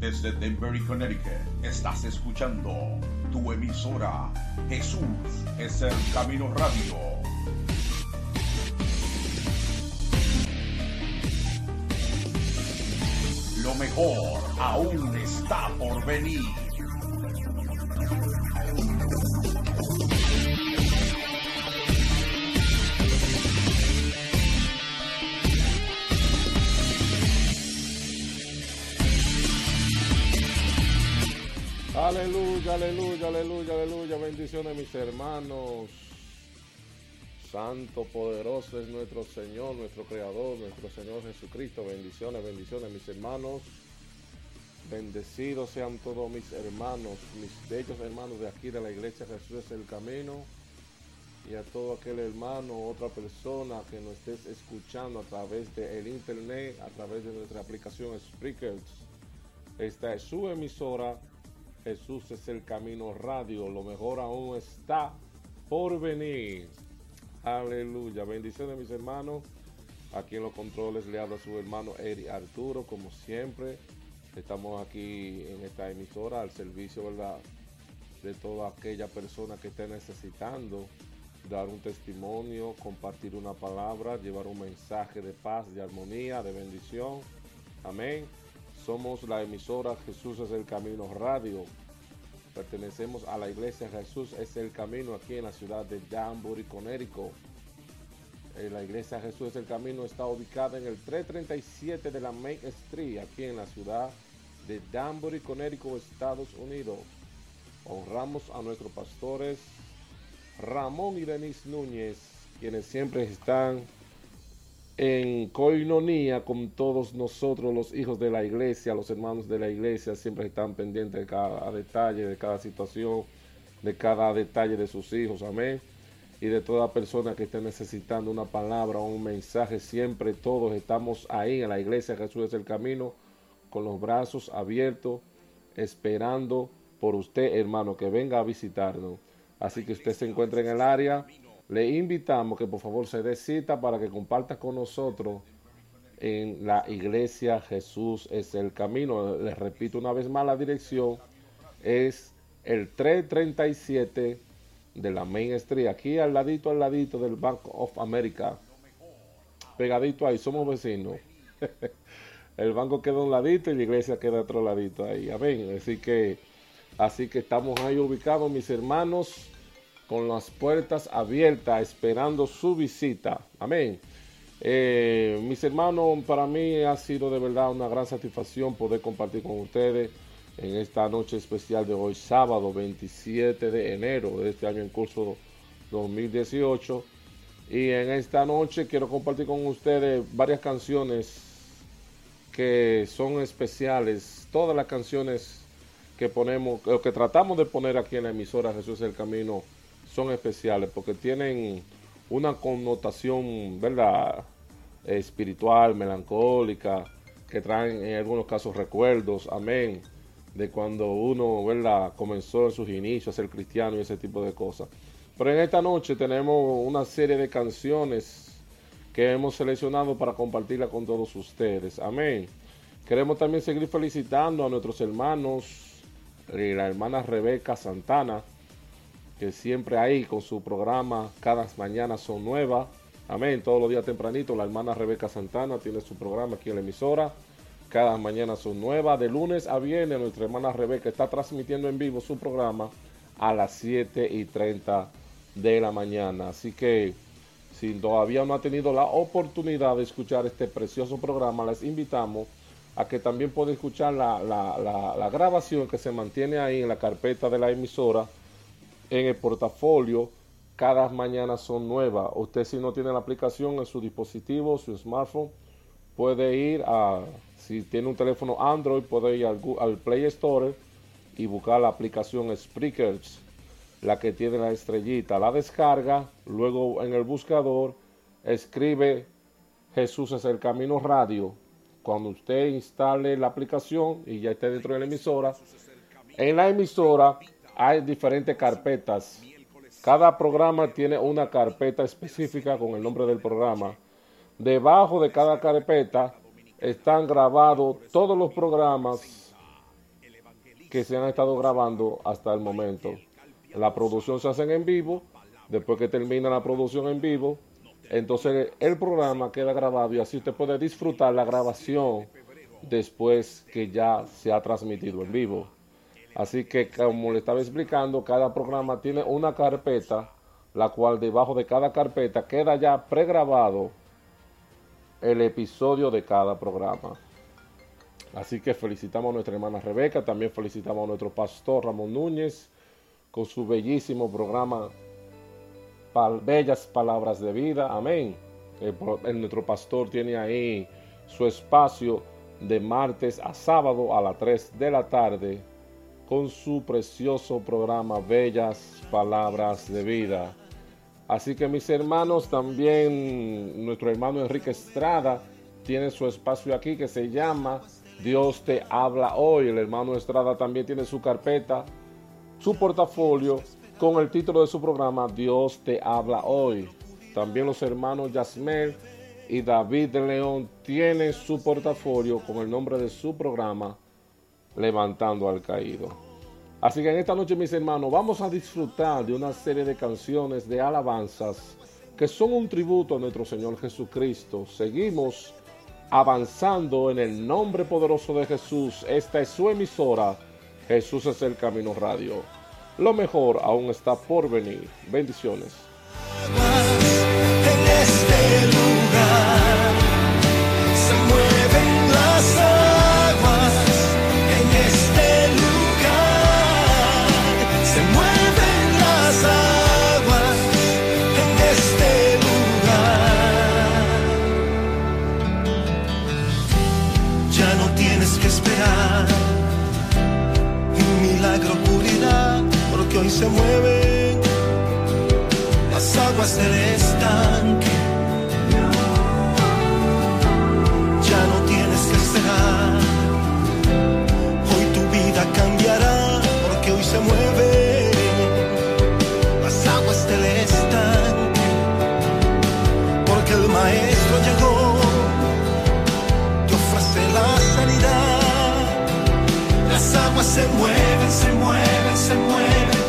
Desde Denver, Connecticut, estás escuchando tu emisora Jesús es el camino radio. Lo mejor aún está por venir. Aleluya, aleluya, aleluya, aleluya. Bendiciones mis hermanos. Santo, poderoso es nuestro Señor, nuestro Creador, nuestro Señor Jesucristo. Bendiciones, bendiciones mis hermanos. Bendecidos sean todos mis hermanos, mis bellos hermanos de aquí de la iglesia Jesús es el camino. Y a todo aquel hermano otra persona que nos estés escuchando a través del internet, a través de nuestra aplicación Spreakers. Esta es su emisora Jesús es el camino radio. Lo mejor aún está por venir. Aleluya. Bendiciones mis hermanos. Aquí en los controles le habla su hermano Eri Arturo, como siempre. Estamos aquí en esta emisora al servicio ¿verdad? de toda aquella persona que esté necesitando dar un testimonio, compartir una palabra, llevar un mensaje de paz, de armonía, de bendición. Amén. Somos la emisora Jesús es el Camino Radio. Pertenecemos a la iglesia Jesús es el Camino aquí en la ciudad de Danbury, Connecticut. Eh, La iglesia Jesús es el Camino está ubicada en el 337 de la Main Street, aquí en la ciudad de Danbury, Connecticut, Estados Unidos. Honramos a nuestros pastores Ramón y Denis Núñez, quienes siempre están en coinonía con todos nosotros, los hijos de la iglesia, los hermanos de la iglesia, siempre están pendientes de cada detalle, de cada situación, de cada detalle de sus hijos, amén. Y de toda persona que esté necesitando una palabra o un mensaje, siempre todos estamos ahí en la iglesia Jesús es el camino, con los brazos abiertos, esperando por usted, hermano, que venga a visitarnos. Así que usted se encuentra en el área, le invitamos que por favor se dé cita para que comparta con nosotros en la iglesia Jesús es el camino. Les repito una vez más la dirección es el 337 de la Main Street, aquí al ladito, al ladito del Bank of America. Pegadito ahí, somos vecinos. el banco queda a un ladito y la iglesia queda a otro ladito ahí. Amén. Así que, así que estamos ahí ubicados, mis hermanos con las puertas abiertas esperando su visita. Amén. Eh, mis hermanos, para mí ha sido de verdad una gran satisfacción poder compartir con ustedes en esta noche especial de hoy, sábado 27 de enero de este año en curso 2018. Y en esta noche quiero compartir con ustedes varias canciones que son especiales. Todas las canciones que ponemos, que tratamos de poner aquí en la emisora Jesús es el Camino son especiales porque tienen una connotación, ¿verdad? Espiritual, melancólica, que traen en algunos casos recuerdos, amén, de cuando uno, ¿verdad? Comenzó en sus inicios a ser cristiano y ese tipo de cosas. Pero en esta noche tenemos una serie de canciones que hemos seleccionado para compartirla con todos ustedes, amén. Queremos también seguir felicitando a nuestros hermanos, eh, la hermana Rebeca Santana, que siempre ahí con su programa, cada mañana son nuevas. Amén. Todos los días tempranito, la hermana Rebeca Santana tiene su programa aquí en la emisora. Cada mañana son nuevas. De lunes a viernes, nuestra hermana Rebeca está transmitiendo en vivo su programa a las 7 y 30 de la mañana. Así que si todavía no ha tenido la oportunidad de escuchar este precioso programa, les invitamos a que también pueda escuchar la, la, la, la grabación que se mantiene ahí en la carpeta de la emisora, en el portafolio cada mañana son nuevas. Usted si no tiene la aplicación en su dispositivo, su smartphone, puede ir a, si tiene un teléfono Android, puede ir al, Play Store y buscar la aplicación Spreakers, la que tiene la estrellita. La descarga, luego en el buscador escribe Jesús es el camino radio. Cuando usted instale la aplicación y ya esté dentro de la emisora, en la emisora hay diferentes carpetas cada programa tiene una carpeta específica con el nombre del programa. Debajo de cada carpeta están grabados todos los programas que se han estado grabando hasta el momento. La producción se hace en vivo. Después que termina la producción en vivo, entonces el programa queda grabado y así usted puede disfrutar la grabación después que ya se ha transmitido en vivo. Así que como le estaba explicando, cada programa tiene una carpeta, la cual debajo de cada carpeta queda ya pregrabado el episodio de cada programa. Así que felicitamos a nuestra hermana Rebeca, también felicitamos a nuestro pastor Ramón Núñez con su bellísimo programa Bellas Palabras de Vida. Amén. El, nuestro pastor tiene ahí su espacio de martes a sábado a las 3 de la tarde con su precioso programa Bellas Palabras de Vida. Así que mis hermanos, también nuestro hermano Enrique Estrada tiene su espacio aquí que se llama Dios te habla hoy. El hermano Estrada también tiene su carpeta, su portafolio con el título de su programa Dios te habla hoy. También los hermanos Yasmel y David de León tienen su portafolio con el nombre de su programa levantando al caído. Así que en esta noche, mis hermanos, vamos a disfrutar de una serie de canciones de alabanzas que son un tributo a nuestro Señor Jesucristo. Seguimos avanzando en el nombre poderoso de Jesús. Esta es su emisora. Jesús es el Camino Radio. Lo mejor aún está por venir. Bendiciones. En este lugar se mueven las se mueven las aguas del estanque. Ya no tienes que esperar. Hoy tu vida cambiará porque hoy se mueven las aguas del estanque. Porque el maestro llegó, te ofrece la sanidad. Las aguas se mueven, se mueven, se mueven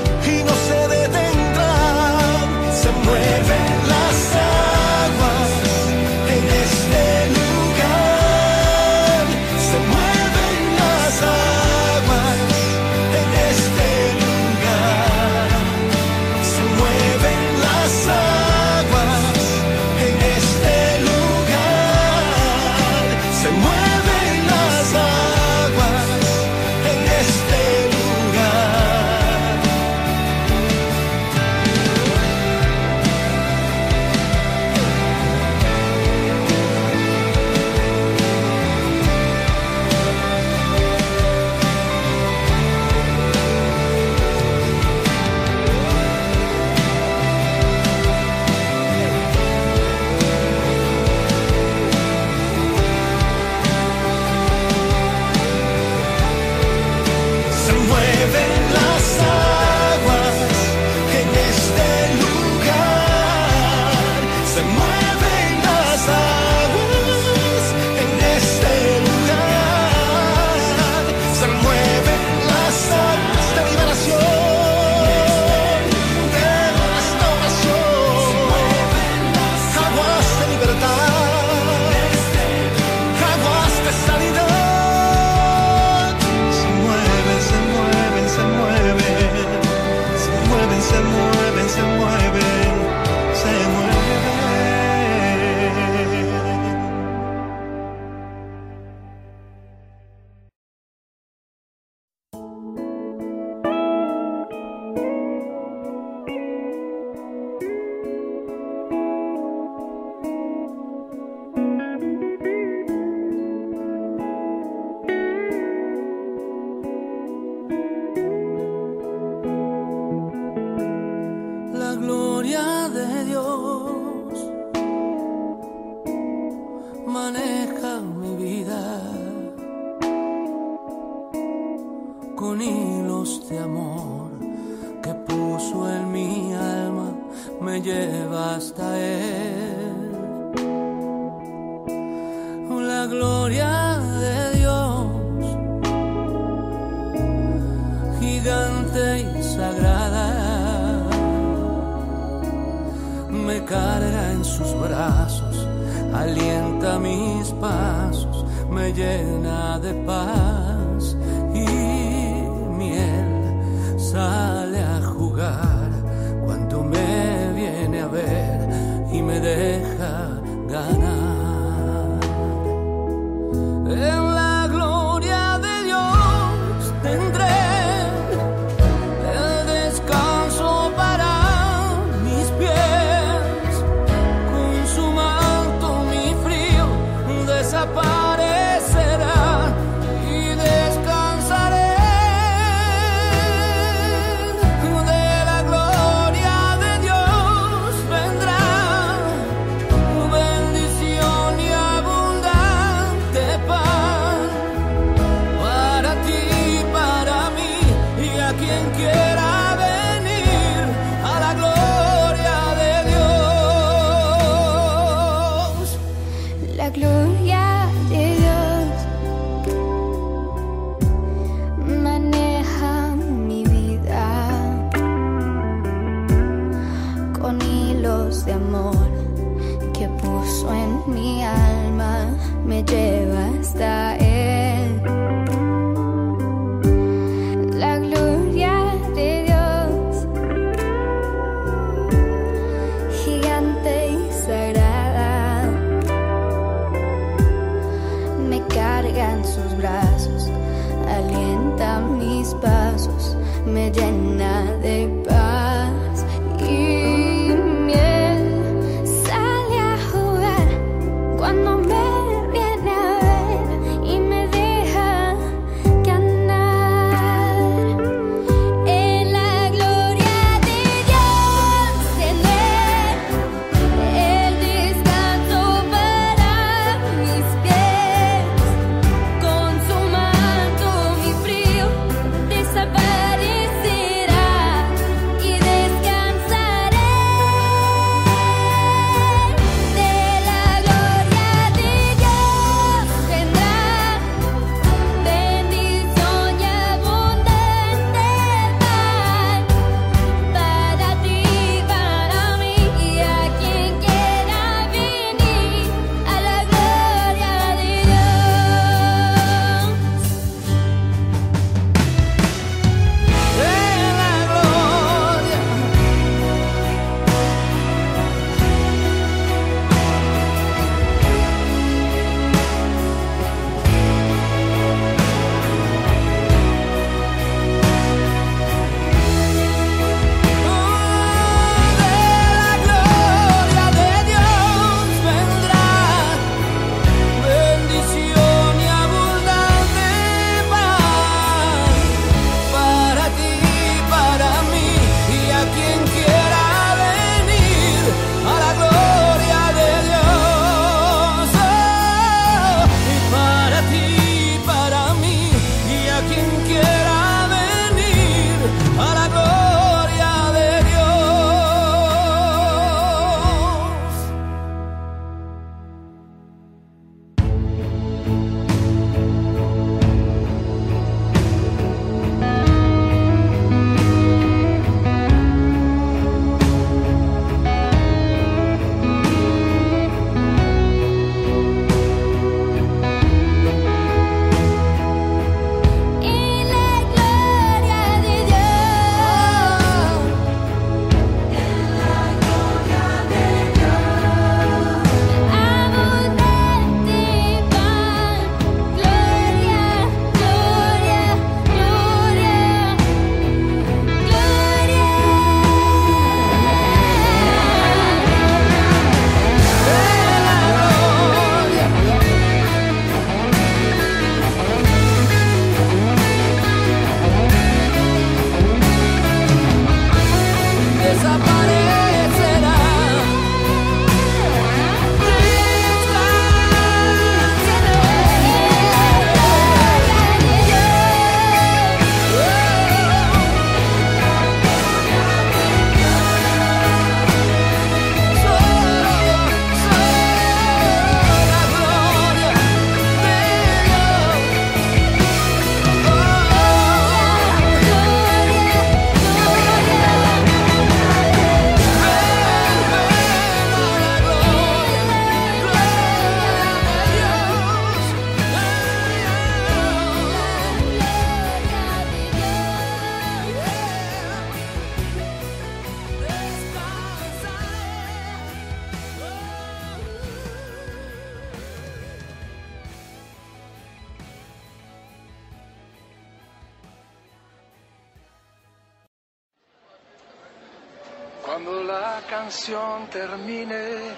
canción termine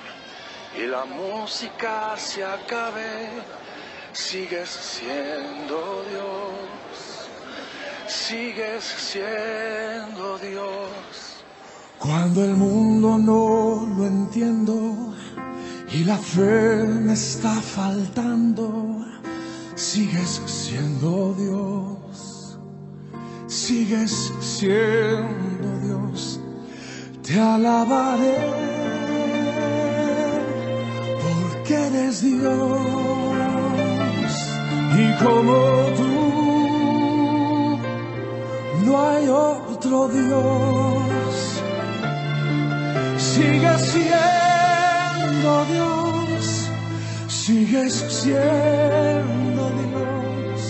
y la música se acabe, sigues siendo Dios, sigues siendo Dios. Cuando el mundo no lo entiendo y la fe me está faltando, sigues siendo Dios, sigues siendo te alabaré porque eres Dios y como tú no hay otro Dios, sigues siendo Dios, sigues siendo Dios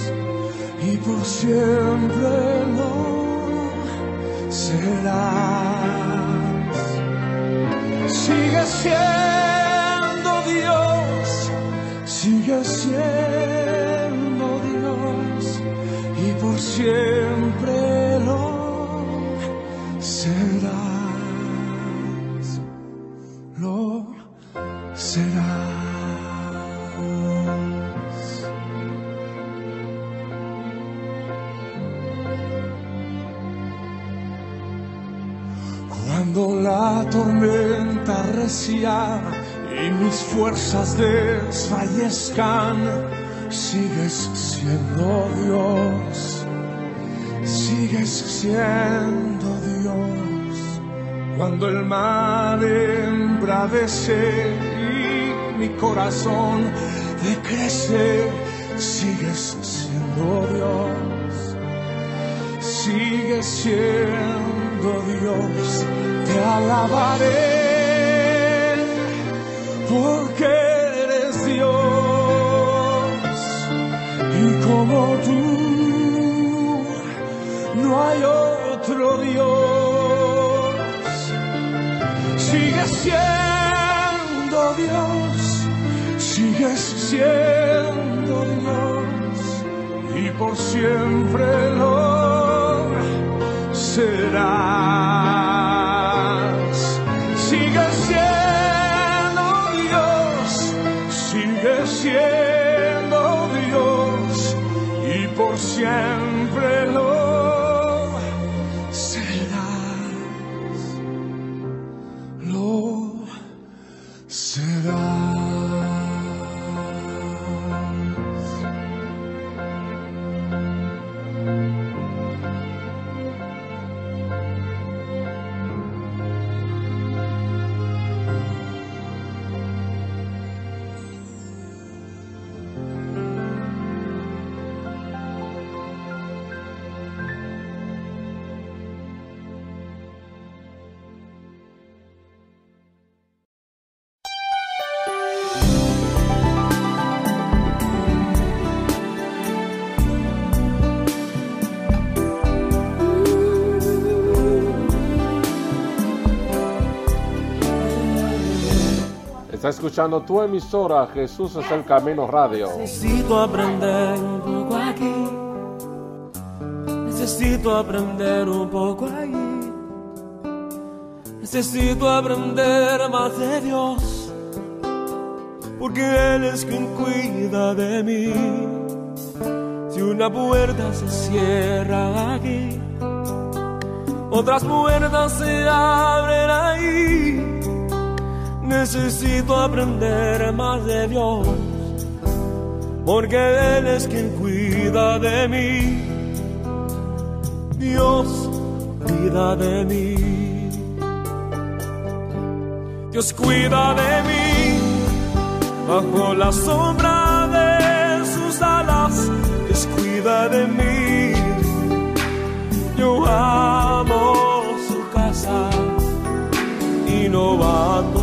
y por siempre lo serás. Sigues siendo Dios, sigues siendo Dios y por siempre lo serás. Lo serás. Cuando la tormenta y mis fuerzas desfallezcan, sigues siendo Dios, sigues siendo Dios. Cuando el mar embravece y mi corazón decrece, sigues siendo Dios sigues siendo Dios, te alabaré porque eres Dios y como tú no hay otro Dios. Sigues siendo Dios, sigues siendo Dios y por siempre lo serás. Escuchando tu emisora Jesús es el Camino Radio. Necesito aprender un poco aquí. Necesito aprender un poco allí. Necesito aprender más de Dios. Porque Él es quien cuida de mí. Si una puerta se cierra aquí, otras puertas se abren ahí. Necesito aprender más de Dios, porque Él es quien cuida de mí. Dios cuida de mí. Dios cuida de mí bajo la sombra de sus alas. Dios cuida de mí. Yo amo su casa y no ando solo,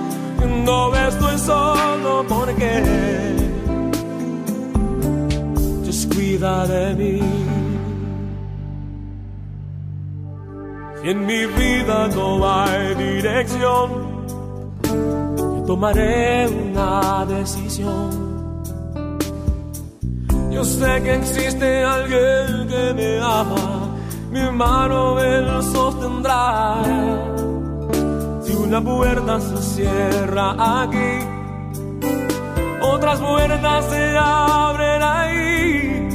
no estoy solo porque Dios cuida de mí. Si en mi vida no hay dirección, yo tomaré una decisión. Yo sé que existe alguien que me ama, mi mano él sostendrá. Si una puerta se cierra aquí, otras puertas se abren ahí.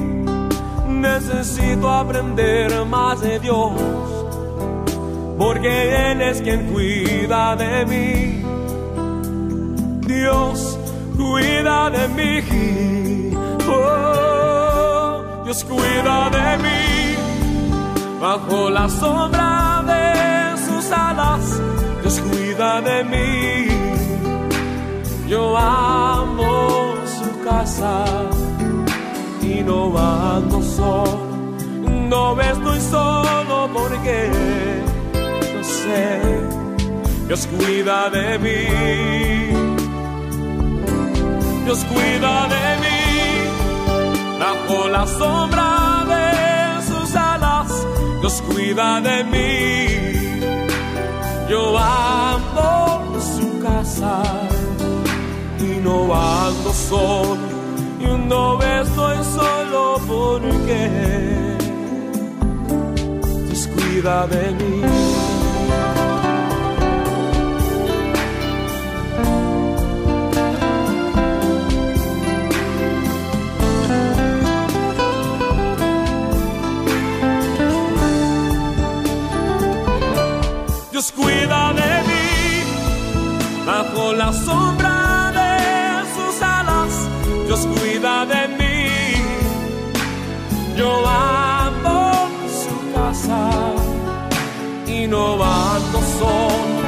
Necesito aprender más de Dios, porque Él es quien cuida de mí. Dios cuida de mí. Oh, Dios cuida de mí bajo la sombra alas. Dios cuida de mí. Yo amo su casa y no ando solo. No estoy solo porque yo sé, Dios cuida de mí. Dios cuida de mí bajo la sombra de sus alas. Dios cuida de mí. Yo amo su casa y no ando solo. Y no estoy solo porque Dios cuida de mí. Dios cuida de mí bajo la sombra de sus alas. Dios cuida de mí. Yo amo su casa y no ando solo.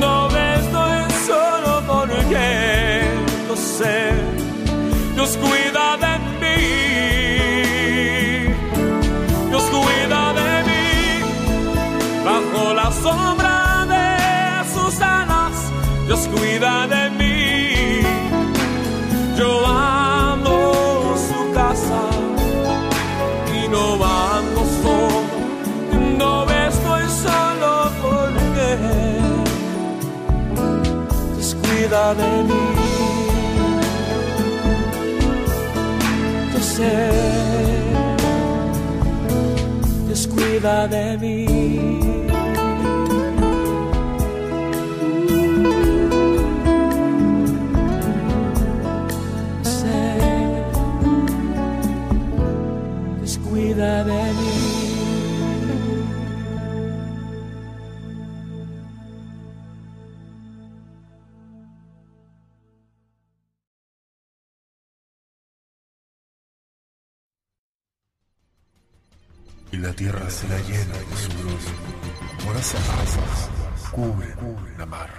No estoy solo porque lo sé. Dios cuida Cuida de mí. Yo sé, Dios cuida de mí. Tierra se la llena de su luz. Moras amasas cubren la mar.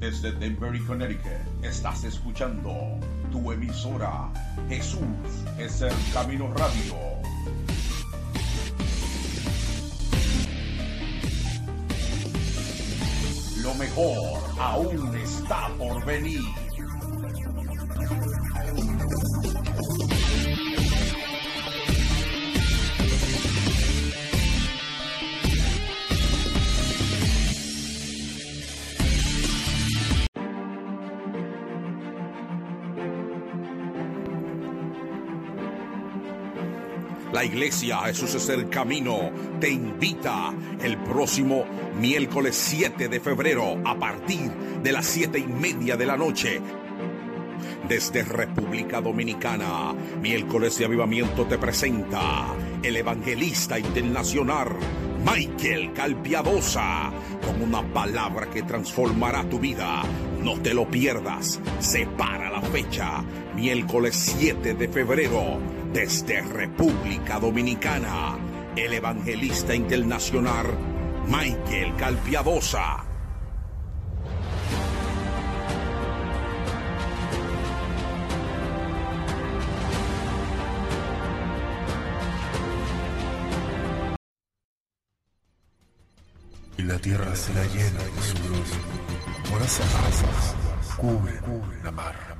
Desde Denver Connecticut estás escuchando tu emisora Jesús es el Camino Radio. Lo mejor aún está por venir. Iglesia Jesús es el camino. Te invita el próximo miércoles 7 de febrero a partir de las siete y media de la noche. Desde República Dominicana, miércoles de avivamiento te presenta el evangelista internacional Michael Calpiadosa con una palabra que transformará tu vida. No te lo pierdas. Separa la fecha, miércoles 7 de febrero, desde República Dominicana. El evangelista internacional Michael Calpiadosa. Y la tierra será llena de su luz. Moras cubre, cubre la mar.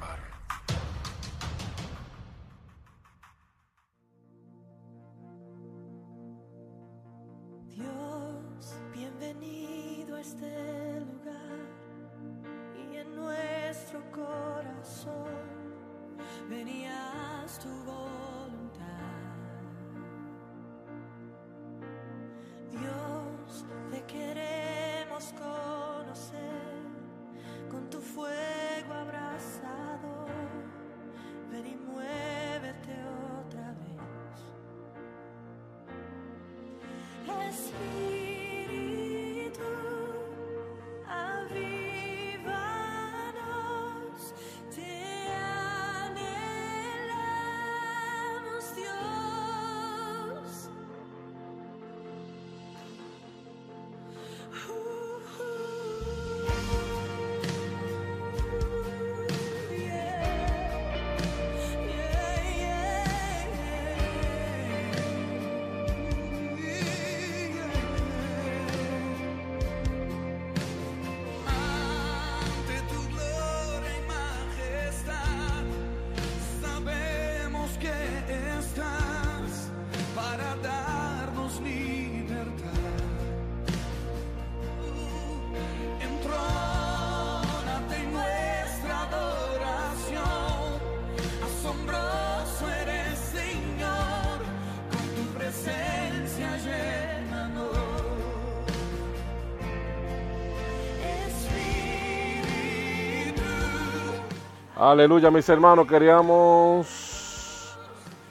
Aleluya, mis hermanos, queríamos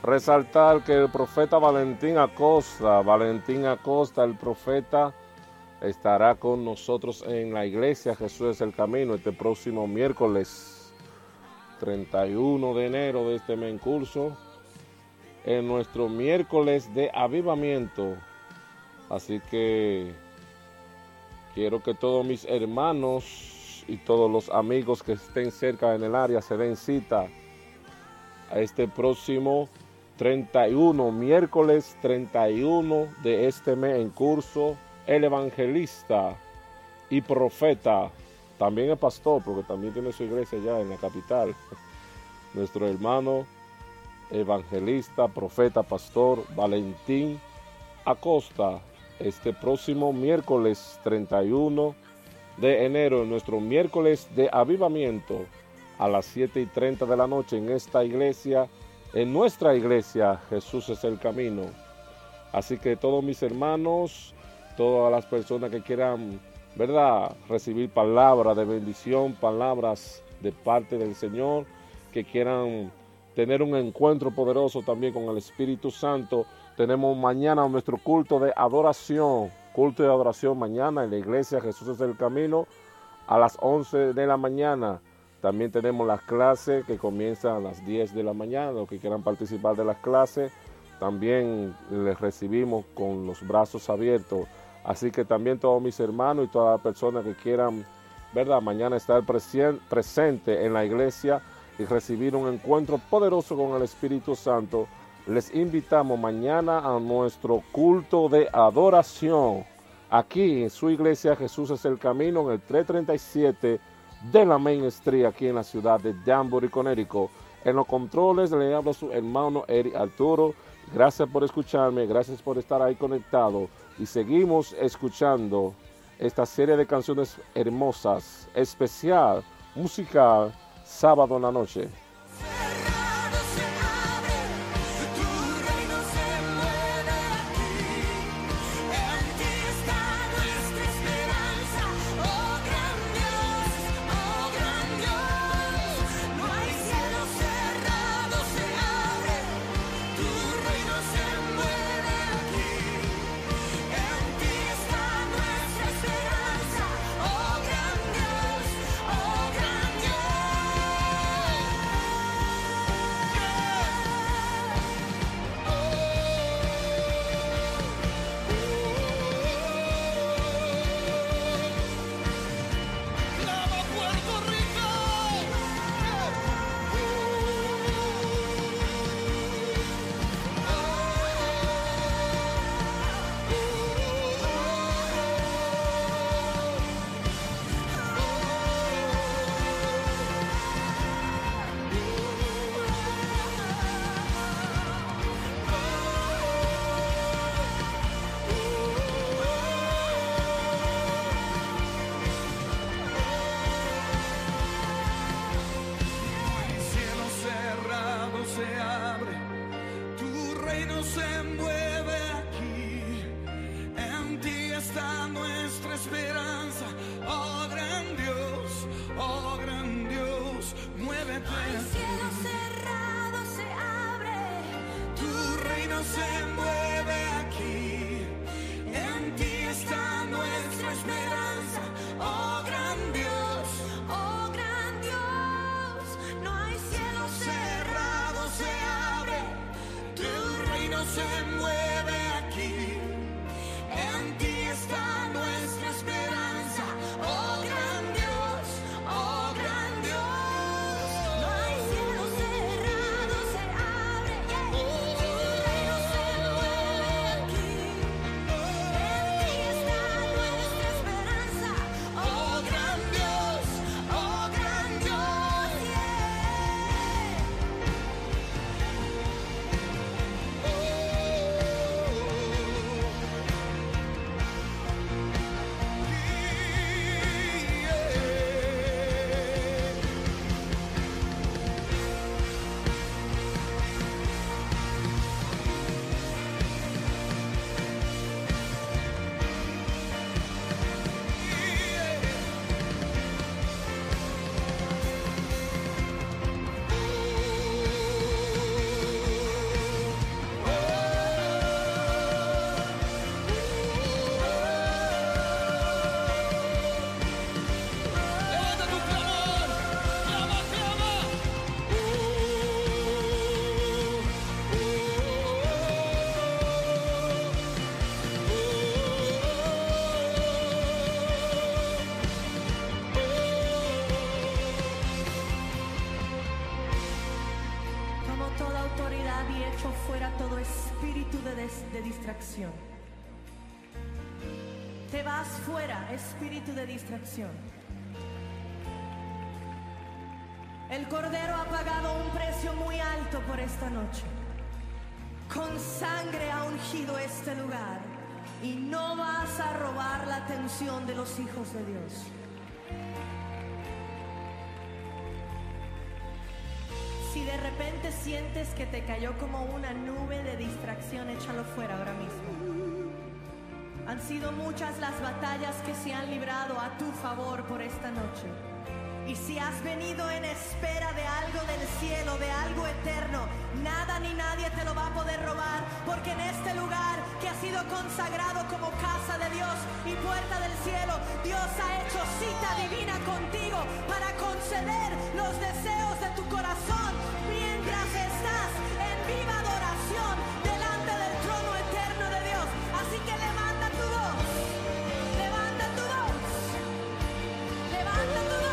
resaltar que el profeta Valentín Acosta, Valentín Acosta, el profeta, estará con nosotros en la iglesia Jesús es el Camino este próximo miércoles 31 de enero de este mes en curso, en nuestro miércoles de avivamiento. Así que quiero que todos mis hermanos y todos los amigos que estén cerca en el área se den cita a este próximo 31, miércoles 31 de este mes en curso, el evangelista y profeta, también el pastor, porque también tiene su iglesia ya en la capital, nuestro hermano evangelista, profeta, pastor Valentín Acosta, este próximo miércoles 31 de enero, nuestro miércoles de avivamiento a las 7 y 30 de la noche en esta iglesia, en nuestra iglesia, Jesús es el camino. Así que todos mis hermanos, todas las personas que quieran, ¿verdad?, recibir palabras de bendición, palabras de parte del Señor, que quieran tener un encuentro poderoso también con el Espíritu Santo, tenemos mañana nuestro culto de adoración culto de adoración mañana en la iglesia Jesús es el Camino a las 11 de la mañana. También tenemos las clases que comienzan a las 10 de la mañana. Los que quieran participar de las clases, también les recibimos con los brazos abiertos. Así que también todos mis hermanos y todas las personas que quieran, ¿verdad? Mañana estar presente en la iglesia y recibir un encuentro poderoso con el Espíritu Santo les invitamos mañana a nuestro culto de adoración. Aquí en su iglesia Jesús es el camino en el 337 de la Main Street, aquí en la ciudad de Danbury, Connecticut. En los controles le habla su hermano Eric Arturo. Gracias por escucharme, gracias por estar ahí conectado. Y seguimos escuchando esta serie de canciones hermosas, especial, musical, sábado en la noche. Se mueve El Cordero ha pagado un precio muy alto por esta noche. Con sangre ha ungido este lugar y no vas a robar la atención de los hijos de Dios. Si de repente sientes que te cayó como una nube de distracción, échalo fuera ahora mismo. Han sido muchas las batallas que se han librado a tu favor por esta noche. Y si has venido en espera de algo del cielo, de algo eterno, nada ni nadie te lo va a poder robar, porque en este lugar que ha sido consagrado como casa de Dios y puerta del cielo, Dios ha hecho cita divina contigo para conceder los deseos de tu corazón levanta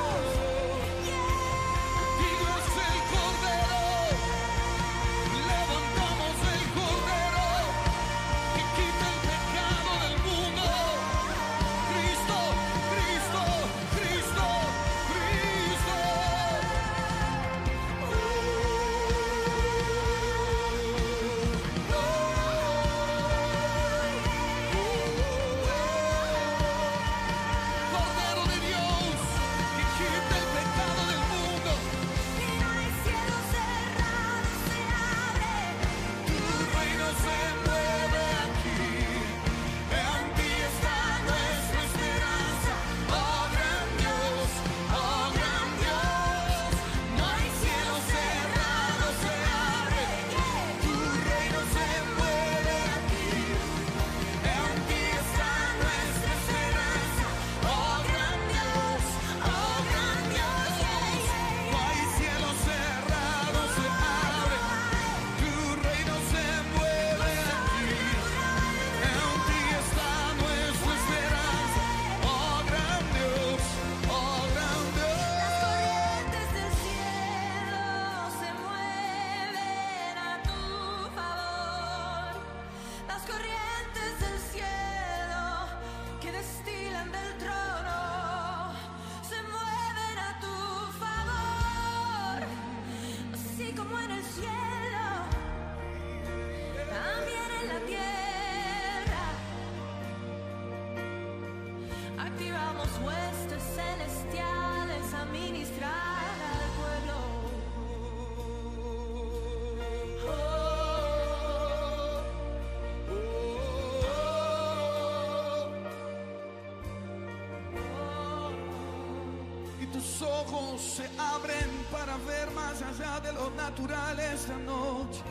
se abren para ver más allá de lo natural esta noche.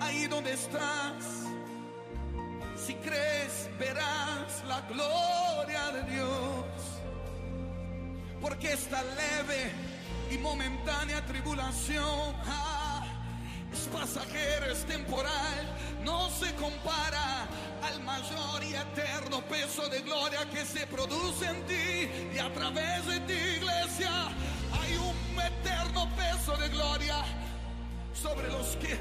Ahí donde estás, si crees, verás la gloria de Dios. Porque esta leve y momentánea tribulación ah, es pasajera, es temporal, no se compara al mayor y eterno peso de gloria que se produce en ti y a través de ti, iglesia, hay un eterno peso de gloria sobre los que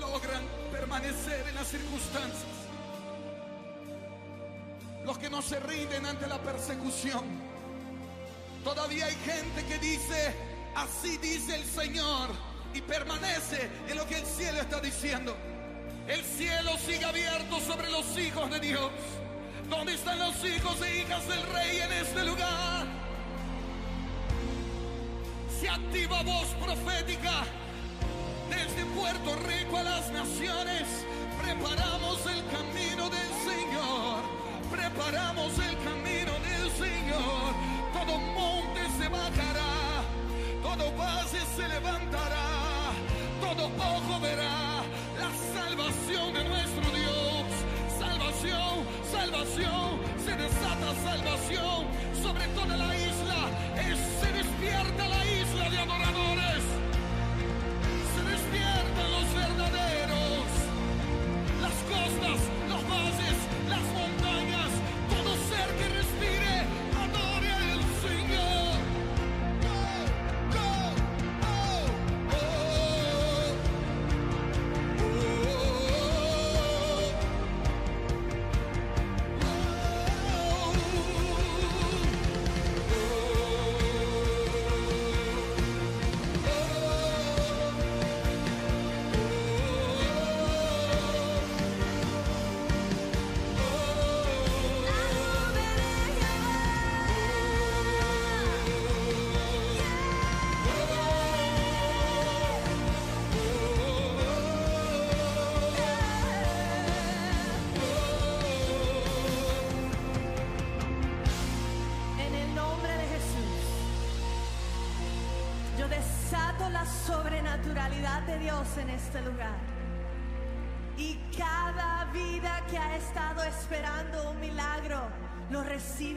logran permanecer en las circunstancias, los que no se rinden ante la persecución. Todavía hay gente que dice, así dice el Señor, y permanece en lo que el cielo está diciendo. El cielo sigue abierto sobre los hijos de Dios. ¿Dónde están los hijos e hijas del rey en este lugar? Se activa voz profética desde Puerto Rico a las naciones. Preparamos el camino del Señor. Preparamos el camino del Señor. Todo monte se bajará. Todo valle se levantará. Todo ojo verá salvación de nuestro Dios. Salvación, salvación. Se desata salvación sobre toda la isla. Se despierta la isla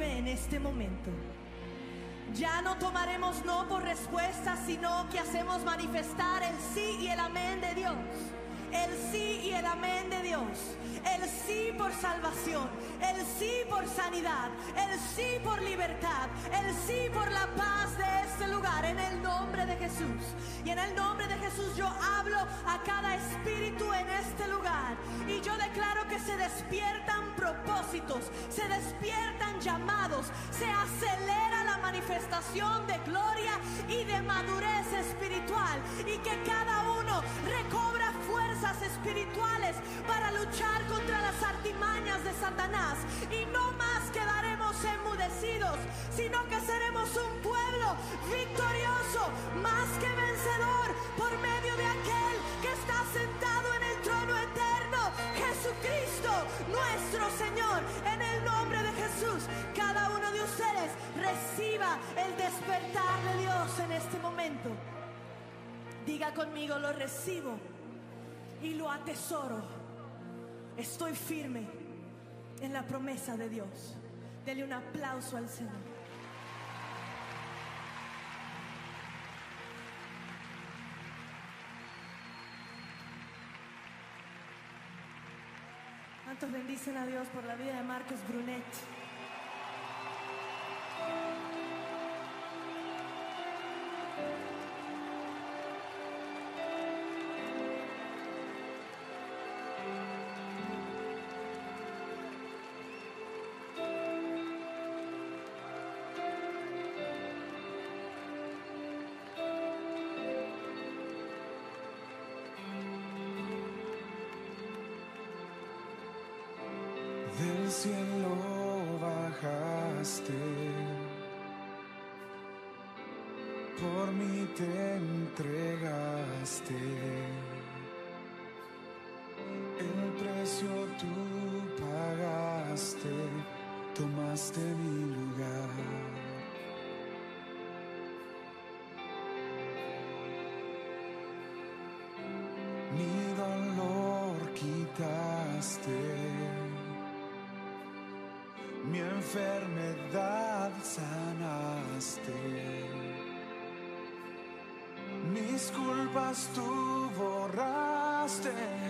en este momento. Ya no tomaremos no por respuesta, sino que hacemos manifestar el sí y el amén de Dios. El sí y el amén de Dios. El sí por salvación. El sí por sanidad. El sí por libertad. El sí por la paz de este lugar. En el nombre de Jesús. Y en el nombre de Jesús yo hablo a cada espíritu en este lugar. Y yo declaro que se despiertan propósitos. Se despiertan llamados. Se acelera la manifestación de gloria y de madurez espiritual. Y que cada uno recobra fuerzas espirituales para luchar contra las artimañas de Satanás. Y no más quedaremos enmudecidos, sino que seremos un pueblo victorioso, más que vencedor, por medio de aquel que está sentado en el trono eterno, Jesucristo, nuestro Señor. En el nombre de Jesús, cada uno de ustedes reciba el despertar de Dios en este momento. Diga conmigo, lo recibo y lo atesoro. Estoy firme en la promesa de Dios. Dele un aplauso al Señor. ¿Cuántos bendicen a Dios por la vida de Marcos Brunet? Culpas tú borraste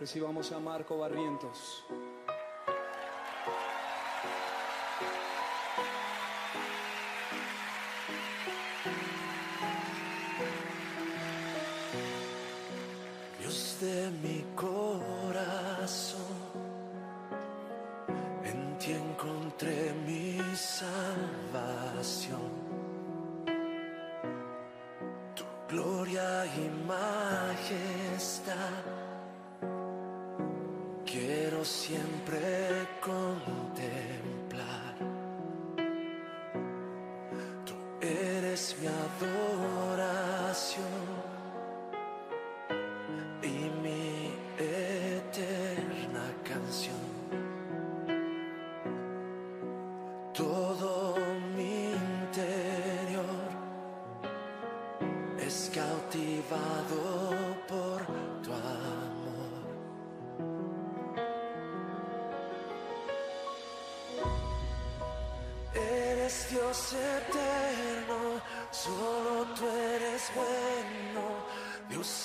Pues Recibamos a Marco Barrientos. siempre.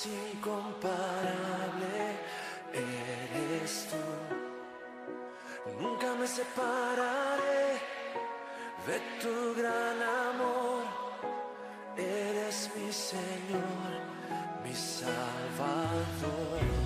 incomparable eres tú. Nunca me separaré de tu gran amor. Eres mi Señor, mi Salvador.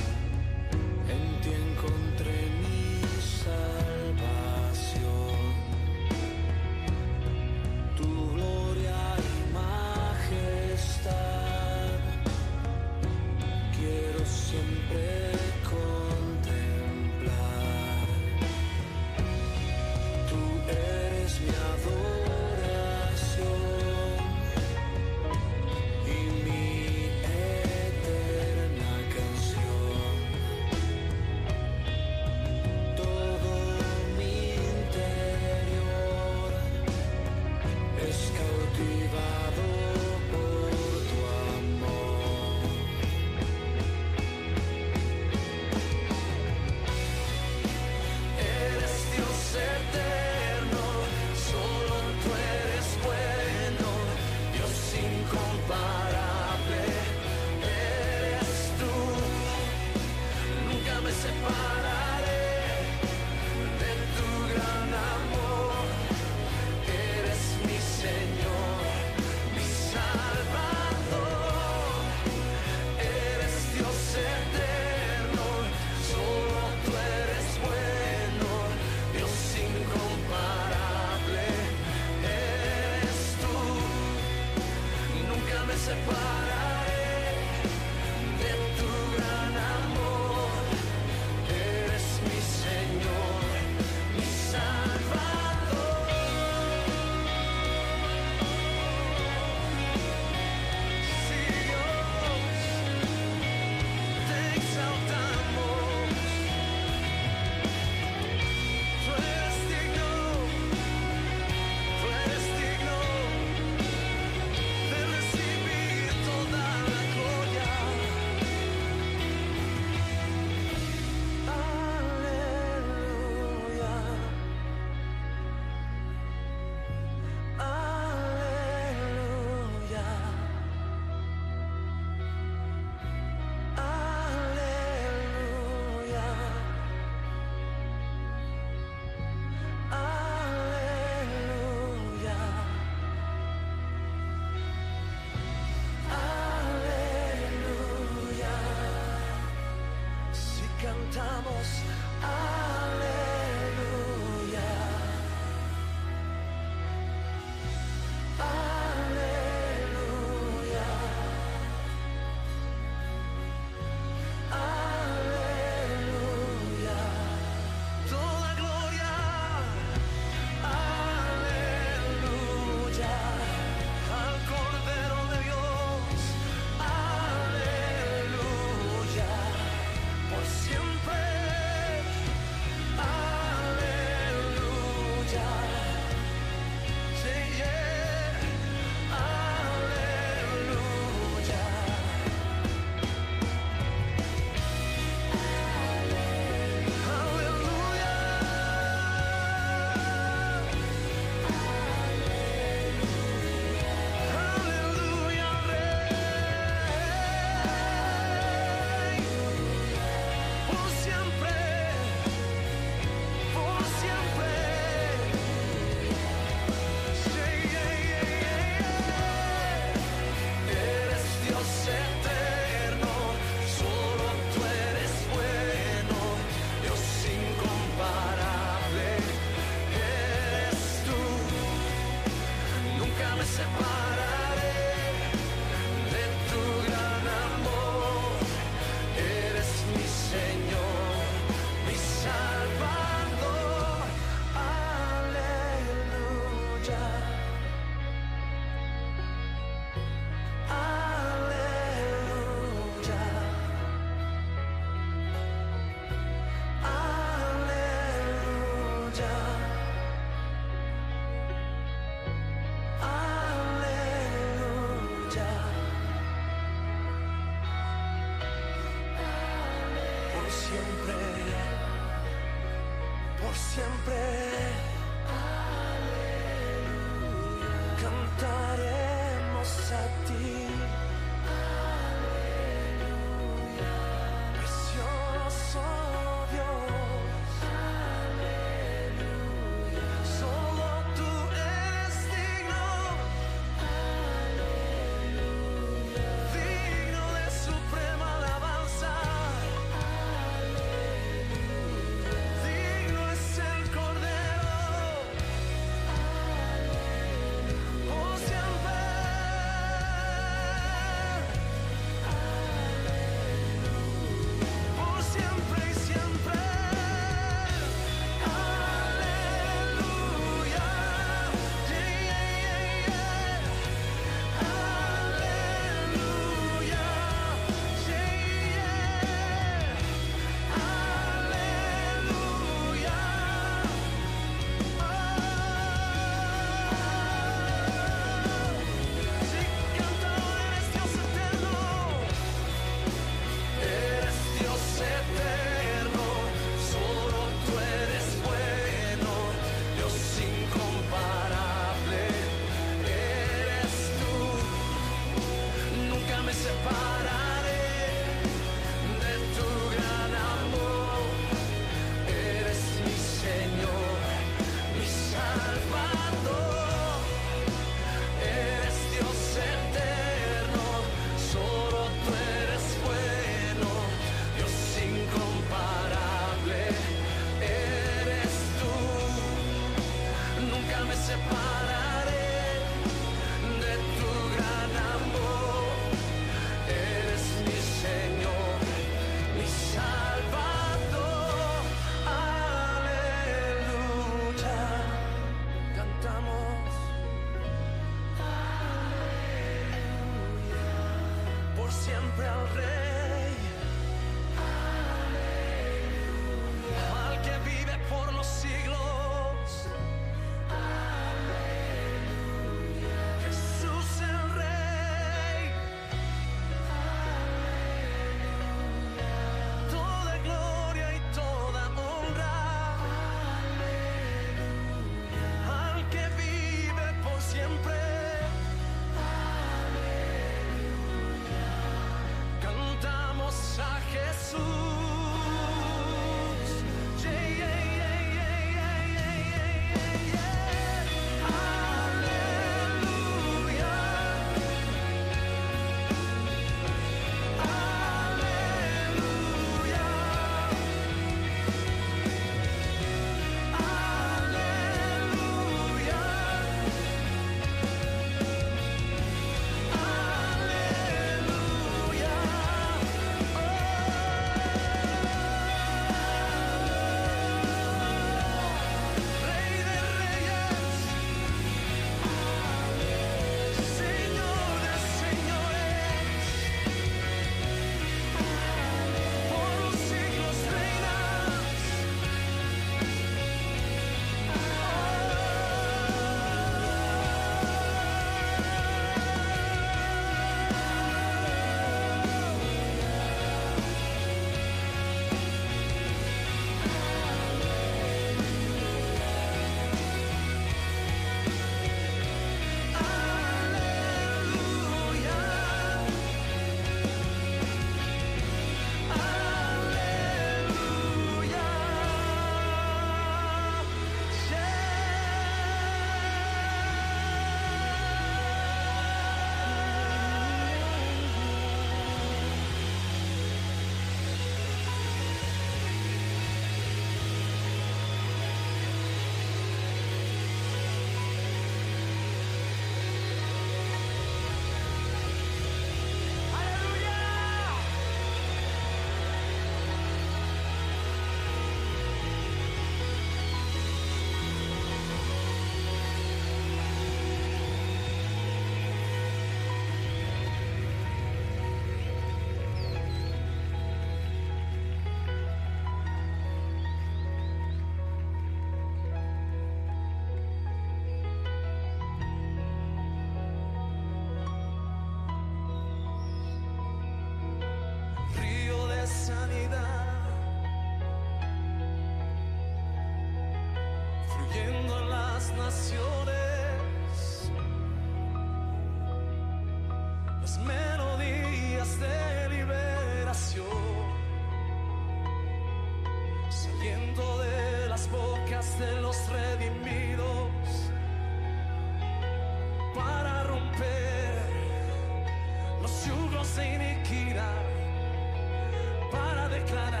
declarar.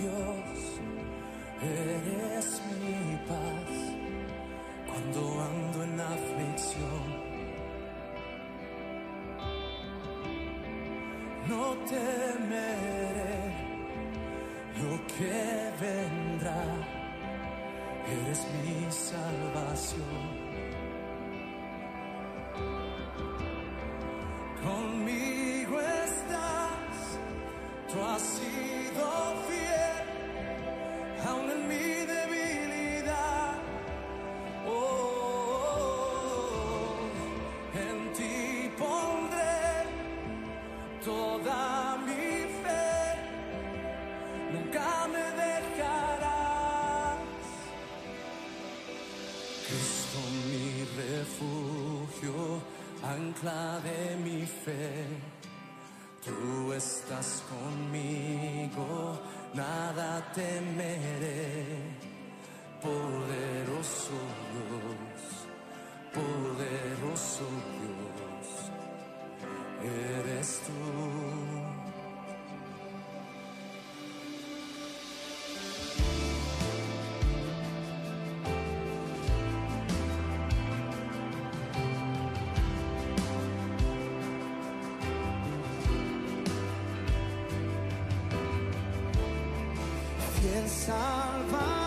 Dios, eres mi paz cuando ando en aflicción. No temeré. vas conmigo. El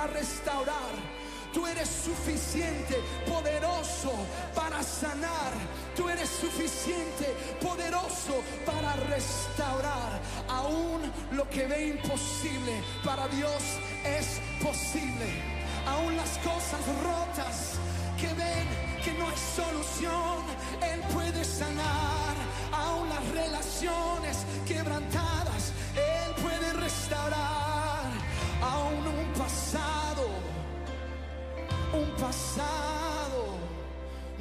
para restaurar. Tú eres suficiente, poderoso para sanar. Tú eres suficiente, poderoso para restaurar. Aún lo que ve imposible para Dios es posible. Aún las cosas rotas que ven que no hay solución, Él puede sanar. Aún las relaciones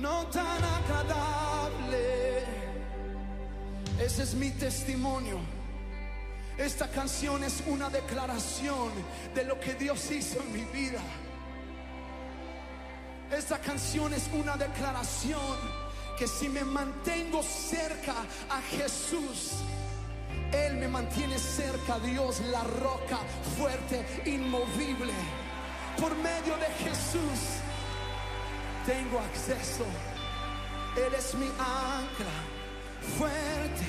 no tan agradable. Ese es mi testimonio. Esta canción es una declaración de lo que Dios hizo en mi vida. Esta canción es una declaración que si me mantengo cerca a Jesús, Él me mantiene cerca a Dios, la roca fuerte, inmovible por medio de Jesús tengo acceso. Él es mi ancla fuerte.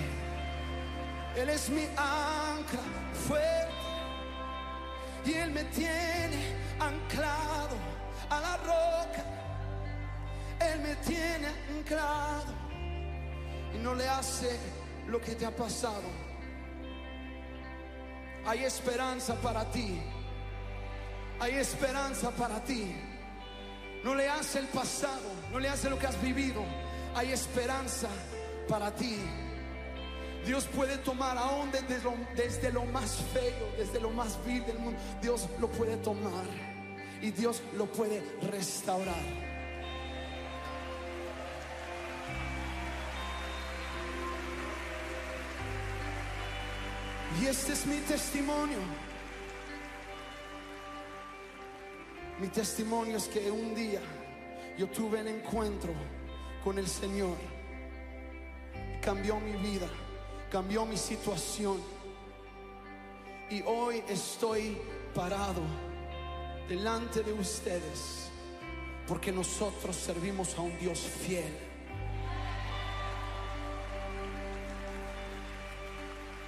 Él es mi ancla fuerte. Y Él me tiene anclado a la roca. Él me tiene anclado. Y no le hace lo que te ha pasado. Hay esperanza para ti. Hay esperanza para ti. No le hace el pasado, no le hace lo que has vivido. Hay esperanza para ti. Dios puede tomar aún desde desde lo más feo, desde lo más vil del mundo. Dios lo puede tomar y Dios lo puede restaurar. Y este es mi testimonio. Mi testimonio es que un día yo tuve un encuentro con el Señor. Cambió mi vida, cambió mi situación. Y hoy estoy parado delante de ustedes porque nosotros servimos a un Dios fiel.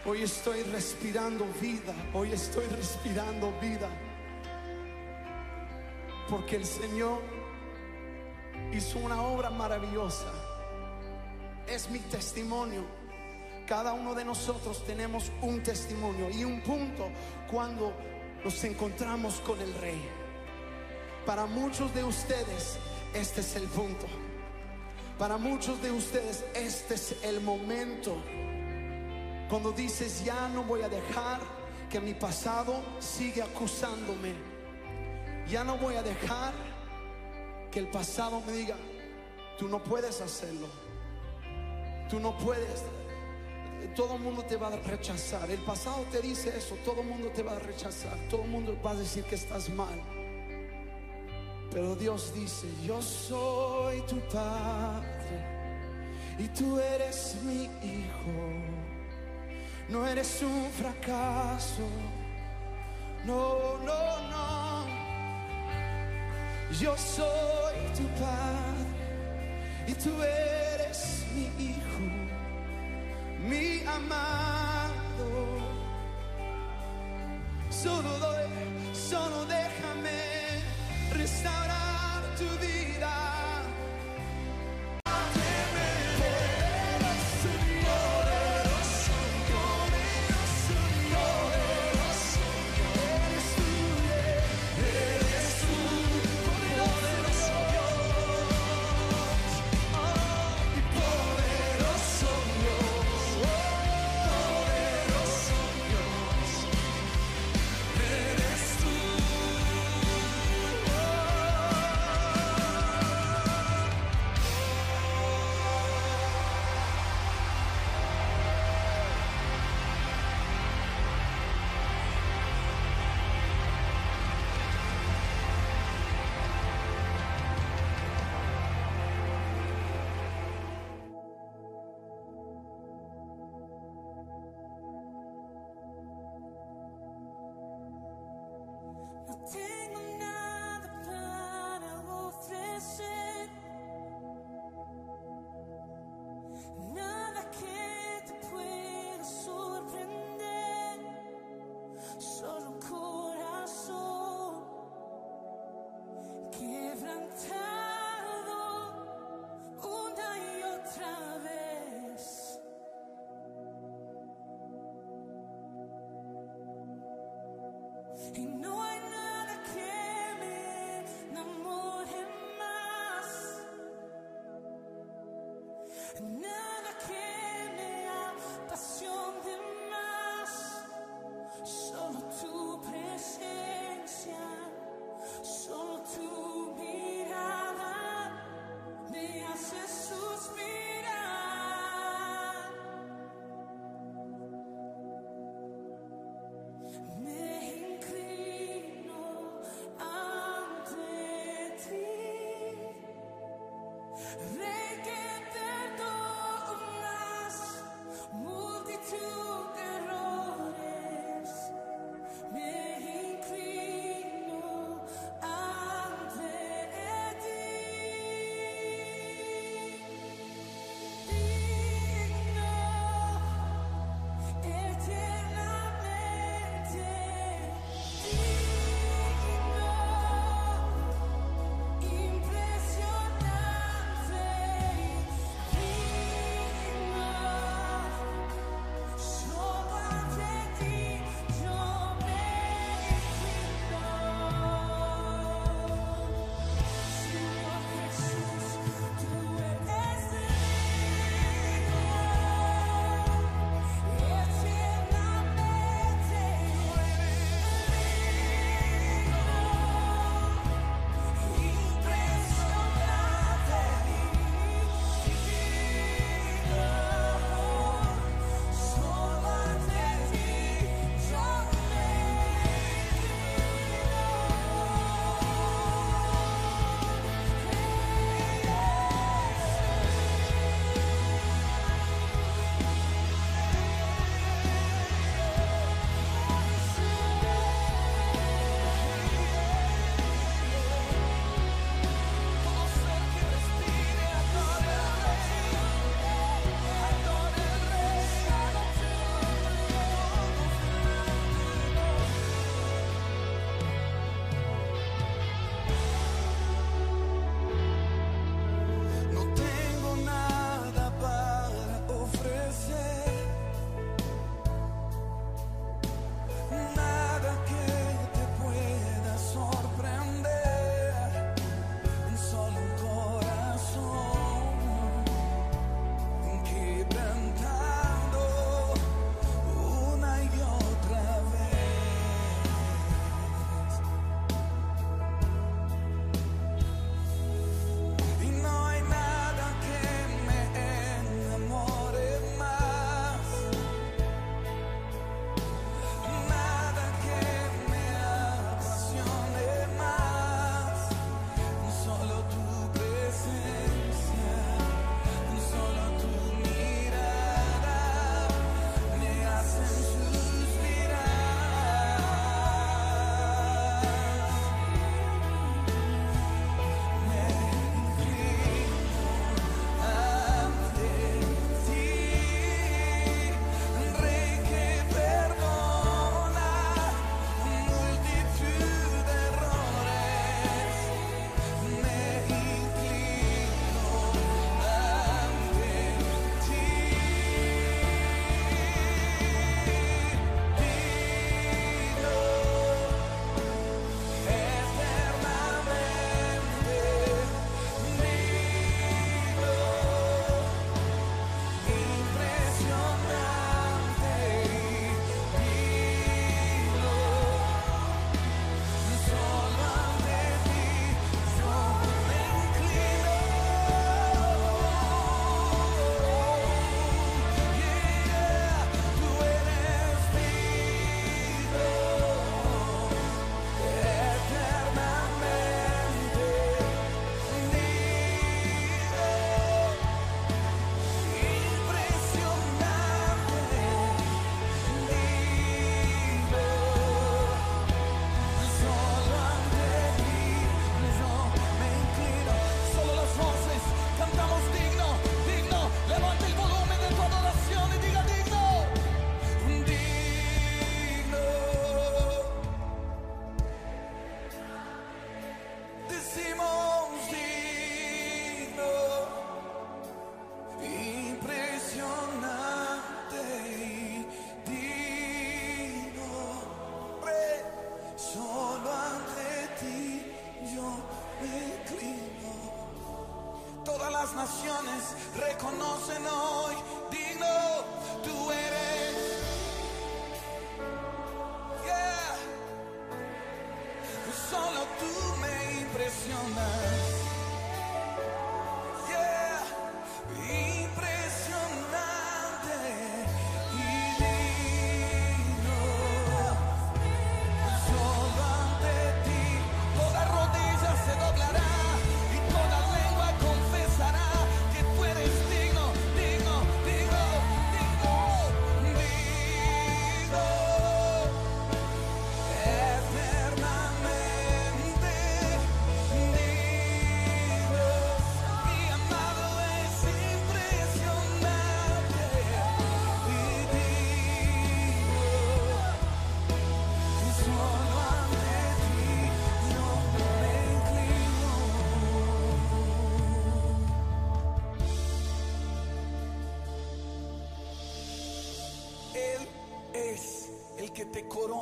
Hoy estoy respirando vida, hoy estoy respirando vida porque el Señor hizo una obra maravillosa. Es mi testimonio. Cada uno de nosotros tenemos un testimonio y un punto cuando nos encontramos con el Rey. Para muchos de ustedes, este es el punto. Para muchos de ustedes, este es el momento. Cuando dices, ya no voy a dejar que mi pasado siga acusándome ya no voy a dejar que el pasado me diga, tú no puedes hacerlo. Tú no puedes. Todo el mundo te va a rechazar. El pasado te dice eso. Todo el mundo te va a rechazar. Todo el mundo va a decir que estás mal. Pero Dios dice, yo soy tu padre y tú eres mi hijo. No eres un fracaso. No, no, no. Yo soy tu padre y tú eres mi hijo, mi amado. Solo doy, solo déjame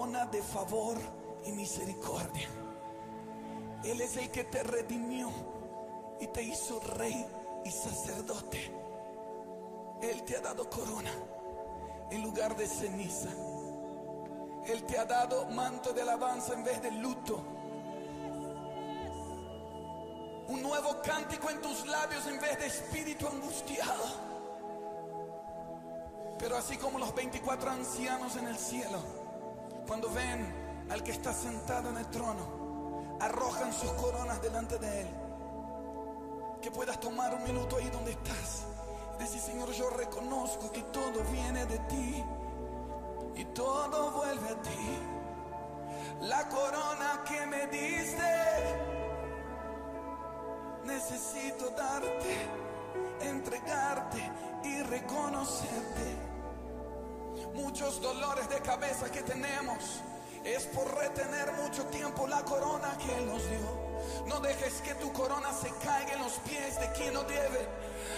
corona de favor y misericordia. Él es el que te redimió y te hizo rey y sacerdote. Él te ha dado corona en lugar de ceniza. Él te ha dado manto de alabanza en vez de luto. Un nuevo cántico en tus labios en vez de espíritu angustiado. Pero así como los 24 ancianos en el cielo, cuando ven al que está sentado en el trono, arrojan sus coronas delante de él. Que puedas tomar un minuto ahí donde estás. Decir, Señor, yo reconozco que todo viene de ti. Y todo vuelve a ti. La corona que me diste, necesito darte, entregarte y reconocerte. Muchos dolores de cabeza que tenemos es por retener mucho tiempo la corona que Él nos dio. No dejes que tu corona se caiga en los pies de quien no debe.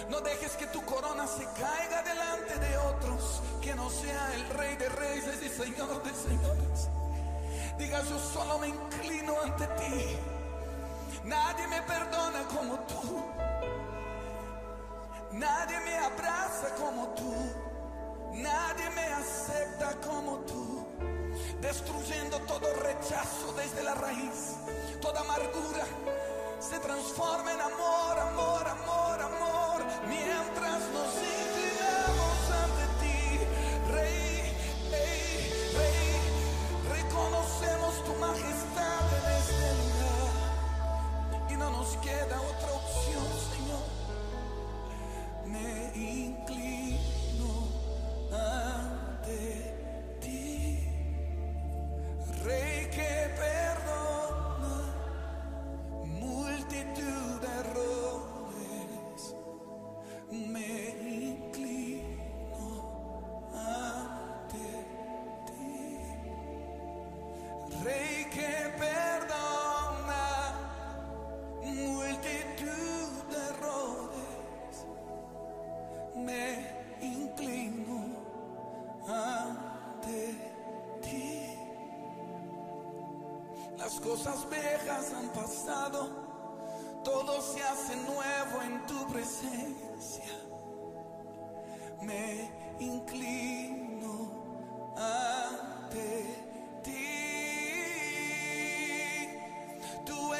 No dejes que tu corona se caiga delante de otros. Que no sea el rey de reyes y señor de señores. Diga, yo solo me inclino ante ti. Nadie me perdona como tú. Nadie me abraza como tú. Nadie me acepta como tú. Destruyendo todo rechazo desde la raíz. Toda amargura se transforma en amor, amor, amor, amor. Mientras nos inclinamos ante ti, Rey, Rey, Rey. Reconocemos tu majestad en este lugar. Y no nos queda otra opción, Señor. Me inclino ante ti, Rey que perdona multitud de errores. Me inclino ante ti, Rey que perdona multitud de errores. Me inclino ante ti. Las cosas viejas han pasado, todo se hace nuevo en tu presencia. Me inclino ante ti. Tú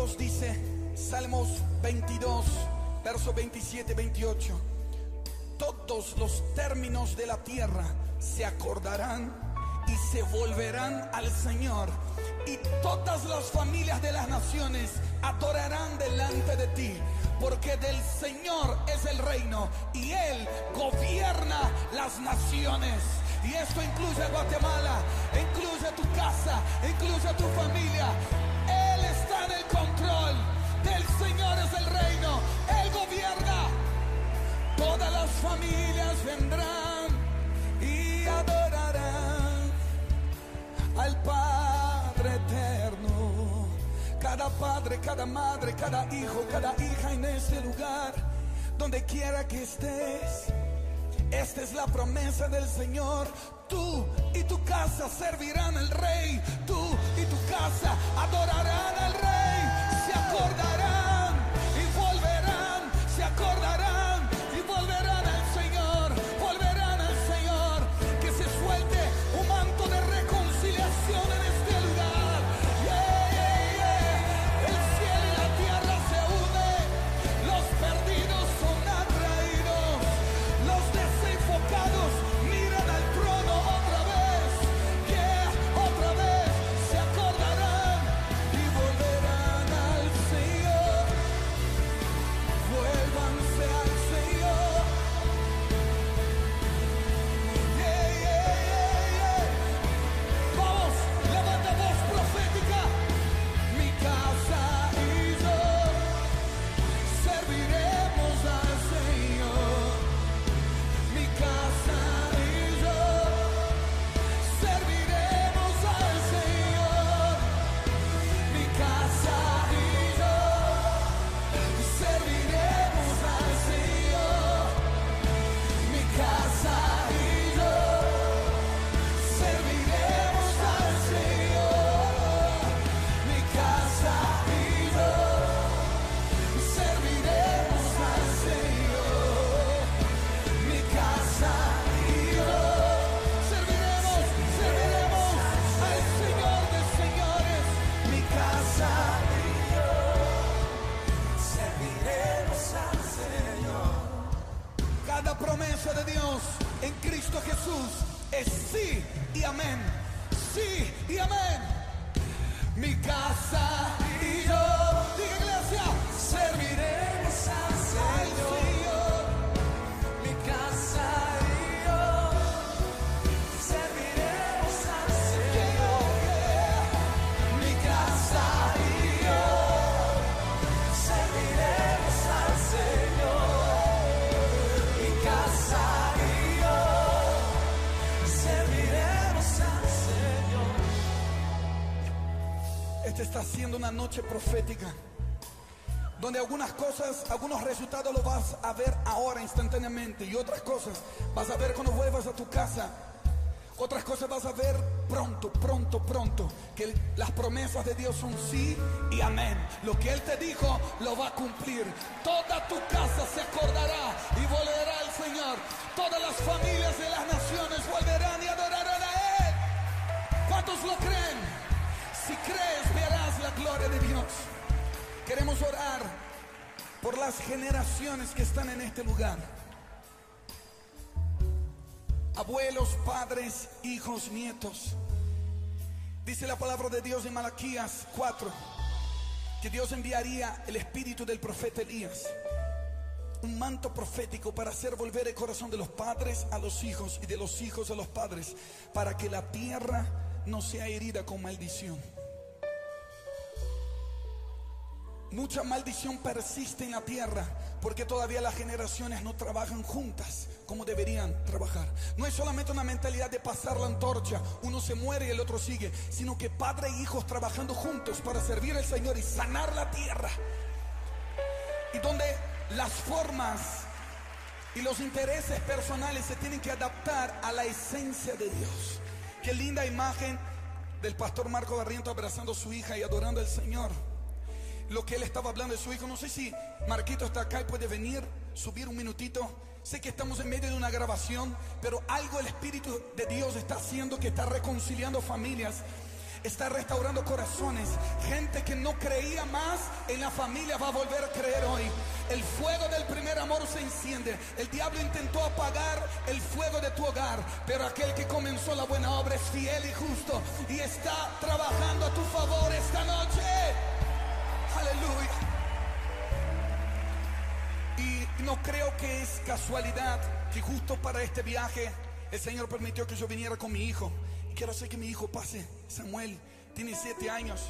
Dios dice, Salmos 22, verso 27, 28, todos los términos de la tierra se acordarán y se volverán al Señor. Y todas las familias de las naciones adorarán delante de ti. Porque del Señor es el reino y Él gobierna las naciones. Y esto incluye Guatemala, incluye tu casa, incluye tu familia. Cada madre, cada hijo, cada hija en este lugar, donde quiera que estés. Esta es la promesa del Señor. Tú y tu casa servirán al Rey. Tú y tu casa adorarán al Rey. Se acordarán Donde algunas cosas, algunos resultados los vas a ver ahora instantáneamente y otras cosas vas a ver cuando vuelvas a tu casa. Otras cosas vas a ver pronto, pronto, pronto. Que las promesas de Dios son sí y amén. Lo que Él te dijo lo va a cumplir. Toda tu casa se acordará y volverá al Señor. Todas las familias de las naciones Orar por las generaciones que están en este lugar. Abuelos, padres, hijos, nietos. Dice la palabra de Dios en Malaquías 4 que Dios enviaría el espíritu del profeta Elías, un manto profético para hacer volver el corazón de los padres a los hijos y de los hijos a los padres, para que la tierra no sea herida con maldición. Mucha maldición persiste en la tierra porque todavía las generaciones no trabajan juntas como deberían trabajar. No es solamente una mentalidad de pasar la antorcha, uno se muere y el otro sigue, sino que padre e hijos trabajando juntos para servir al Señor y sanar la tierra. Y donde las formas y los intereses personales se tienen que adaptar a la esencia de Dios. Qué linda imagen del pastor Marco Barriento abrazando a su hija y adorando al Señor lo que él estaba hablando de su hijo. No sé si Marquito está acá y puede venir, subir un minutito. Sé que estamos en medio de una grabación, pero algo el Espíritu de Dios está haciendo que está reconciliando familias. está restaurando corazones. Gente que no creía más en la familia va a volver a creer hoy. El fuego del primer amor se enciende. El diablo intentó apagar el fuego de tu hogar, pero aquel que comenzó la buena obra es fiel y justo y está trabajando a tu favor esta noche. Aleluya. Y no creo que es casualidad que justo para este viaje el Señor permitió que yo viniera con mi hijo. Y quiero hacer que mi hijo pase. Samuel tiene siete años.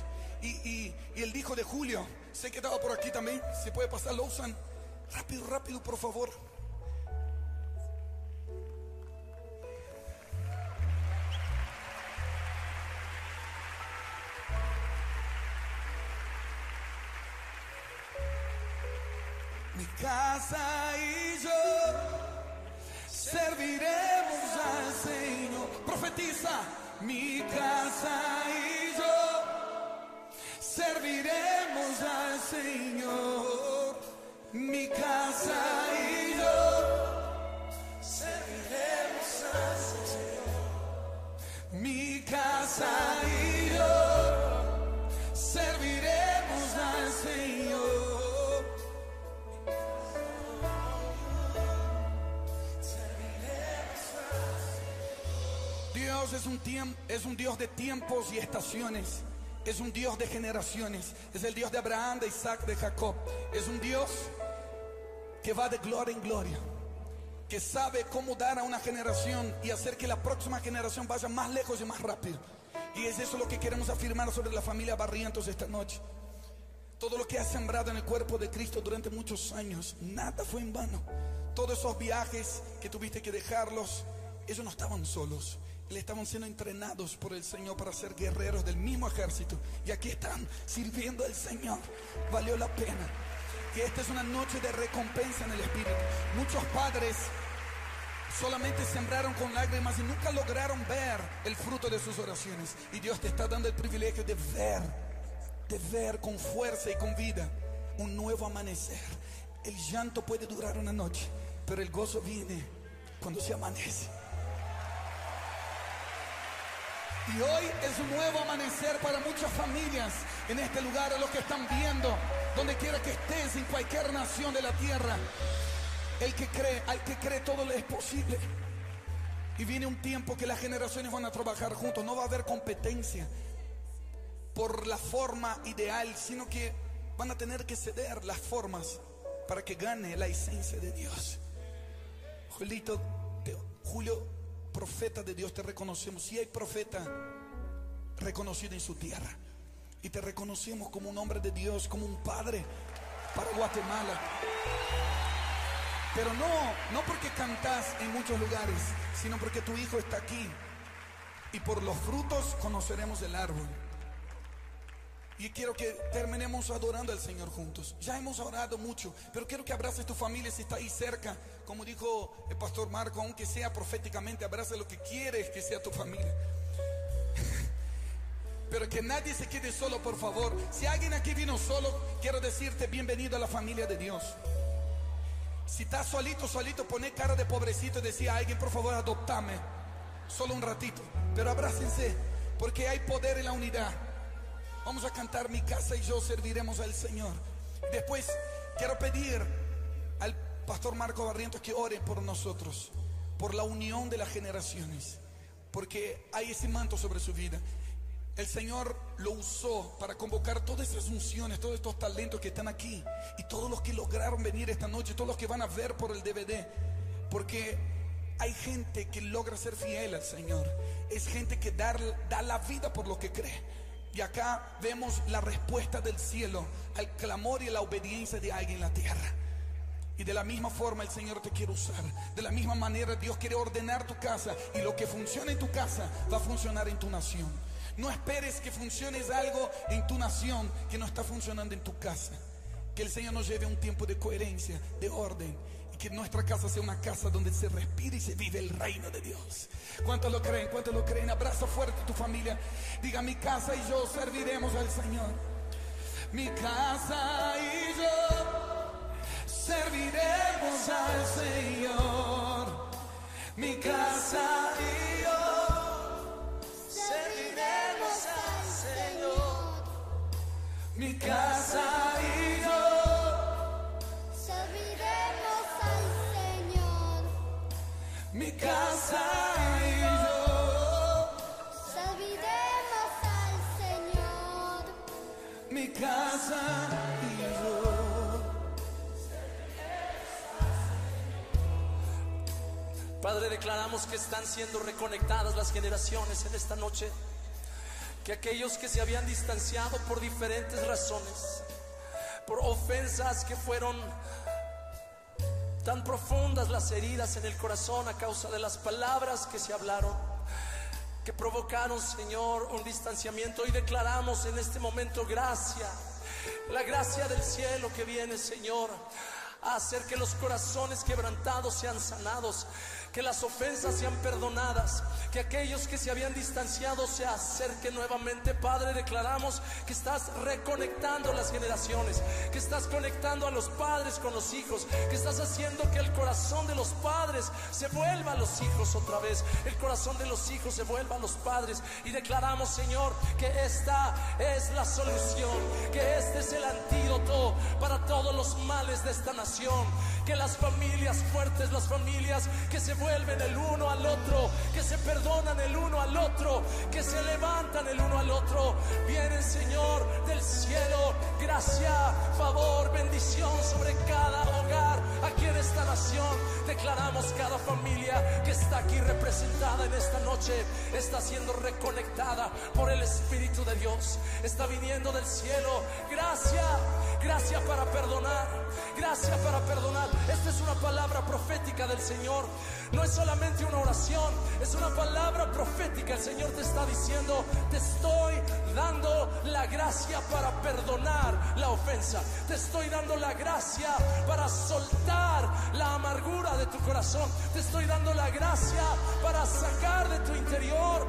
Y, y- el hijo de Julio, sé que estaba por aquí también. Se puede pasar, lo usan. Rápido, rápido, por favor. Casa y yo serviremos al Señor. Profetiza, mi casa y yo serviremos al Señor. Mi casa y yo serviremos al Señor. Mi casa y Dios es un, Dios de tiempos y estaciones. Es un Dios de generaciones. Es el Dios de Abraham, de Isaac, de Jacob. Es un Dios que va de gloria en gloria. Que sabe cómo dar a una generación y hacer que la próxima generación vaya más lejos y más rápido. Y es eso lo que queremos afirmar sobre la familia Barrientos esta noche. Todo lo que has sembrado en el cuerpo de Cristo durante muchos años, nada fue en vano. Todos esos viajes que tuviste que dejarlos, ellos no estaban solos. Le estaban siendo entrenados por el Señor para ser guerreros del mismo ejército. Y aquí están sirviendo al Señor. Valió la pena. Que esta es una noche de recompensa en el Espíritu. Muchos padres solamente sembraron con lágrimas y nunca lograron ver el fruto de sus oraciones. Y Dios te está dando el privilegio de ver, de ver con fuerza y con vida un nuevo amanecer. El llanto puede durar una noche, pero el gozo viene cuando se amanece. Y hoy es un nuevo amanecer para muchas familias en este lugar, a los que están viendo, donde quiera que estés, en cualquier nación de la tierra. El que cree, al que cree todo le es posible. Y viene un tiempo que las generaciones van a trabajar juntos, no va a haber competencia por la forma ideal, sino que van a tener que ceder las formas para que gane la esencia de Dios. Julito, Julio, profeta de Dios, te reconocemos. Si hay profeta reconocido en su tierra. Y te reconocemos como un hombre de Dios, como un padre para Guatemala. Pero no, no porque cantás en muchos lugares, sino porque tu hijo está aquí. Y por los frutos conoceremos el árbol. Y quiero que terminemos adorando al Señor juntos. Ya hemos orado mucho, pero quiero que abraces tu familia si está ahí cerca. Como dijo el pastor Marco, aunque sea proféticamente, abraza lo que quieres que sea tu familia. Pero que nadie se quede solo, por favor. Si alguien aquí vino solo, quiero decirte bienvenido a la familia de Dios. Si estás solito, solito, poné cara de pobrecito y decía a alguien, por favor, adoptame. Solo un ratito. Pero abrácense, porque hay poder en la unidad. Vamos a cantar mi casa y yo serviremos al Señor. Después quiero pedir al pastor Marco Barrientos que ore por nosotros, por la unión de las generaciones, porque hay ese manto sobre su vida. El Señor lo usó para convocar todas esas unciones, todos estos talentos que están aquí y todos los que lograron venir esta noche, todos los que van a ver por el DVD, porque hay gente que logra ser fiel al Señor, es gente que dar- da la vida por lo que cree. Y acá vemos la respuesta del cielo al clamor y la obediencia de alguien en la tierra. Y de la misma forma el Señor te quiere usar. De la misma manera Dios quiere ordenar tu casa. Y lo que funciona en tu casa va a funcionar en tu nación. No esperes que funcione algo en tu nación que no está funcionando en tu casa. Que el Señor nos lleve a un tiempo de coherencia, de orden. Que nuestra casa sea una casa donde se respira y se vive el reino de Dios. ¿Cuántos lo creen? ¿Cuántos lo creen? Abraza fuerte a tu familia. Diga mi casa y yo serviremos al Señor. Mi casa y yo serviremos al Señor. Mi casa y yo serviremos al mi casa y yo. Mi casa y yo. Serviremos al Señor. Mi casa y yo. Padre, declaramos que están siendo reconectadas las generaciones en esta noche. Que aquellos que se habían distanciado por diferentes razones, por ofensas que fueron tan profundas las heridas en el corazón a causa de las palabras que se hablaron, que provocaron, Señor, un distanciamiento. Y declaramos en este momento gracia, la gracia del cielo que viene, Señor, a hacer que los corazones quebrantados sean sanados, que las ofensas sean perdonadas, que aquellos que se habían distanciado se acerquen nuevamente. Padre, declaramos que estás reconectando las generaciones, que estás conectando a los padres con los hijos, que estás haciendo que el corazón de los padres se vuelva a los hijos otra vez, el corazón de los hijos se vuelva a los padres. Y declaramos, Señor, que esta es la solución, que este es el antídoto para todos los males de esta nación, que las familias fuertes, las familias que se vuelven el uno al otro, que se perdonan el uno al otro, que se levantan el uno al otro, vienen, Señor, del cielo, gracia, favor, bendición sobre cada hogar aquí en esta nación. Declaramos cada familia que está aquí representada en esta noche, está siendo reconectada por el Espíritu de Dios, está viniendo del cielo. Gracia, gracia para perdonar, gracia para perdonar. Esta es una palabra profética del Señor. No es solamente una oración, es una palabra profética. El Señor te está diciendo, te estoy dando la gracia para perdonar la ofensa. Te estoy dando la gracia para soltar la amargura de tu corazón. Te estoy dando la gracia para sacar de tu interior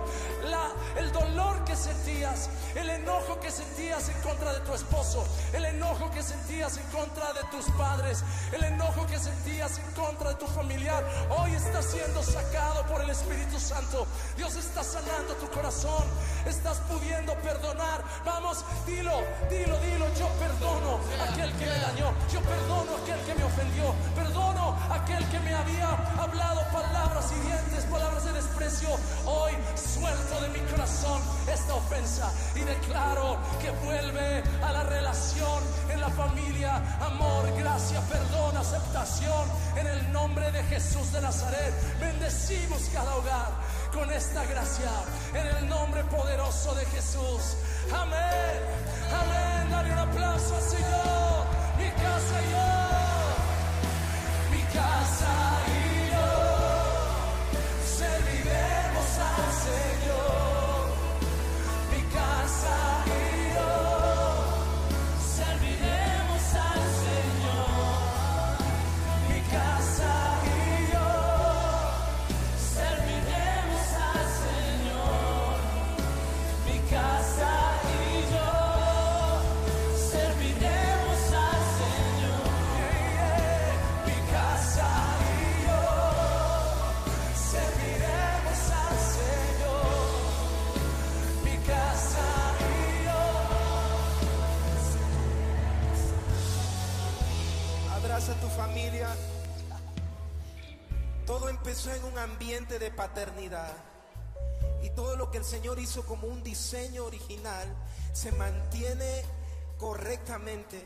el dolor que sentías, el enojo que sentías en contra de tu esposo, el enojo que sentías en contra de tus padres, el enojo que sentías en contra de tu familiar. Hoy está siendo sacado por el Espíritu Santo. Dios está sanando tu corazón. Estás pudiendo perdonar. Vamos, dilo, dilo, dilo. Yo perdono aquel que me dañó. Yo perdono a aquel que me ofendió. Perdono aquel que me había hablado palabras hirientes, palabras de desprecio. Hoy suelto de mi corazón esta ofensa y declaro que vuelve a la relación en la familia. Amor, gracia, perdón, aceptación. En el nombre de Jesús de Nazaret. Bendecimos cada hogar con esta gracia. En el nombre poderoso de Jesús. Amén. Amén. Dale un aplauso al Señor. Mi casa y yo. Mi casa y En un ambiente de paternidad. Y todo lo que el Señor hizo como un diseño original se mantiene correctamente.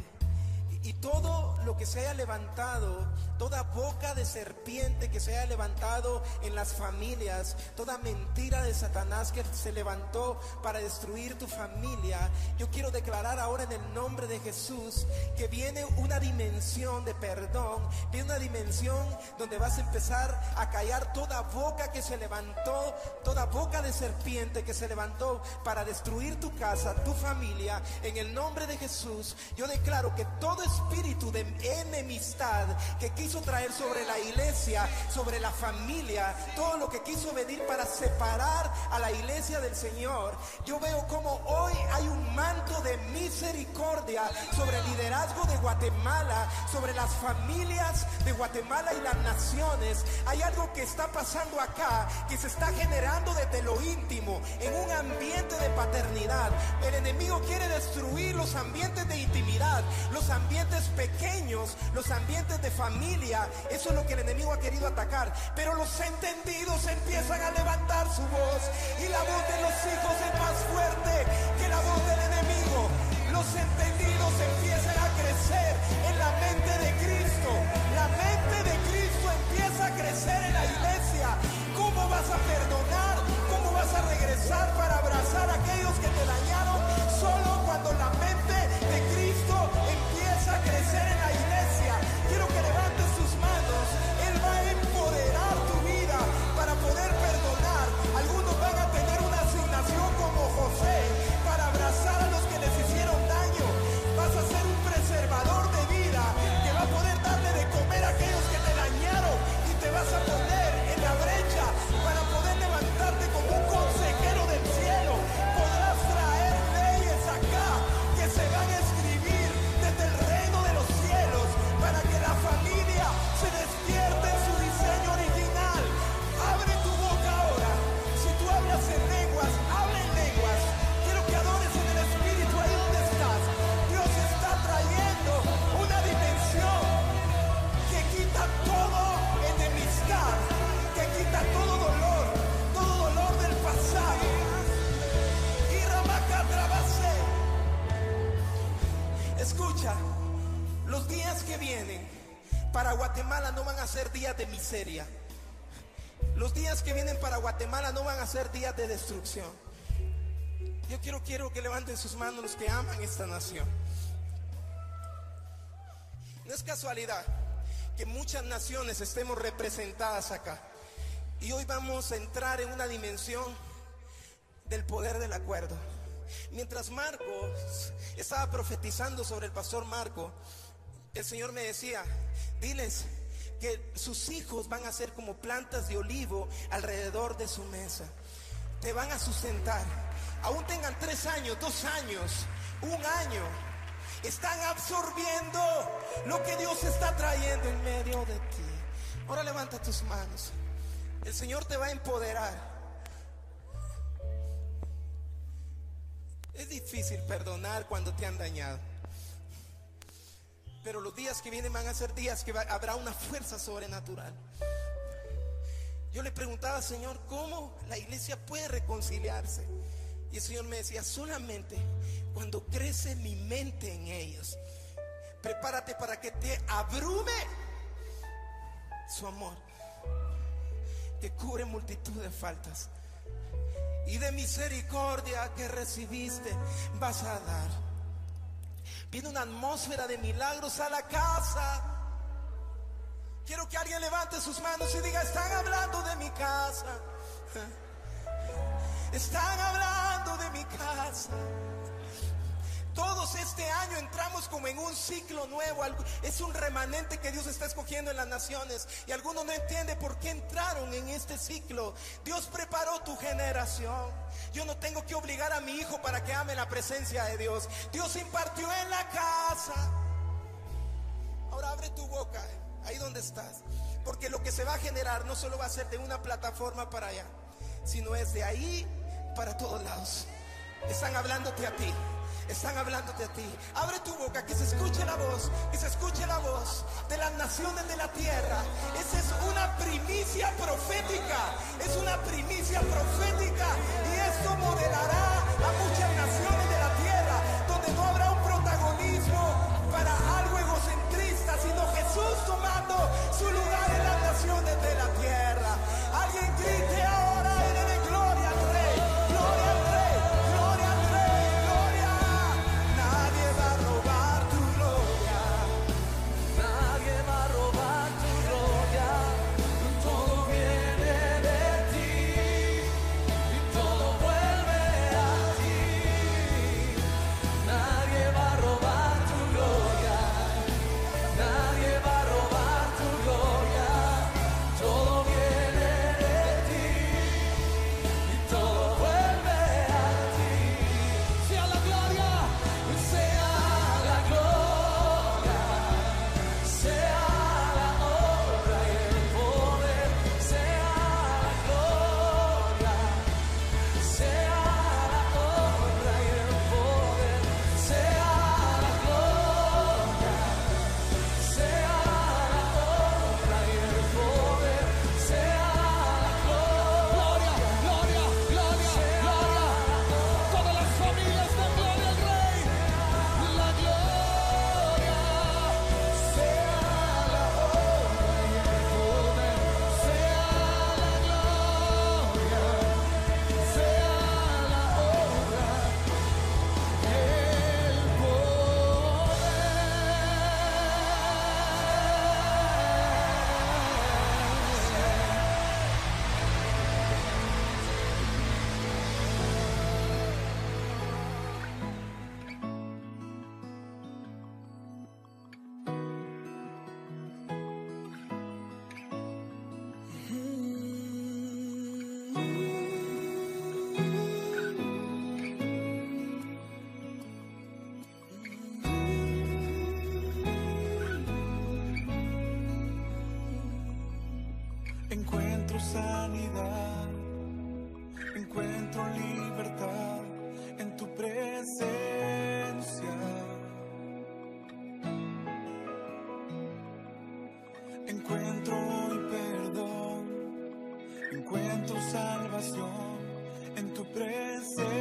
Y todo lo que se haya levantado, toda boca de serpiente que se haya levantado en las familias, toda mentira de Satanás que se levantó para destruir tu familia, yo quiero declarar ahora en el nombre de Jesús que viene una dimensión de perdón, viene una dimensión donde vas a empezar a callar toda boca que se levantó, toda boca de serpiente que se levantó para destruir tu casa, tu familia. En el nombre de Jesús, yo declaro que todo espíritu de enemistad que quiso traer sobre la iglesia, sobre la familia, todo lo que quiso venir para separar a la iglesia del Señor, yo veo como hoy hay un manto de misericordia sobre el liderazgo de Guatemala, sobre las familias de Guatemala y las naciones. Hay algo que está pasando acá, que se está generando desde lo íntimo, en un ambiente de paternidad. El enemigo quiere destruir los ambientes de intimidad, los ambientes pequeños, los ambientes de familia. Eso es lo que el enemigo ha querido atacar. Pero los entendidos empiezan a levantar su voz y la voz de los hijos es más fuerte que la voz del enemigo. Los entendidos empiezan a crecer para Guatemala no van a ser días de miseria. Los días que vienen para Guatemala no van a ser días de destrucción. Yo quiero, quiero que levanten sus manos los que aman esta nación. No es casualidad que muchas naciones estemos representadas acá. Y hoy vamos a entrar en una dimensión del poder del acuerdo. Mientras Marcos estaba profetizando sobre el pastor Marco, el Señor me decía, diles que sus hijos van a ser como plantas de olivo alrededor de su mesa. Te van a sustentar. Aún tengan tres años, dos años, un año. Están absorbiendo lo que Dios está trayendo en medio de ti. Ahora levanta tus manos. El Señor te va a empoderar. Es difícil perdonar cuando te han dañado. Pero los días que vienen van a ser días que habrá una fuerza sobrenatural. Yo le preguntaba, Señor, ¿cómo la iglesia puede reconciliarse? Y el Señor me decía, solamente cuando crece mi mente en ellos. Prepárate para que te abrume su amor, que cubre multitud de faltas. Y de misericordia que recibiste vas a dar. Viene una atmósfera de milagros a la casa. Quiero que alguien levante sus manos y diga, están hablando de mi casa. Están hablando de mi casa. Todos este año entramos como en un ciclo nuevo. Es un remanente que Dios está escogiendo en las naciones. Y algunos no entienden por qué entraron en este ciclo. Dios preparó tu generación. Yo no tengo que obligar a mi hijo para que ame la presencia de Dios. Dios impartió en la casa. Ahora abre tu boca, ahí donde estás. Porque lo que se va a generar no solo va a ser de una plataforma para allá, sino es de ahí para todos lados. Están hablándote a ti. Están hablándote a ti. Abre tu boca, que se escuche la voz, que se escuche la voz de las naciones de la tierra. Esa es una primicia profética. Es una primicia profética. Y esto modelará a muchas naciones de Encuentro libertad en tu presencia. Encuentro hoy perdón, encuentro salvación en tu presencia.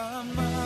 I'm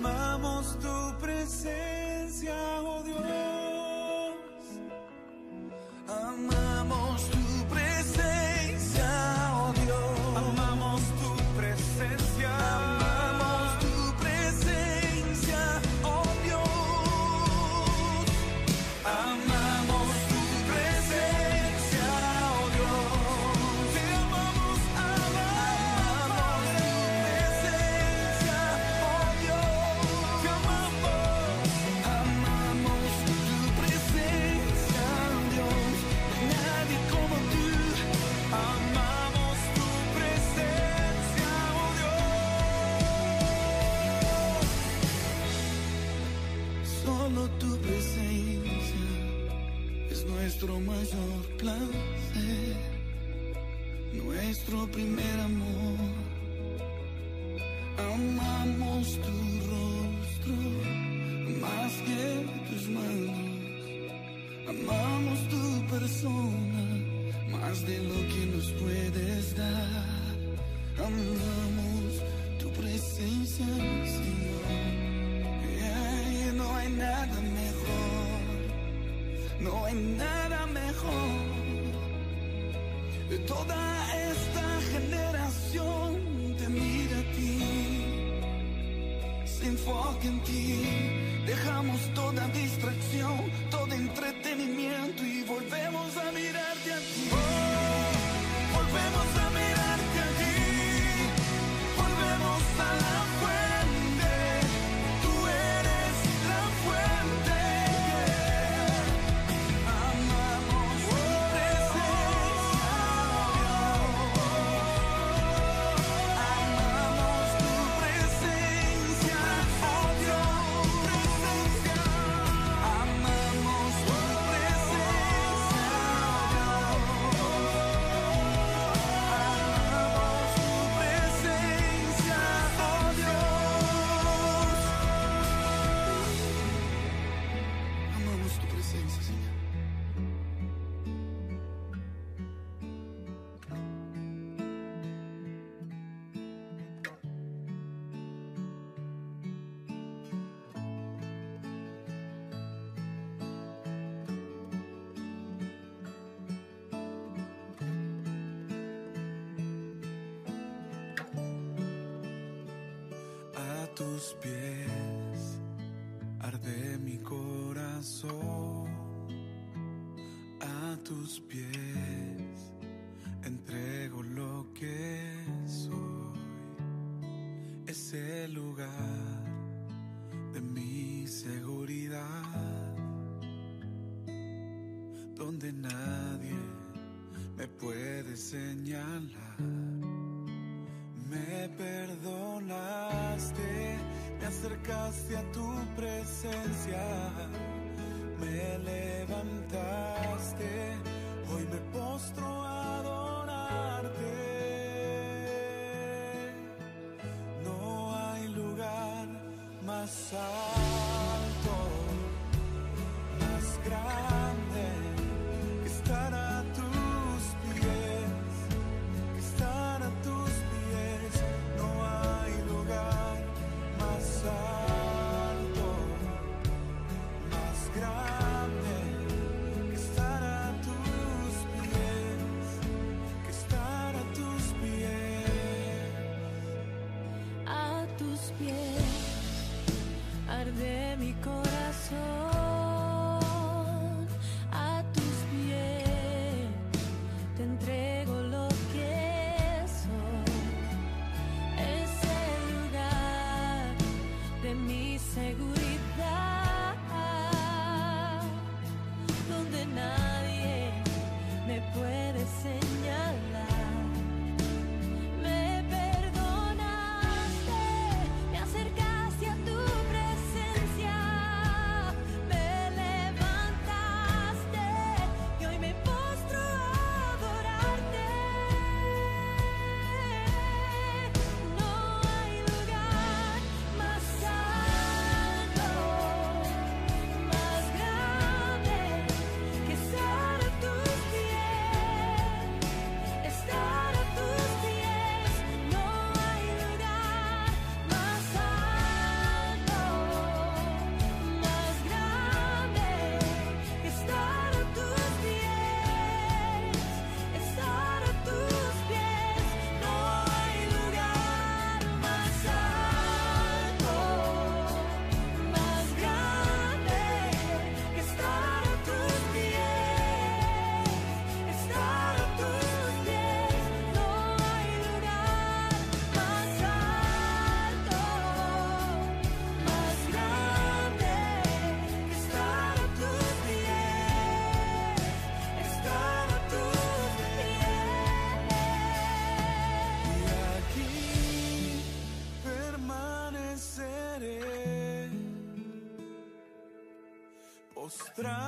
amamos tu presencia.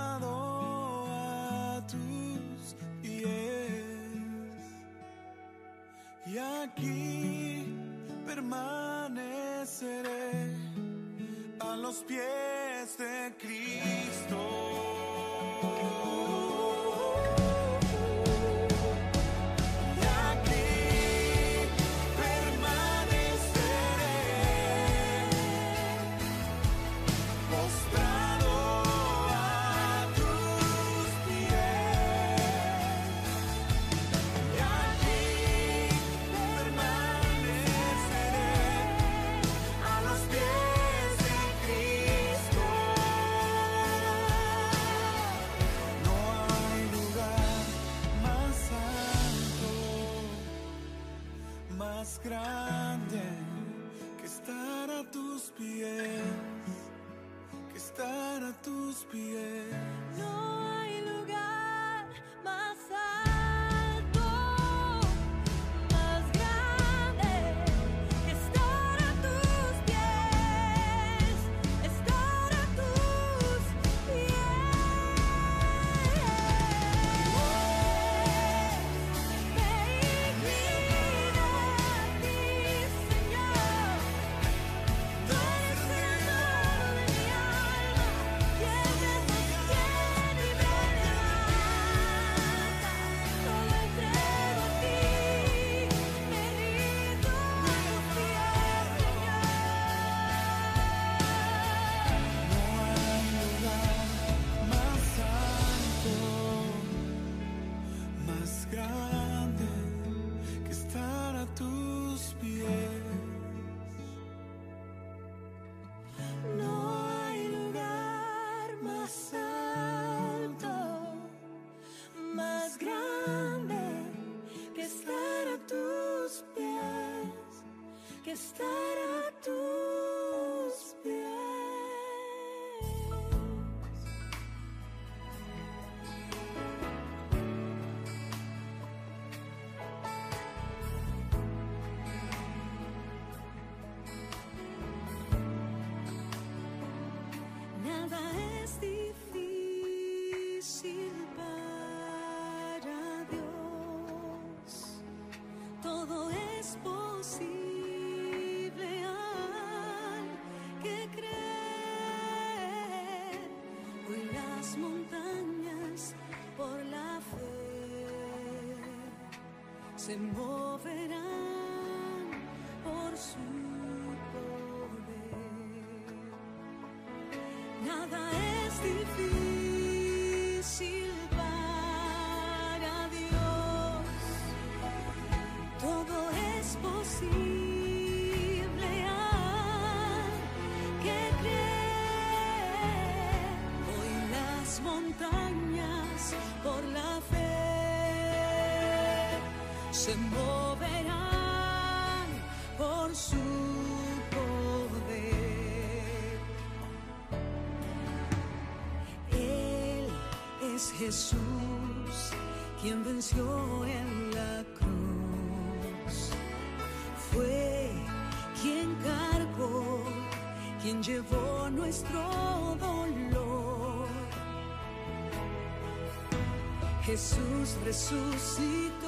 a tus pies y aquí permaneceré a los pies de Cristo. Tus pies. las montañas por la fe se moverán por su poder. Nada es difícil. se moverán por su poder. Él es Jesús, quien venció en la cruz. Fue quien cargó, quien llevó nuestro dolor. Jesús resucitó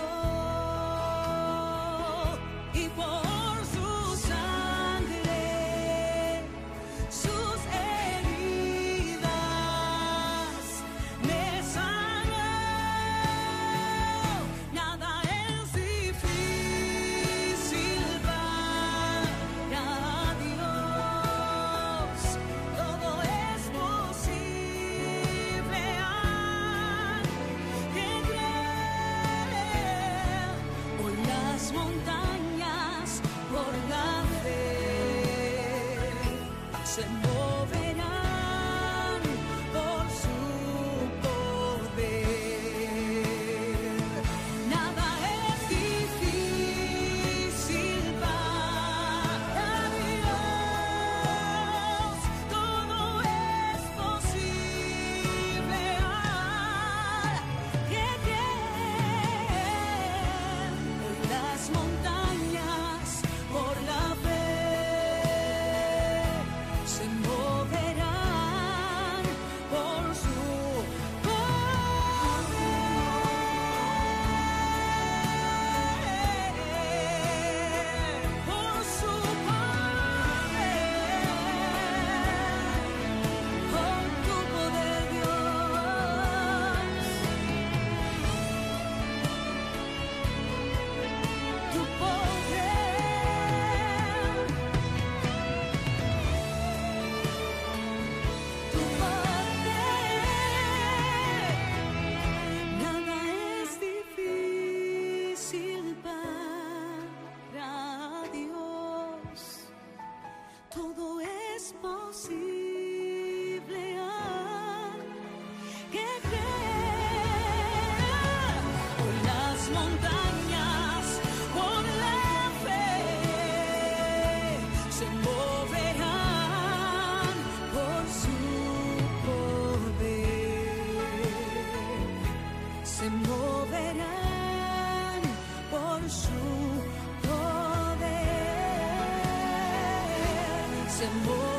ese more.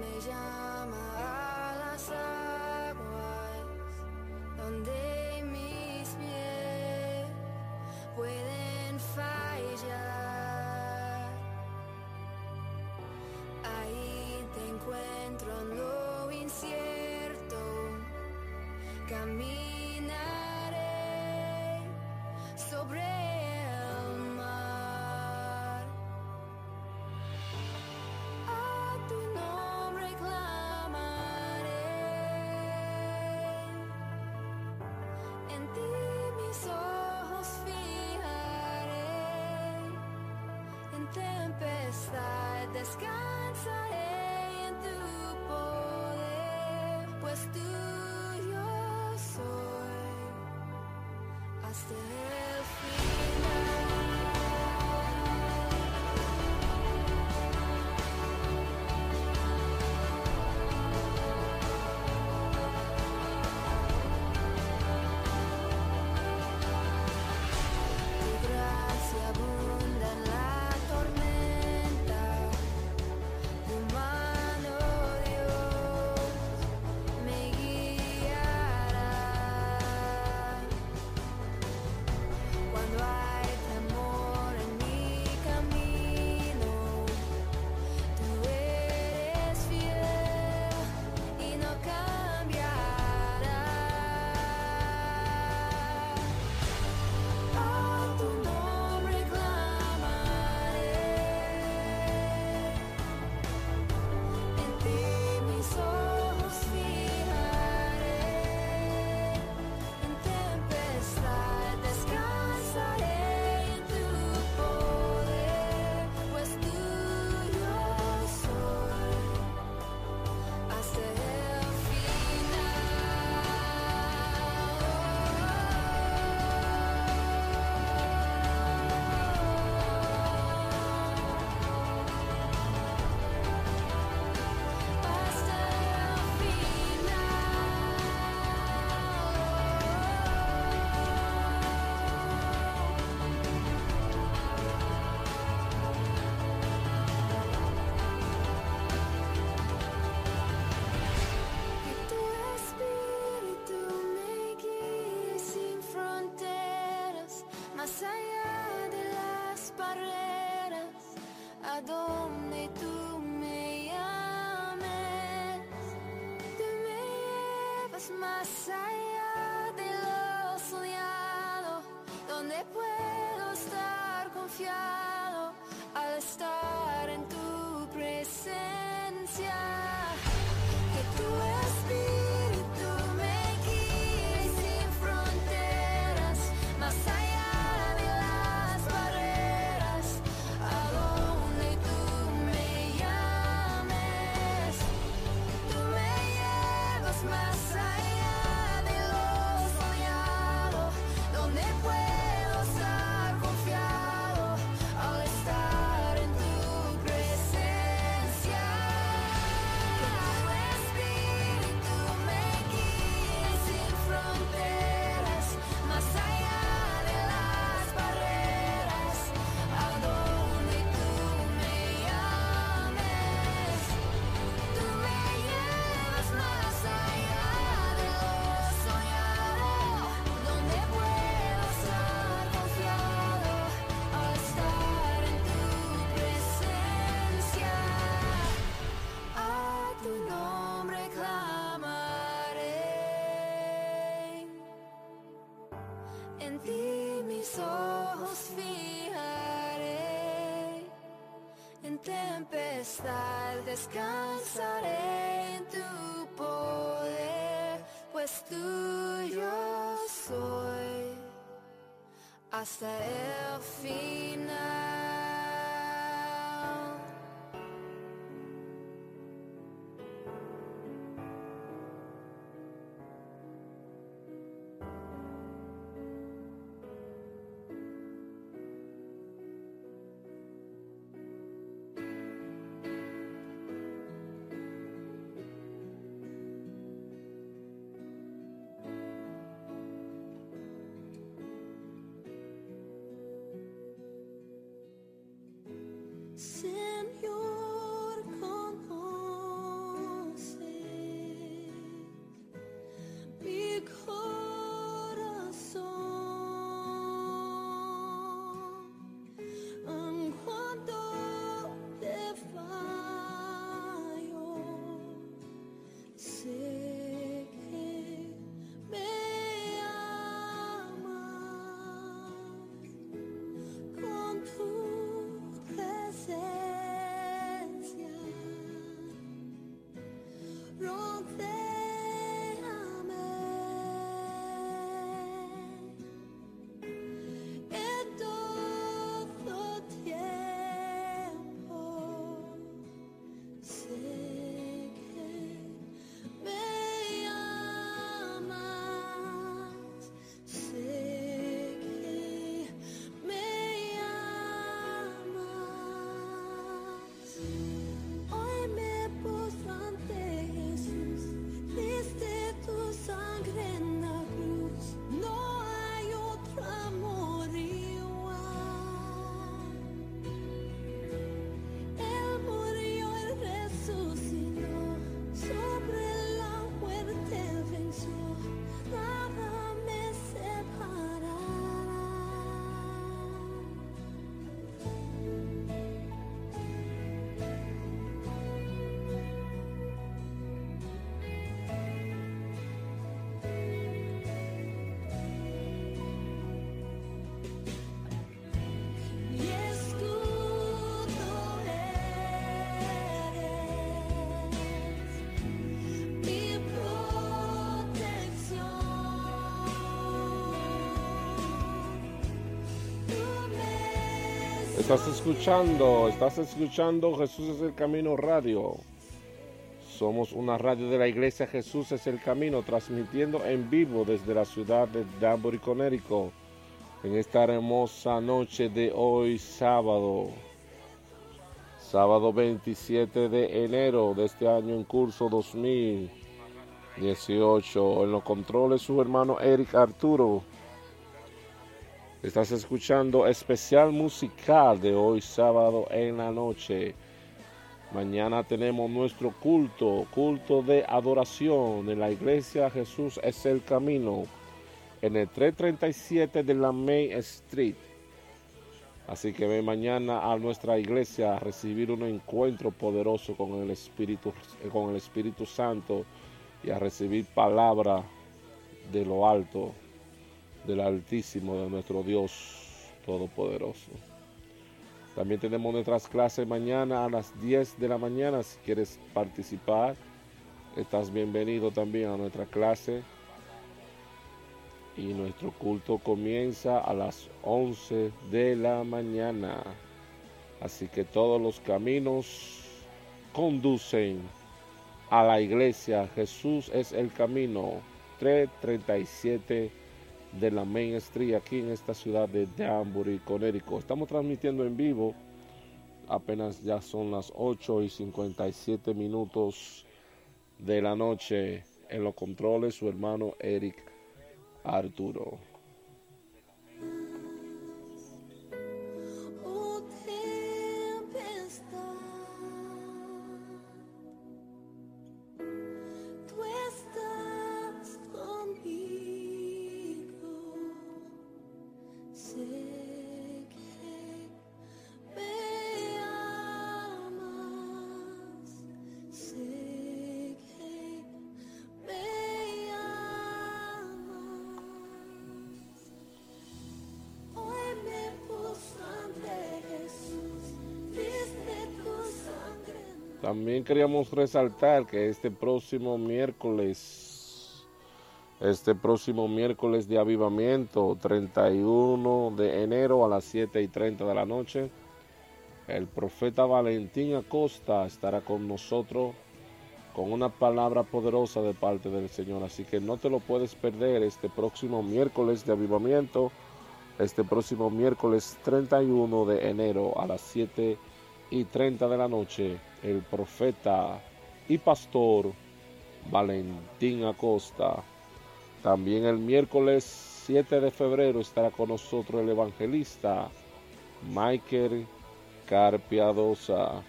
没家。tempestad descansaré en tu poder, pues tuyo soy hasta el final. hasta el final. Estás escuchando, estás escuchando Jesús es el Camino Radio. Somos una radio de la iglesia Jesús es el Camino, transmitiendo en vivo desde la ciudad de Danbury, Connecticut, en esta hermosa noche de hoy, sábado. Sábado 27 de enero de este año en curso 2018. En los controles su hermano Eric Arturo. Estás escuchando especial musical de hoy sábado en la noche. Mañana tenemos nuestro culto, culto de adoración en la iglesia Jesús es el camino, en el 337 de la Main Street. Así que ven mañana a nuestra iglesia a recibir un encuentro poderoso con el Espíritu, con el Espíritu Santo y a recibir palabra de lo alto, del Altísimo, de nuestro Dios Todopoderoso. También tenemos nuestras clases mañana a las 10 de la mañana. Si quieres participar, estás bienvenido también a nuestra clase. Y nuestro culto comienza a las 11 de la mañana. Así que todos los caminos conducen a la iglesia. Jesús es el camino. 337 de la Main Street aquí en esta ciudad de Danbury, Connecticut. Estamos transmitiendo en vivo. Apenas ya son las 8 y 57 minutos de la noche. En los controles su hermano Eric Arturo. Queríamos resaltar que este próximo miércoles, este próximo miércoles de avivamiento, 31 de enero a las 7 y 30 de la noche, el profeta Valentín Acosta estará con nosotros con una palabra poderosa de parte del Señor. Así que no te lo puedes perder este próximo miércoles de avivamiento, este próximo miércoles 31 de enero a las 7 y 30 de la noche, el profeta y pastor Valentín Acosta. También el miércoles 7 de febrero estará con nosotros el evangelista Michael Carpiadosa.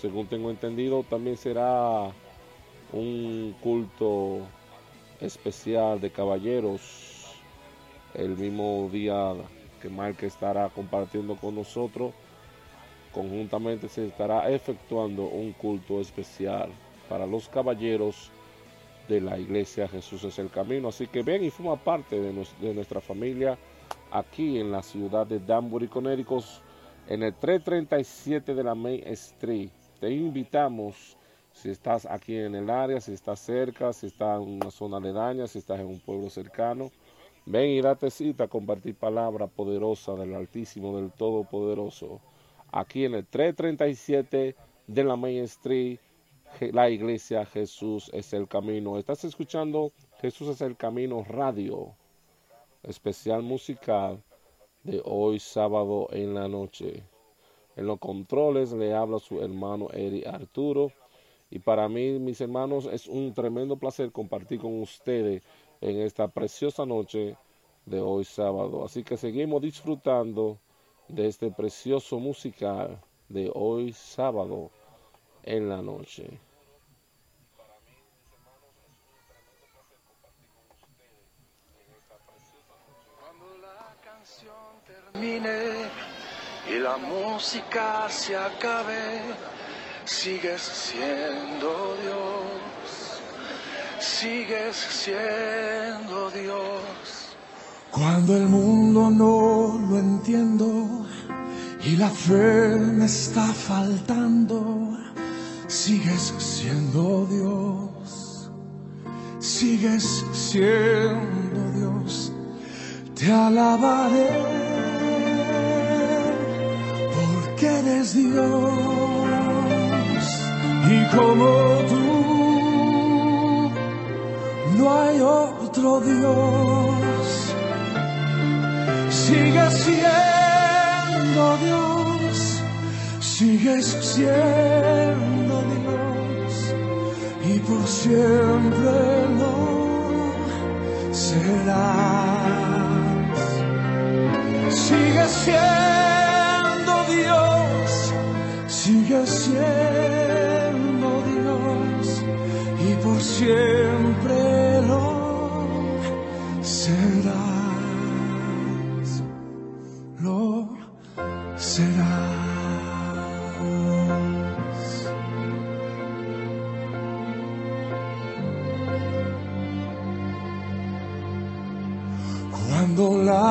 Según tengo entendido, también será un culto especial de caballeros el mismo día que Mike estará compartiendo con nosotros. Conjuntamente se estará efectuando un culto especial para los caballeros de la iglesia Jesús es el camino. Así que ven y forma parte de, nuestra familia aquí en la ciudad de Danbury, Connecticut, en el 337 de la Main Street. Te invitamos, si estás aquí en el área, si estás cerca, si estás en una zona aledaña, si estás en un pueblo cercano, ven y date cita a compartir palabra poderosa del Altísimo, del Todopoderoso. Aquí en el 337 de la Main Street, la iglesia Jesús es el camino. Estás escuchando Jesús es el camino radio, especial musical de hoy sábado en la noche. En los controles le habla su hermano Eri Arturo. Y para mí, mis hermanos, es un tremendo placer compartir con ustedes en esta preciosa noche de hoy sábado. Así que seguimos disfrutando de este precioso musical de hoy sábado en la noche. termine y la música se acabe, sigues siendo Dios, sigues siendo Dios. Cuando el mundo no lo entiendo y la fe me está faltando, sigues siendo Dios, sigues siendo Dios. Te alabaré eres Dios y como tú no hay otro Dios. Sigues siendo Dios, sigues siendo Dios y por siempre lo serás. Sigues siendo Dios, sigues siendo Dios y por siempre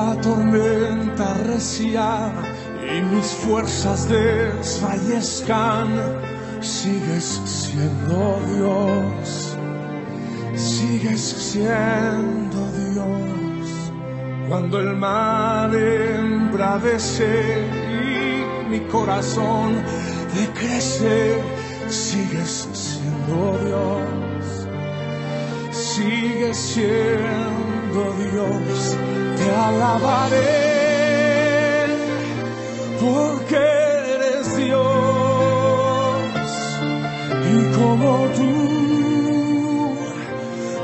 la tormenta recia y mis fuerzas desfallezcan, sigues siendo Dios, sigues siendo Dios. Cuando el mar embravece y mi corazón decrece, sigues siendo Dios, sigues siendo Dios, te alabaré porque eres Dios y como tú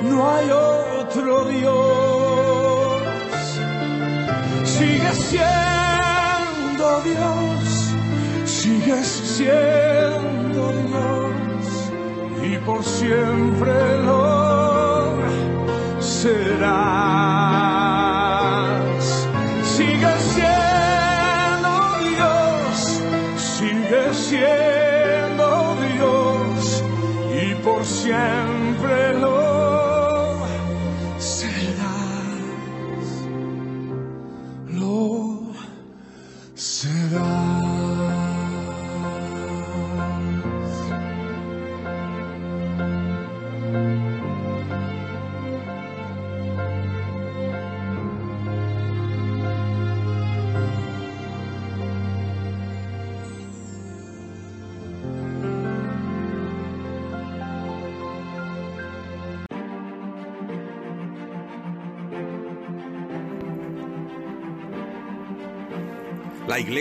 no hay otro Dios. Sigues siendo Dios, sigues siendo Dios y por siempre lo serás.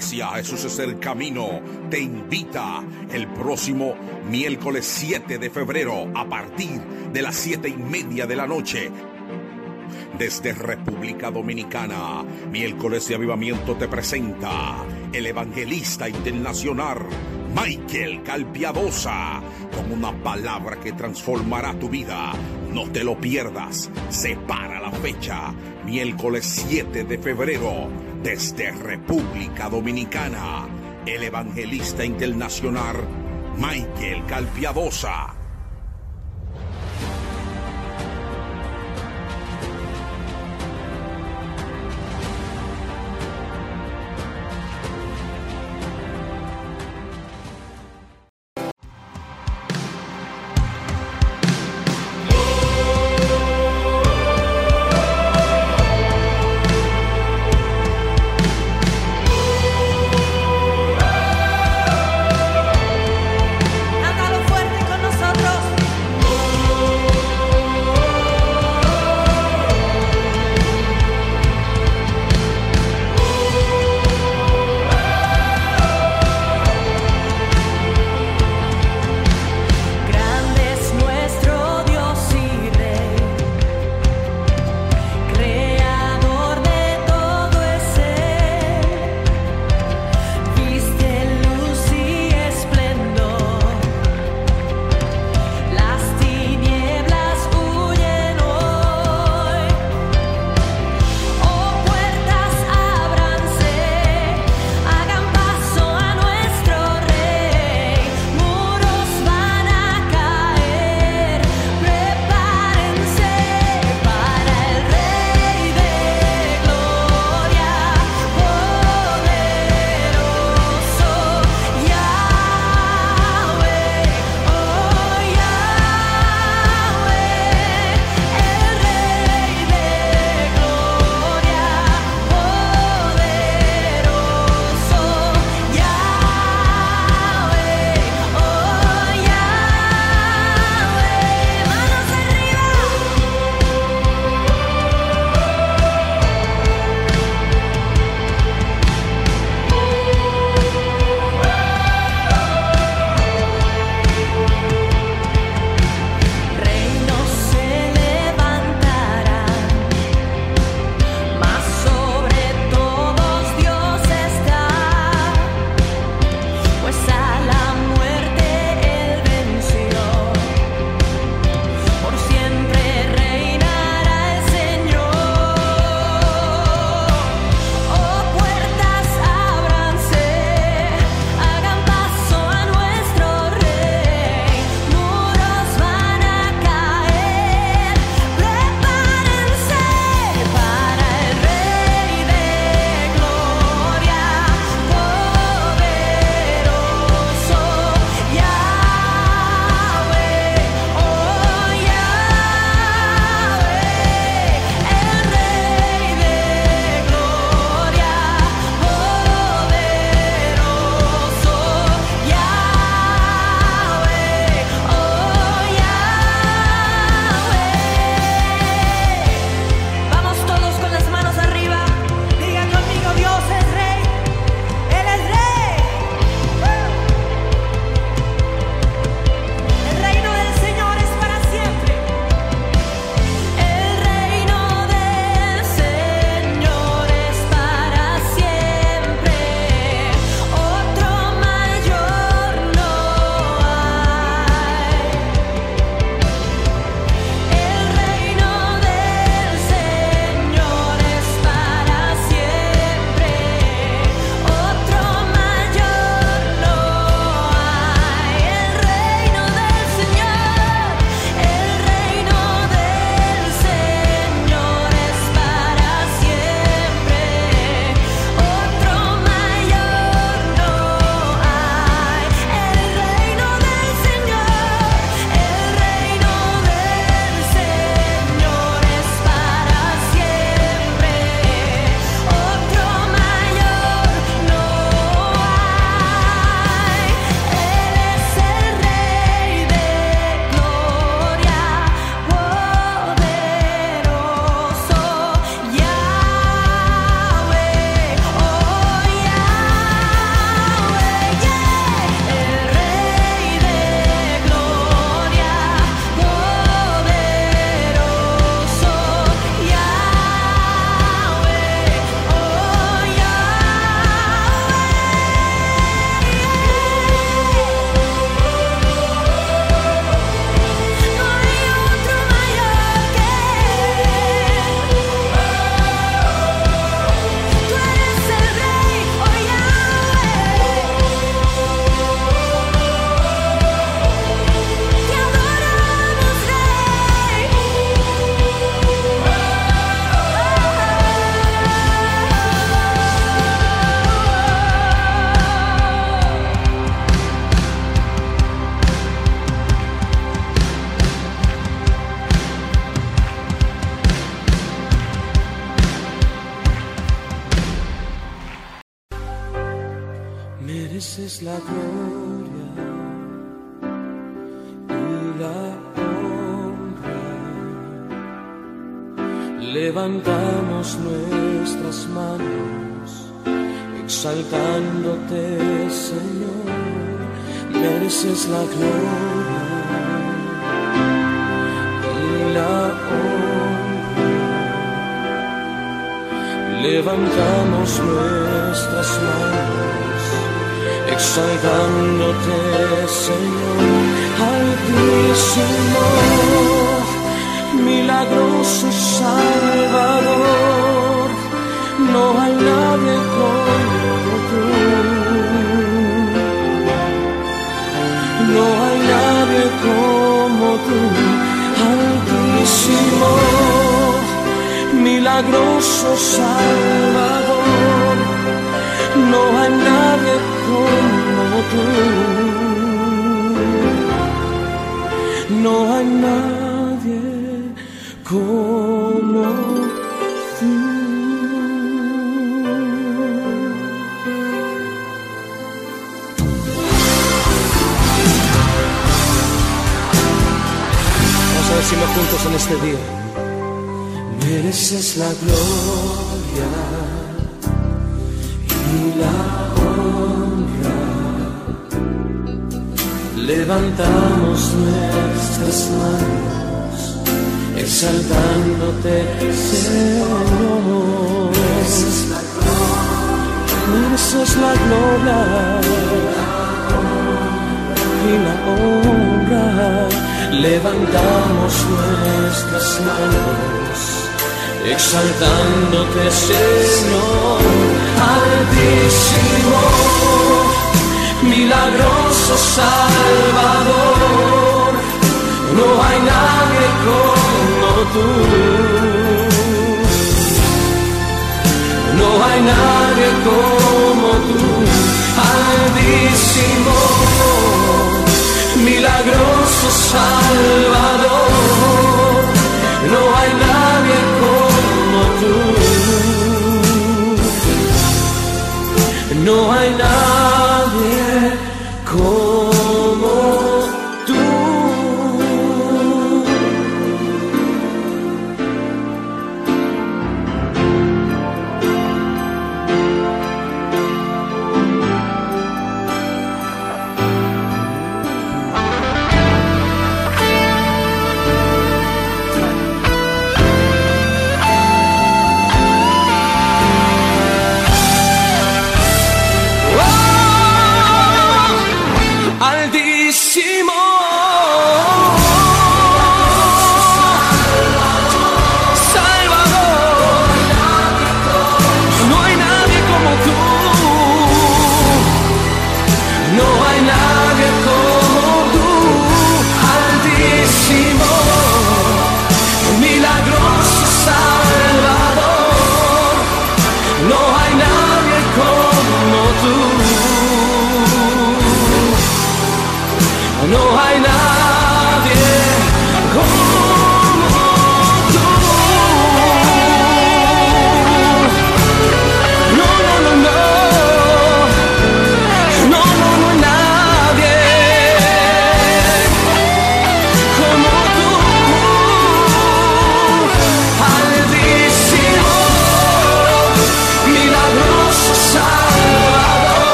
Jesús es el camino te invita el próximo miércoles 7 de febrero a partir de las 7 y media de la noche. Desde República Dominicana, miércoles de avivamiento te presenta el evangelista internacional Michael Calpiadosa con una palabra que transformará tu vida. No te lo pierdas. Separa la fecha, miércoles 7 de febrero, desde República Dominicana. El evangelista internacional Michael Calpiadosa.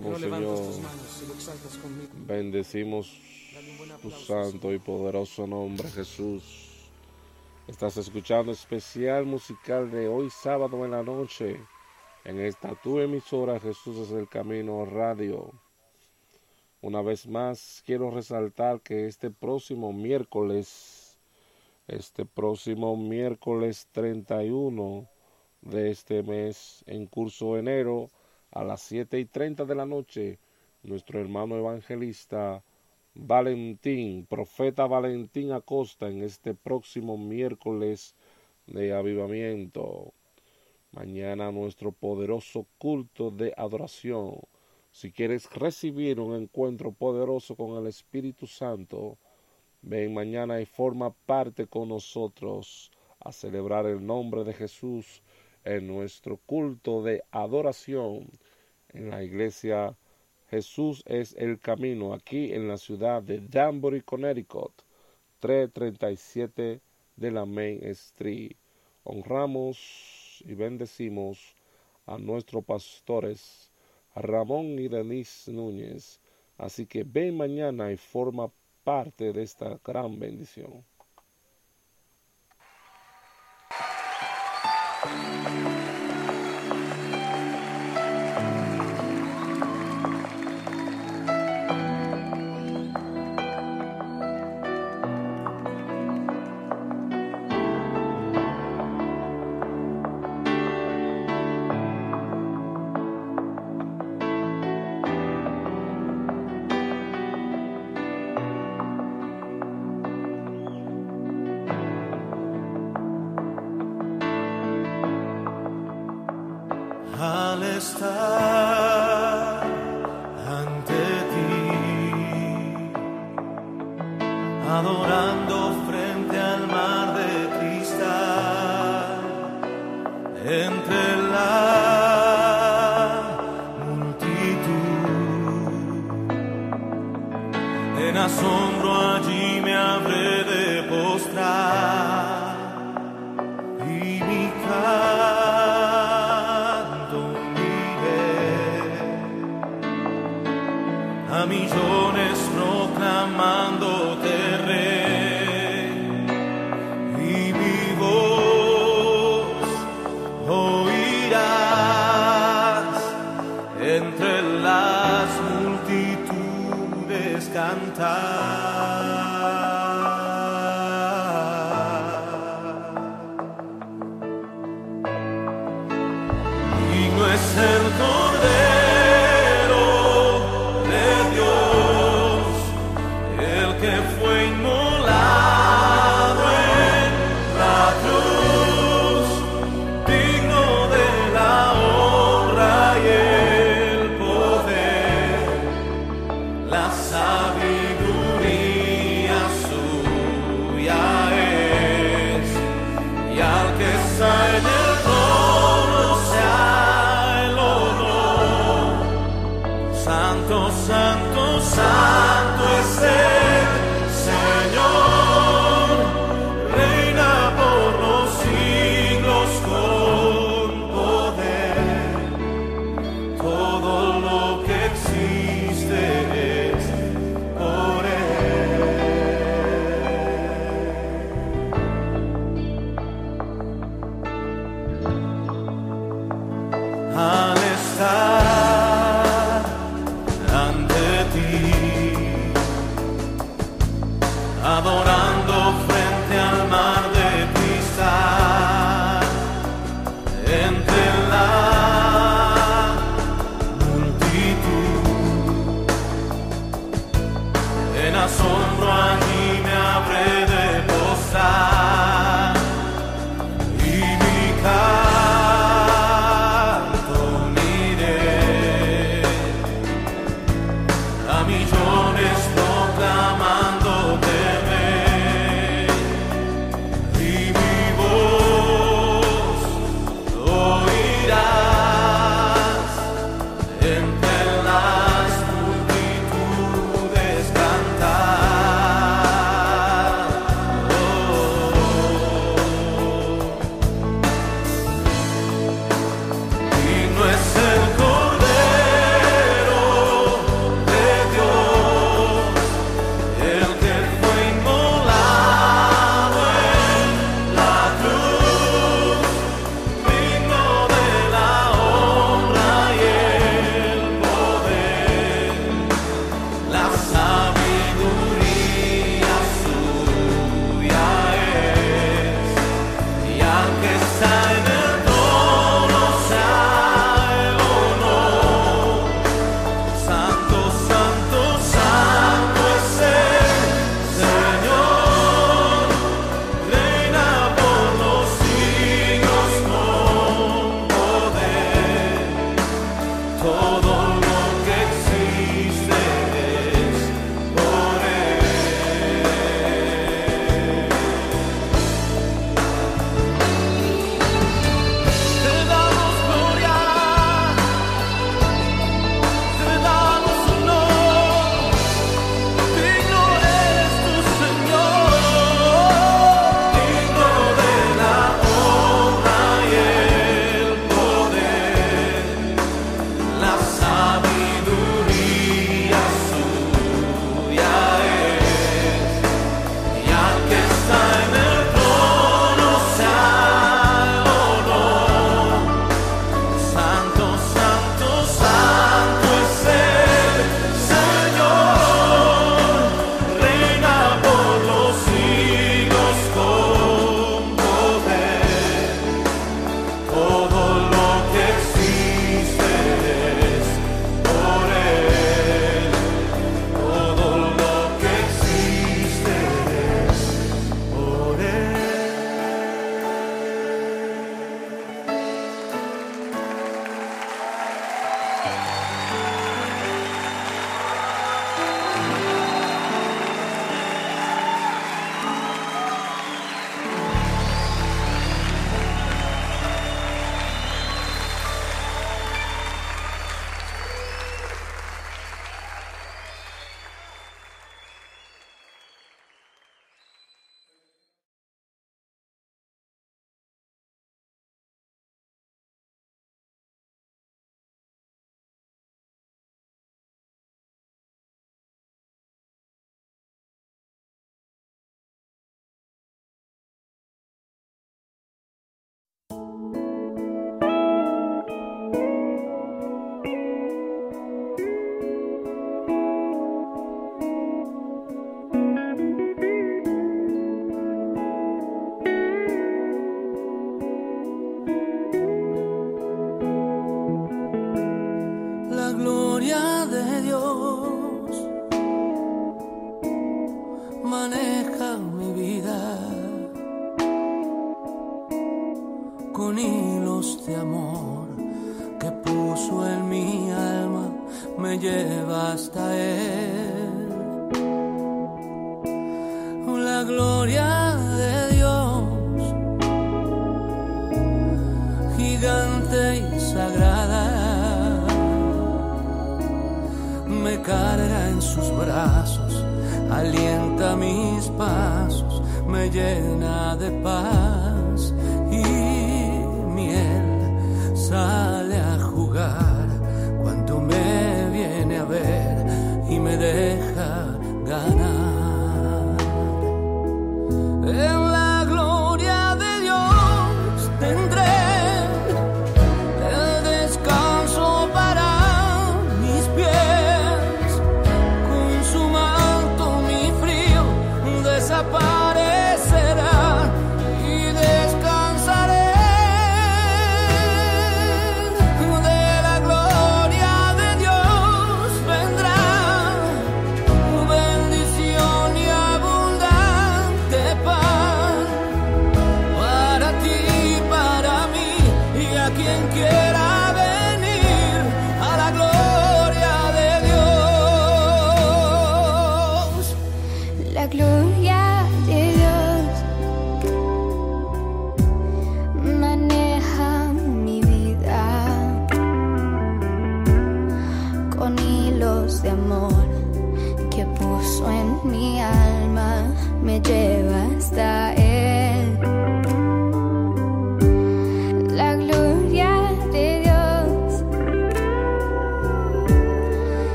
Levantas Señor. Bendecimos tu santo y poderoso nombre, Jesús. Estás escuchando especial musical de hoy sábado en la noche en esta tu emisora Jesús es el Camino Radio. Una vez más quiero resaltar que este próximo miércoles, este próximo miércoles 31 de este mes en curso enero a las 7 y 30 de la noche, nuestro hermano evangelista Valentín, profeta Valentín Acosta, en este próximo miércoles de avivamiento. Mañana nuestro poderoso culto de adoración. Si quieres recibir un encuentro poderoso con el Espíritu Santo, ven mañana y forma parte con nosotros a celebrar el nombre de Jesús en nuestro culto de adoración en la iglesia Jesús es el camino aquí en la ciudad de Danbury, Connecticut, 337 de la Main Street. Honramos y bendecimos a nuestros pastores Ramón y Denise Núñez. Así que ven mañana y forma parte de esta gran bendición.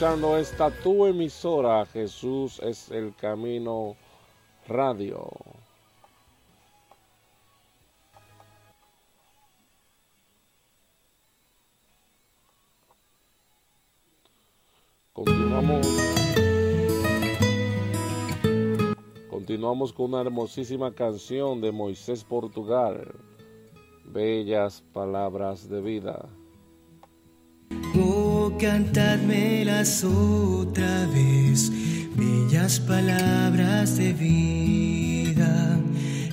Escuchando esta tu emisora, Jesús es el camino radio. Continuamos. Continuamos con una hermosísima canción de Moisés Portugal. Bellas palabras de vida. Oh, otra vez, bellas palabras de vida.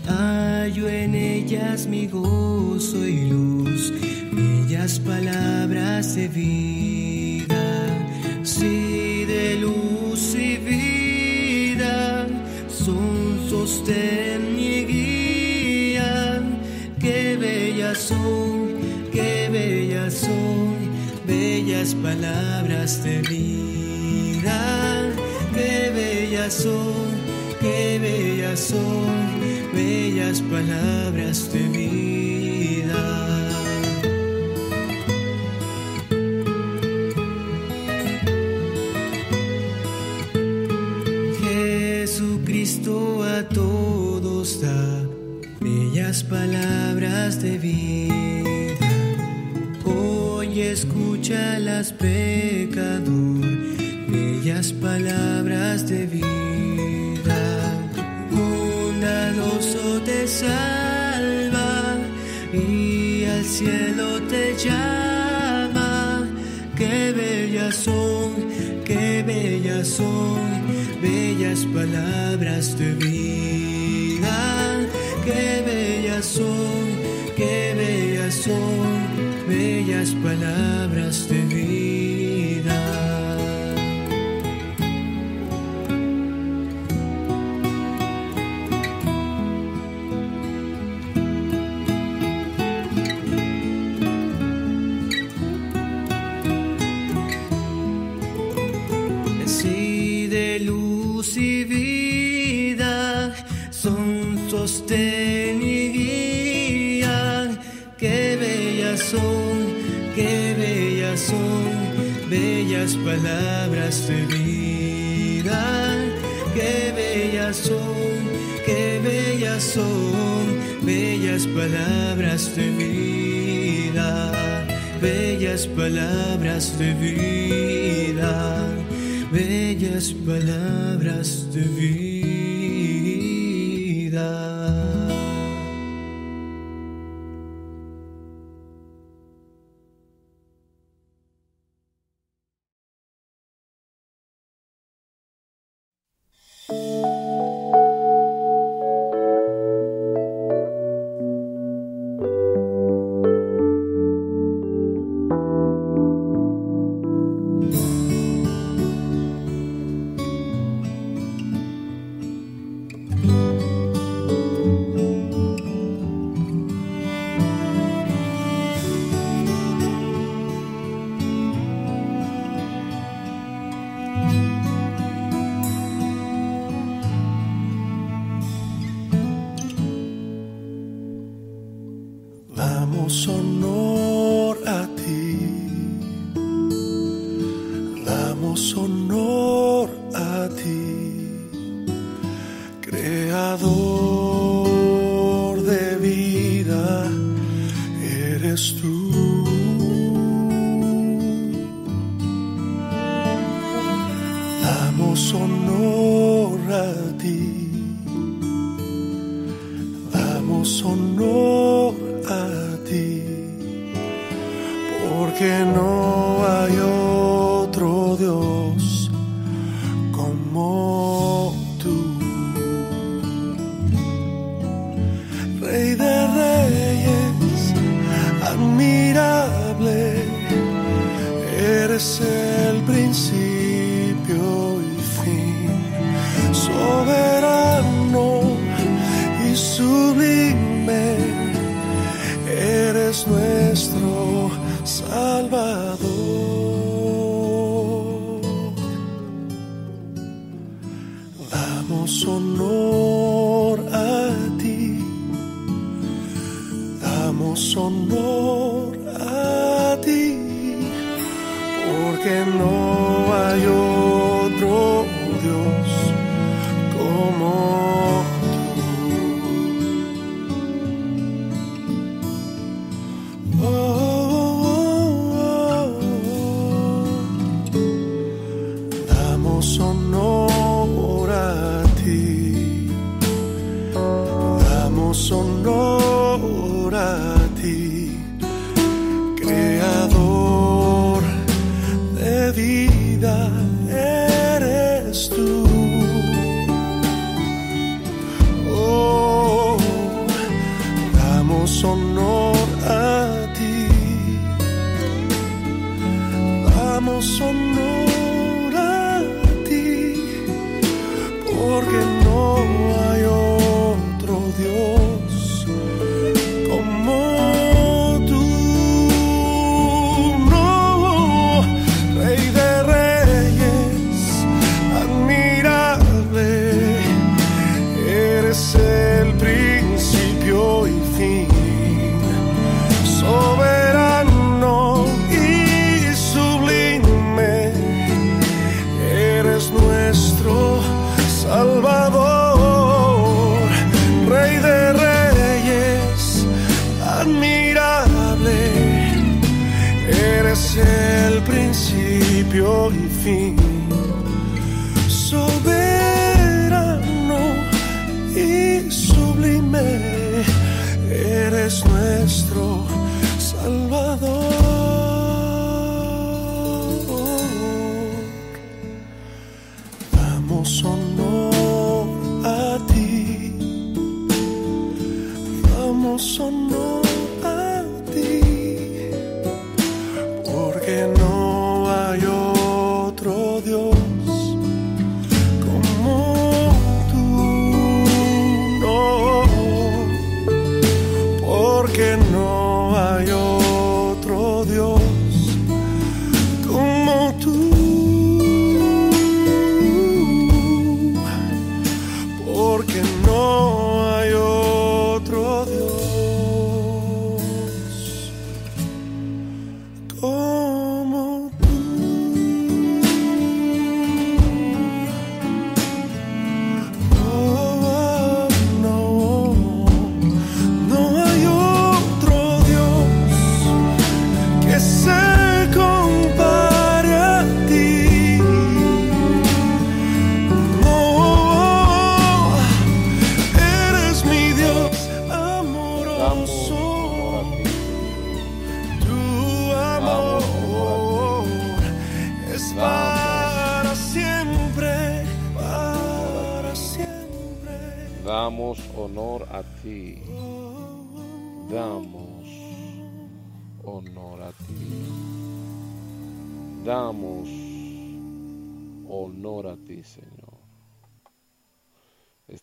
Hallo en ellas mi gozo y luz, bellas palabras de vida. Cielo te llama. Qué bellas son, qué bellas son, bellas palabras de vida. Qué bellas son, qué bellas son bellas palabras de vida. Bellas palabras de vida. Qué bellas son, qué bellas son, bellas palabras de vida. Bellas palabras de vida, bellas palabras de vida.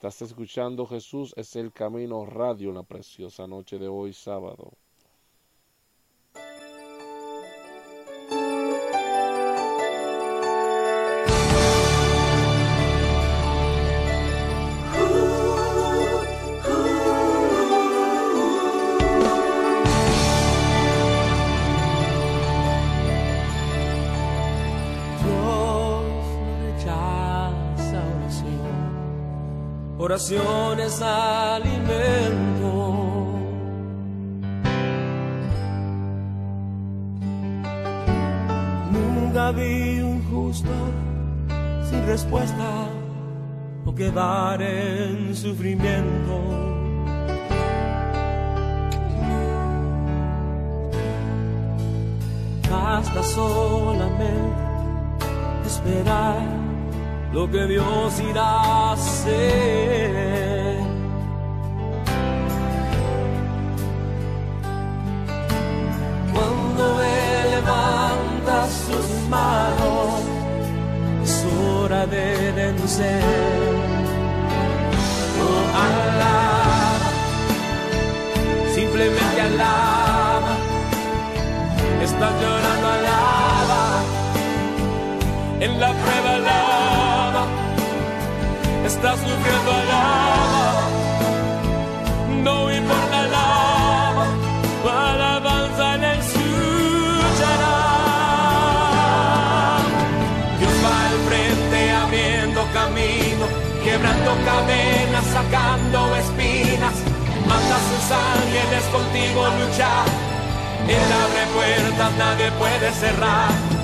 Estás escuchando Jesús es el Camino Radio, una preciosa noche de hoy sábado. quedar en sufrimiento. Basta solamente esperar lo que Dios irá a hacer. sufriendo alaba, no importa alaba, alabanza le escuchará. Dios va al frente abriendo camino, quebrando cadenas, sacando espinas, manda sus ángeles contigo luchar, él abre puertas, nadie puede cerrar.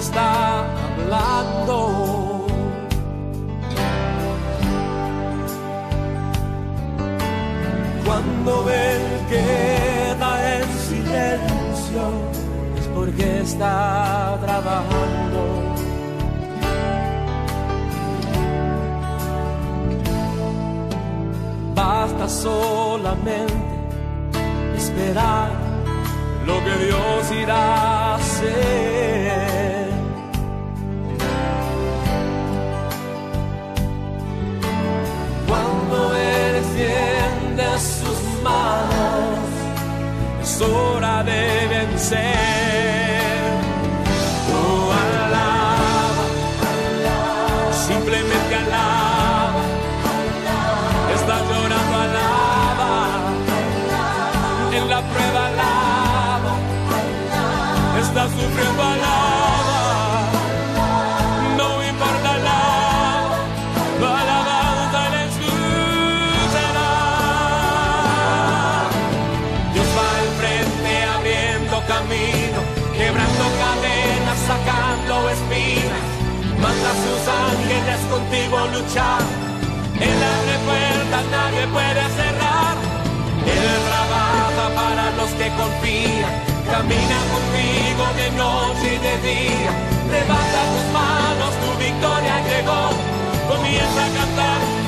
está hablando. Cuando Él queda en silencio es porque está trabajando. Basta solamente esperar lo que Dios irá a hacer. Es hora de vencer. Contigo luchar. Él abre puertas, nadie puede cerrar. Él trabaja para los que confían. Camina contigo de noche y de día. Levanta tus manos, tu victoria llegó. Comienza a cantar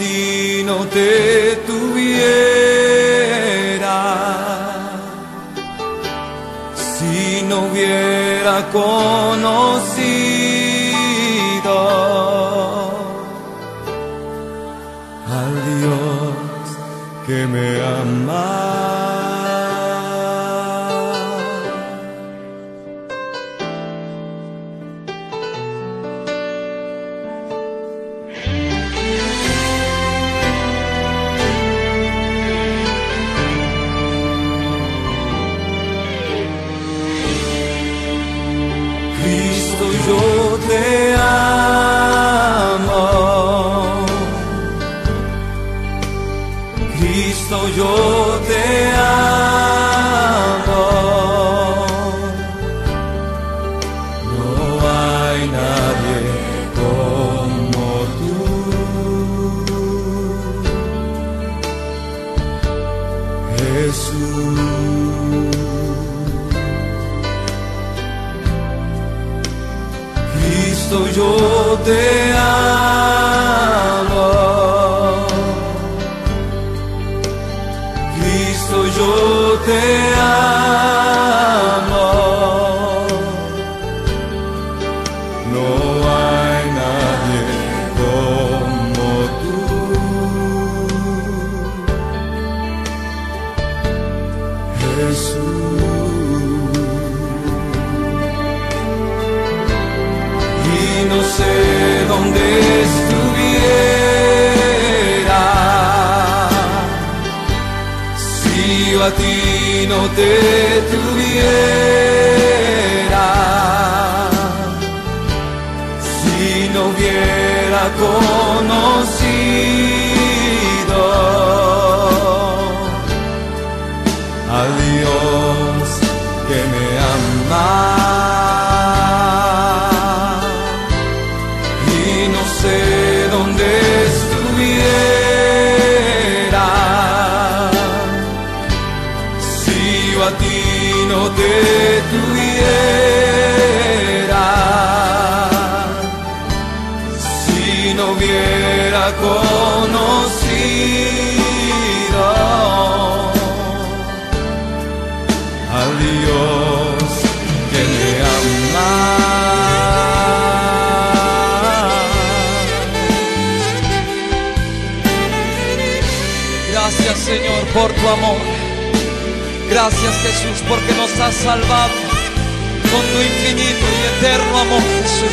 ti no te tuviera, si no hubiera conocido al Dios que me ama. Ti no te por tu amor. Gracias Jesús porque nos has salvado con tu infinito y eterno amor Jesús.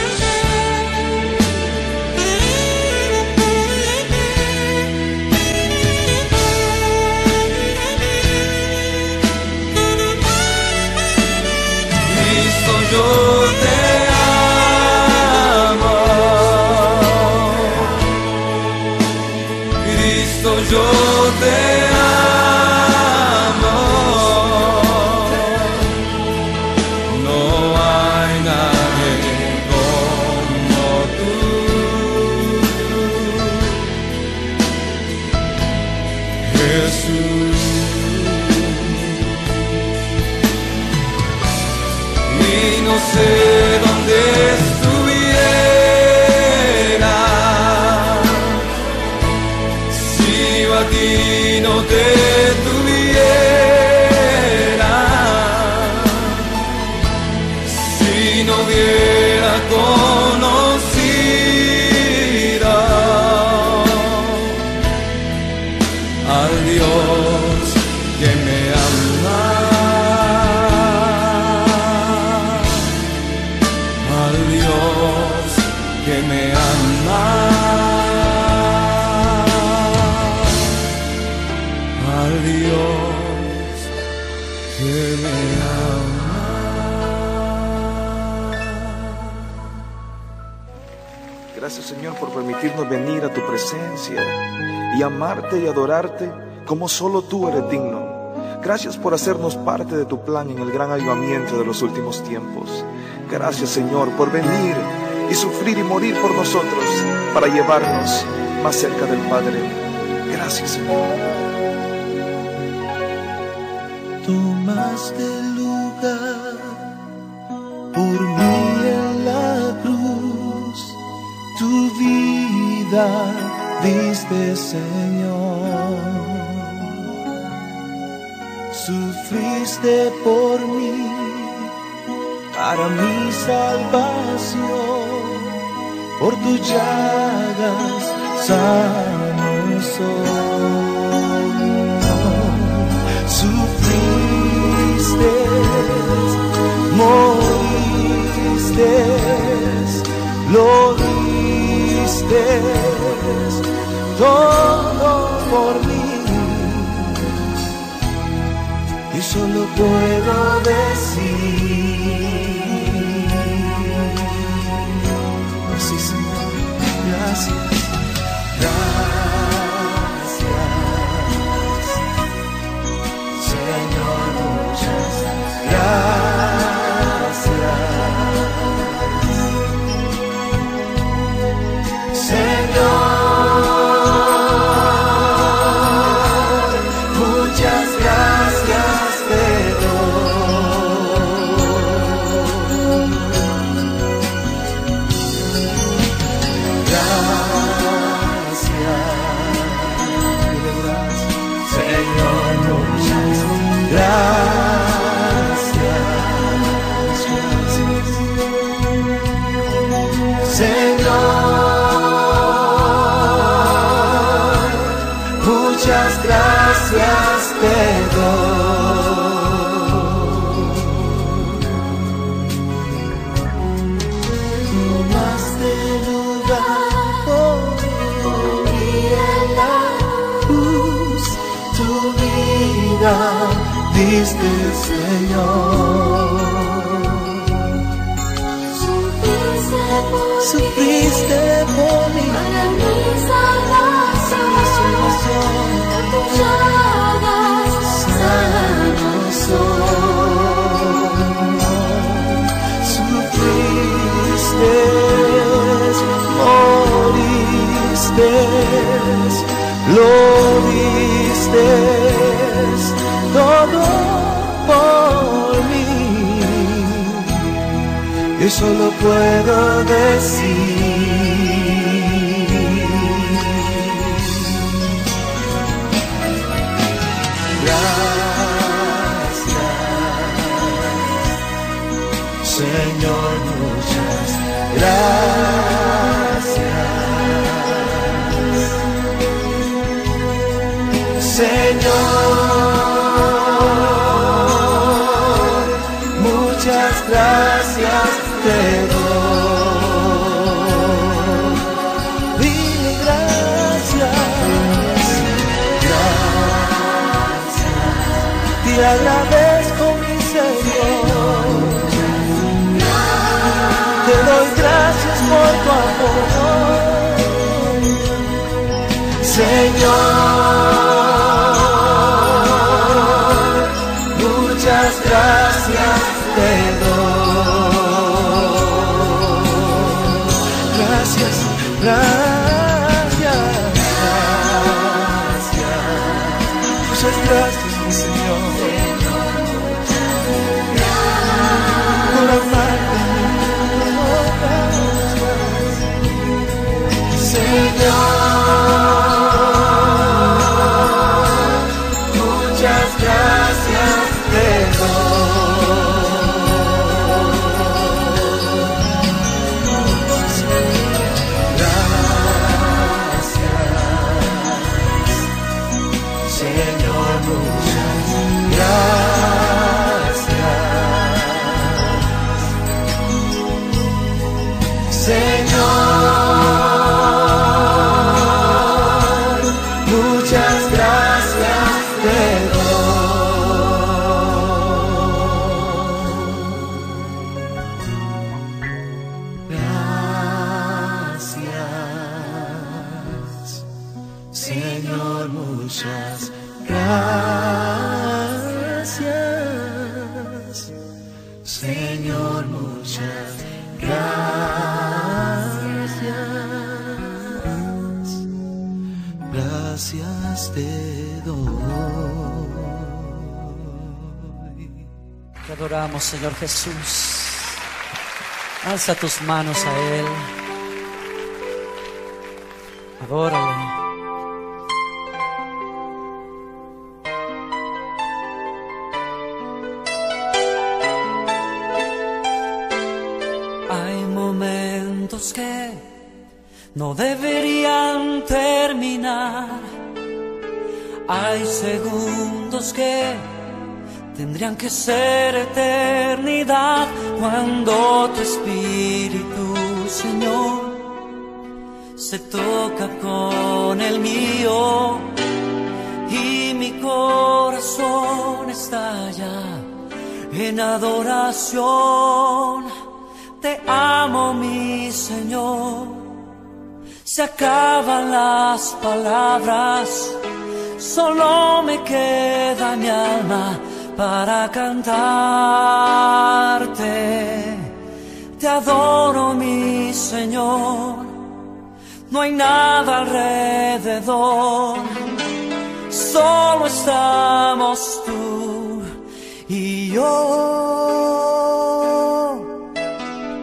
Cristo, yo y adorarte como solo tú eres digno. Gracias por hacernos parte de tu plan en el gran avivamiento de los últimos tiempos. Gracias Señor por venir y sufrir y morir por nosotros para llevarnos más cerca del Padre. Gracias Señor. tomaste lugar por mí en la cruz, tu vida diste Señor, por mí, para mi salvación, por tus llagas sano soy. Sufriste, moriste, lo diste todo por mí. solo puedo decir. diste, Señor. Sufriste por, Sufriste mí, para mi salvación, salvación. Por tus llagas sano. Sufriste, moriste, lo viste. Yo solo puedo decir Señor. Señor Jesús. Alza tus manos a Él. Adórale. que no deberían terminar. Hay segundos que tendrían que ser eternos. Cuando tu espíritu, Señor, se toca con el mío y mi corazón estalla en adoración. Te amo, mi Señor. Se acaban las palabras, solo me queda mi alma para cantarte. Te adoro, mi Señor. No hay nada alrededor, solo estamos tú y yo.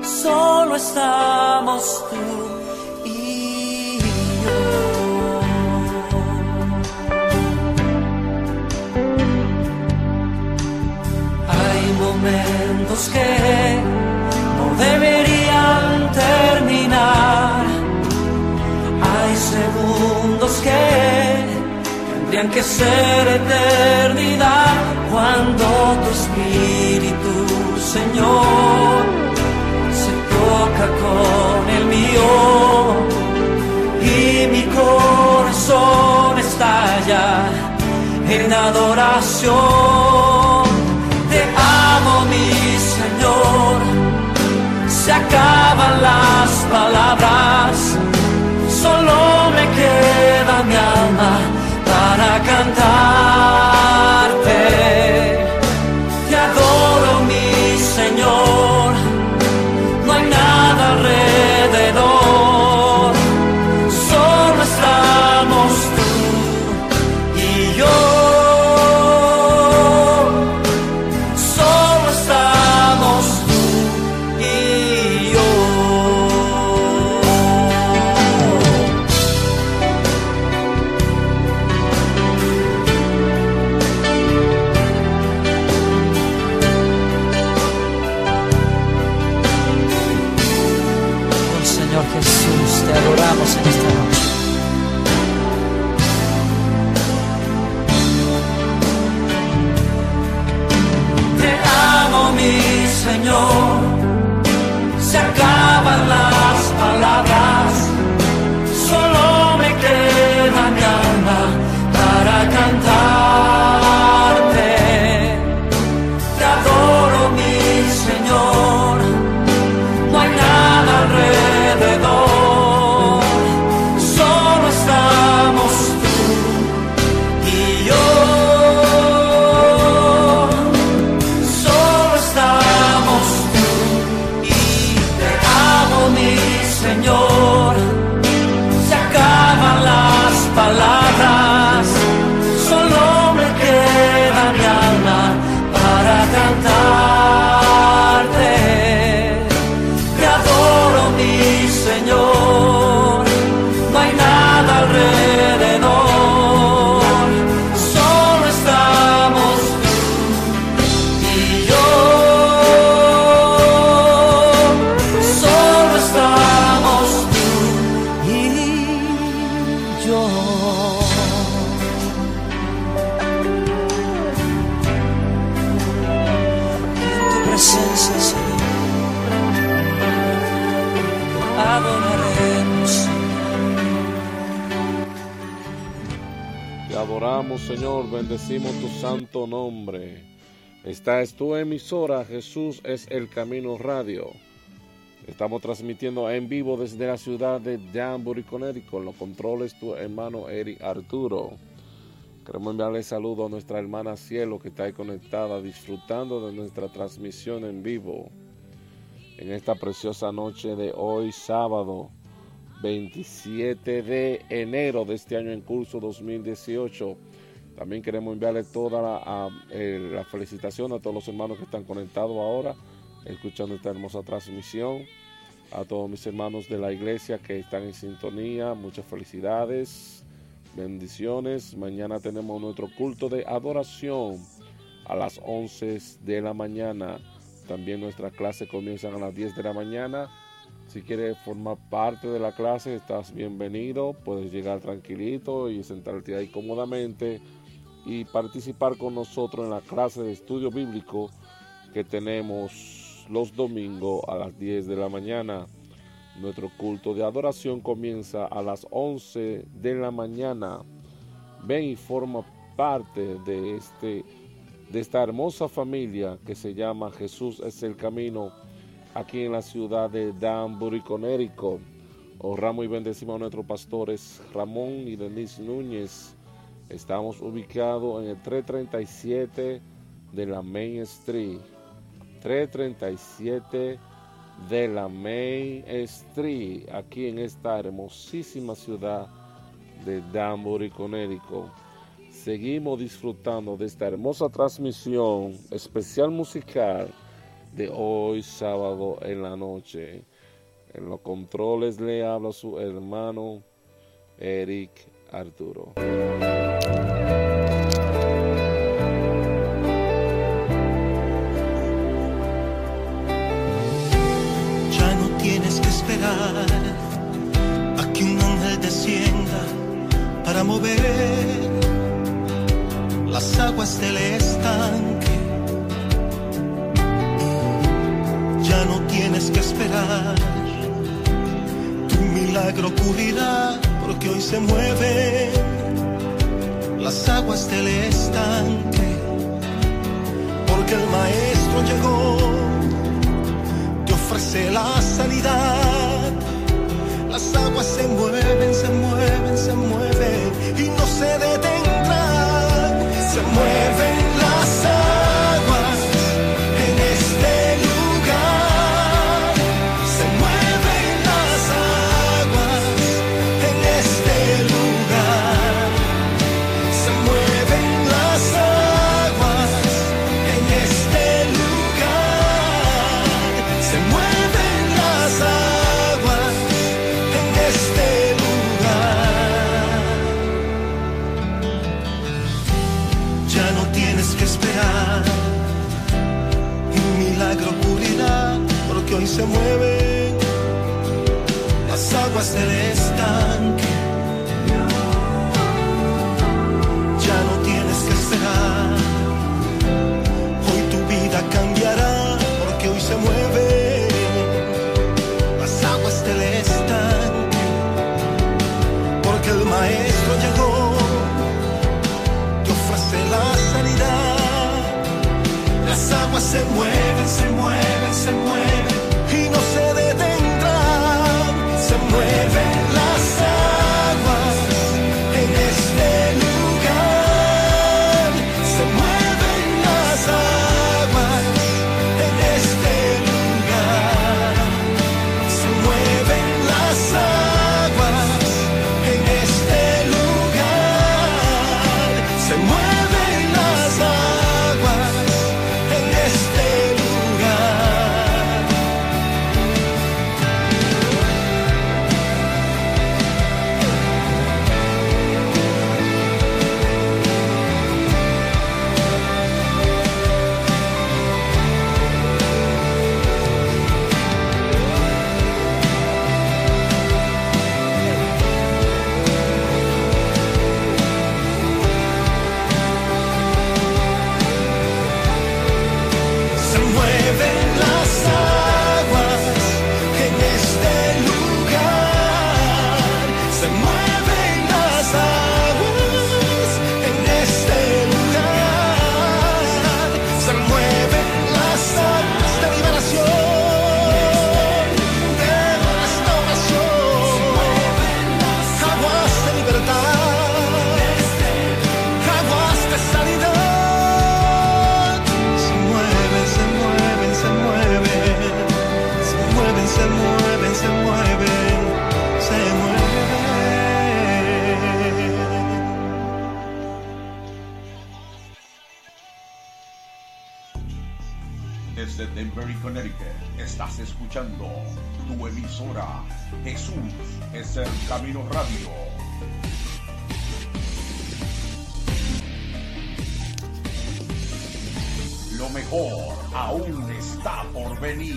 Solo estamos que no deberían terminar. Hay segundos que tendrían que ser eternidad cuando tu espíritu, Señor, se toca con el mío y mi corazón estalla en adoración. Se acaban las palabras, santo nombre. Esta es tu emisora, Jesús es el Camino Radio. Estamos transmitiendo en vivo desde la ciudad de Danbury, Connecticut. Los controles tu hermano Eric Arturo. Queremos enviarle saludo a nuestra hermana Cielo que está ahí conectada, disfrutando de nuestra transmisión en vivo. En esta preciosa noche de hoy, sábado 27 de enero de este año en curso 2018. También queremos enviarle toda eh, la felicitación a todos los hermanos que están conectados ahora, escuchando esta hermosa transmisión. A todos mis hermanos de la iglesia que están en sintonía, muchas felicidades, bendiciones. Mañana tenemos nuestro culto de adoración a las 11 de la mañana. También nuestra clase comienza a las 10 de la mañana. Si quieres formar parte de la clase, estás bienvenido. Puedes llegar tranquilito y sentarte ahí cómodamente y participar con nosotros en la clase de estudio bíblico que tenemos los domingos a las 10 de la mañana. Nuestro culto de adoración comienza a las 11 de la mañana. Ven y forma parte de, este, de esta hermosa familia que se llama Jesús es el Camino aquí en la ciudad de Danbury, Connecticut. Honramos y bendecimos a nuestros pastores Ramón y Denise Núñez. Estamos ubicados en el 337 de la Main Street. 337 de la Main Street, aquí en esta hermosísima ciudad de Danbury, Connecticut. Seguimos disfrutando de esta hermosa transmisión especial musical de hoy sábado en la noche. En los controles le habla su hermano Eric Arturo. Se mueven las aguas del estanque. Porque el maestro llegó te ofrece la sanidad. Las aguas se mueven, se mueven, se mueven y no se detendrán. Se mueven se mueven las aguas del estanque. Ya no tienes que esperar. Hoy tu vida cambiará porque hoy se mueven las aguas del estanque. Porque el maestro llegó, te ofrece la sanidad. Las aguas se mueven, se mueven, se mueven Es el Camino Radio. Lo mejor aún está por venir.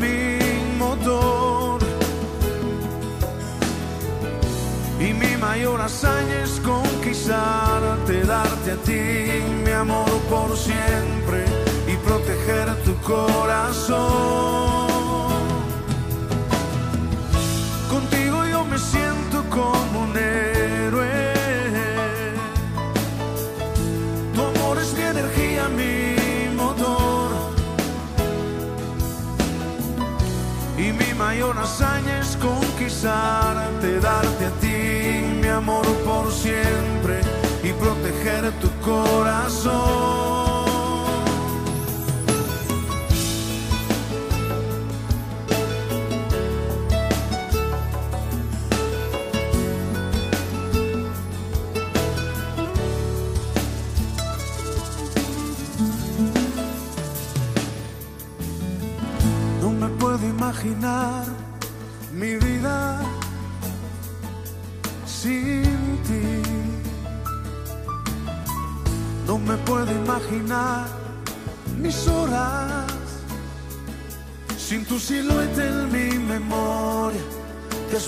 Mi motor. Y mi mayor hazaña es conquistarte, darte a ti mi amor por siempre y proteger tu corazón. Contigo yo me siento como mayor hazaña es conquistarte, darte a ti mi amor por siempre y proteger tu corazón.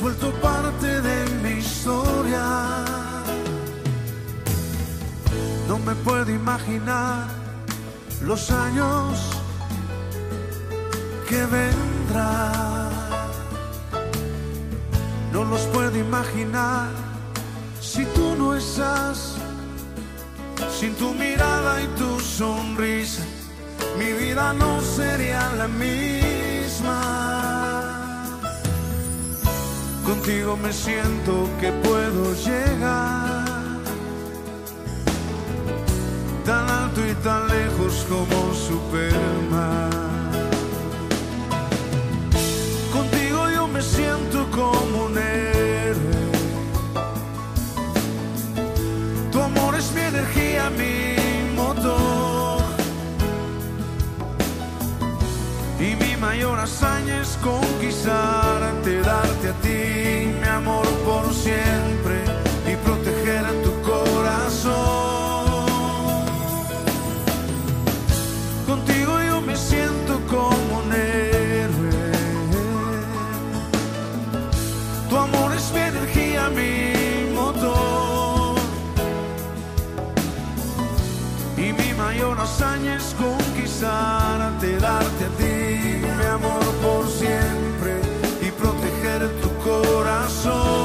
Vuelto parte de mi historia. No me puedo imaginar los años que vendrán. No los puedo imaginar si tú no estás. Sin tu mirada y tu sonrisa, mi vida no sería la misma. Contigo me siento que puedo llegar tan alto y tan lejos como Superman. Hazaña es conquistarte, darte a ti mi amor por siempre y proteger tu corazón. Contigo yo me siento como un héroe. Tu amor es mi energía, mi motor. Y mi mayor hazaña es conquistarte, darte a ti por siempre y proteger tu corazón.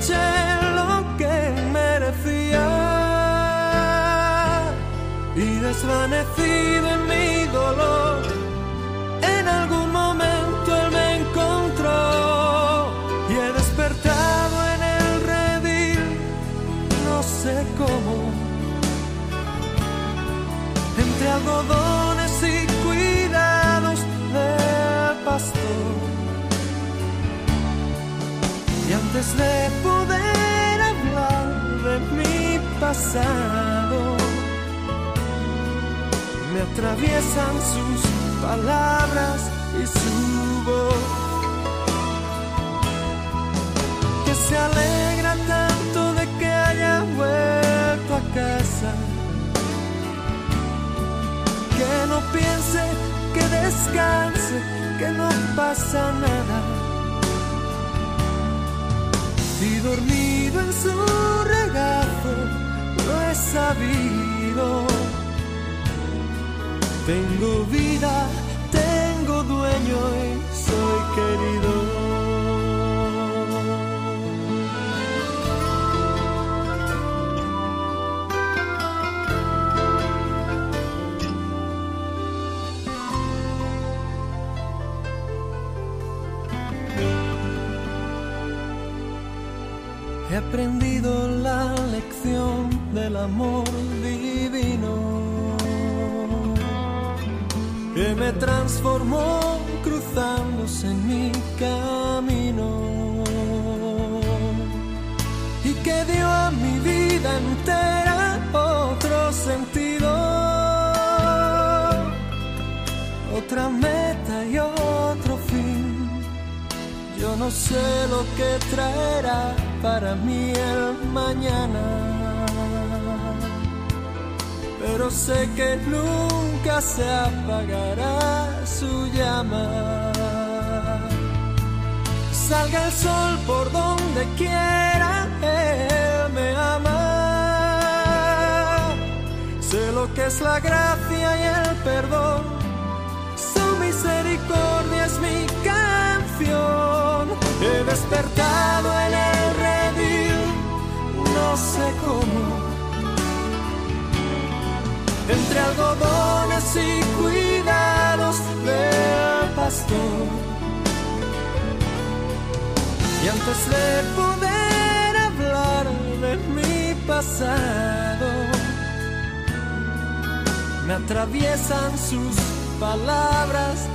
turn me atraviesan sus palabras y su voz. Que se alegra tanto de que haya vuelto a casa que no piense, que descanse, que no pasa nada. Y dormido en su regazo, sabido. Tengo vida, tengo dueño y soy querido. No sé lo que traerá para mí el mañana, pero sé que nunca se apagará su llama. Salga el sol por donde quiera, Él me ama. Sé lo que es la gracia y el perdón, su misericordia es mi canción. He despertado en el redil, no sé cómo. Entre algodones y cuidados del pastor. Y antes de poder hablar de mi pasado, me atraviesan sus palabras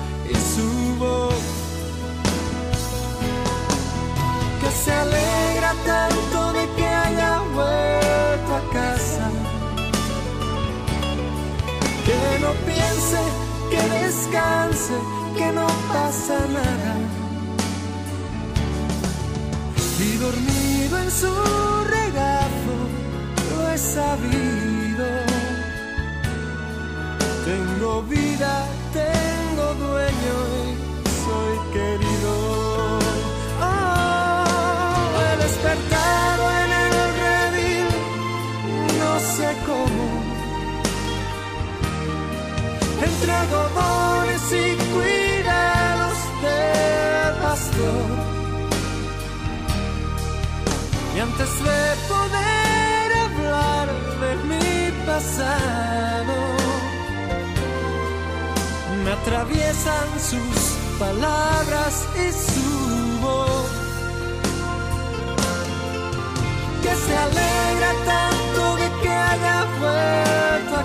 se alegra tanto de que haya vuelto a casa. Que no piense, que descanse, que no pasa nada. Y dormido en su regazo, lo he sabido. Tengo vida, tengo dueño Entre algodones y cuidados del pastor. Y antes de poder hablar de mi pasado, me atraviesan sus palabras y su voz. Que se alegra tanto de que haya vuelto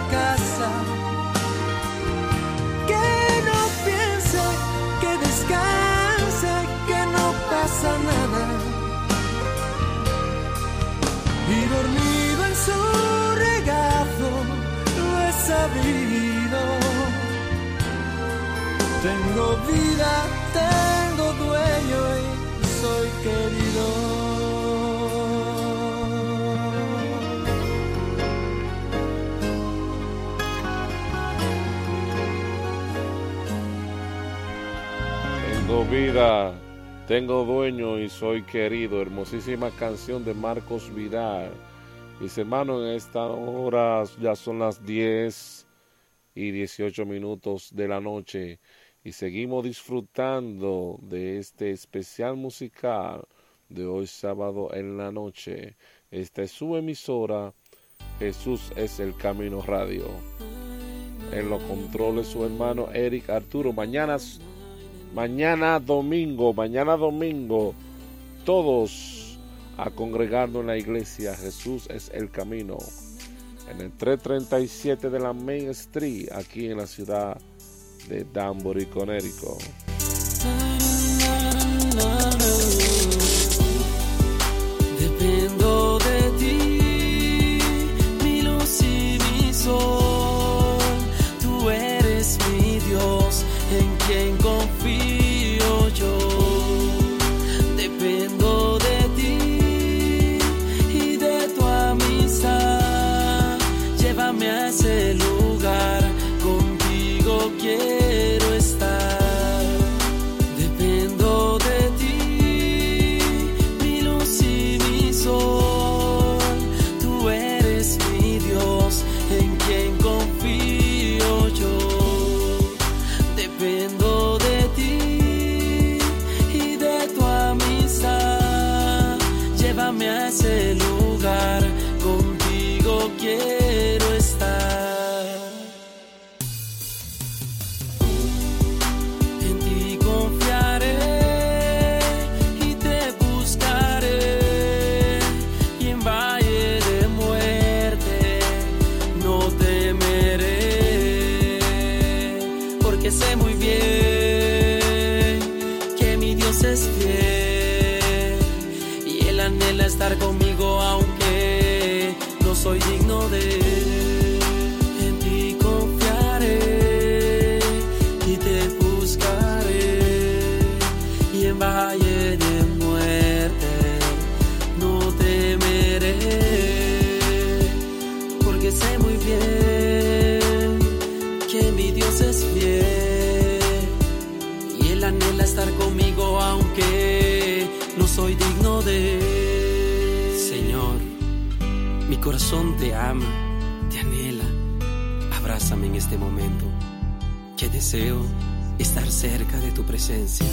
Tengo vida, tengo dueño y soy querido. Tengo vida, tengo dueño y soy querido. Hermosísima canción de Marcos Vidal. Mis hermanos, en esta hora ya son las 10 y 18 minutos de la noche y seguimos disfrutando de este especial musical de hoy sábado en la noche. Esta es su emisora, Jesús es el Camino Radio. En los controles su hermano Eric Arturo. Mañana, mañana domingo, mañana domingo, todos a congregarnos en la iglesia. Jesús es el camino. En el 337 de la Main Street, aquí en la ciudad de Danbury, Connecticut. Dependo de ti, mi luz y mi sol. Te ama, te anhela. Abrázame en este momento, que deseo estar cerca de tu presencia.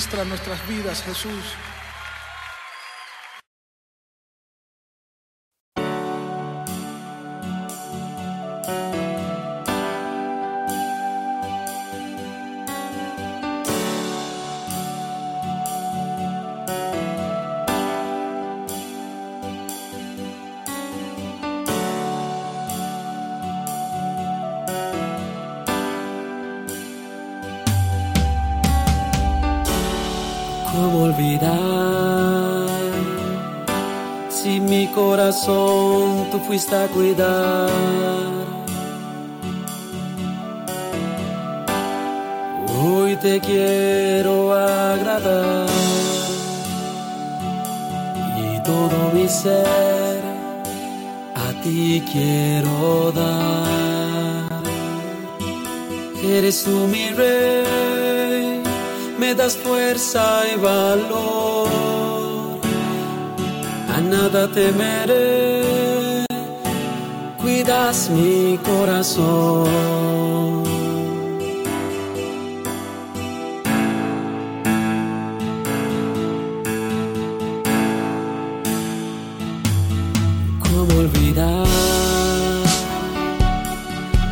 Ministra nuestras vidas, Jesús. fuiste a. Hoy te quiero agradar y todo mi ser a ti quiero dar. Eres tú mi rey, me das fuerza y valor, a nada temeré mi corazón. ¿Cómo olvidar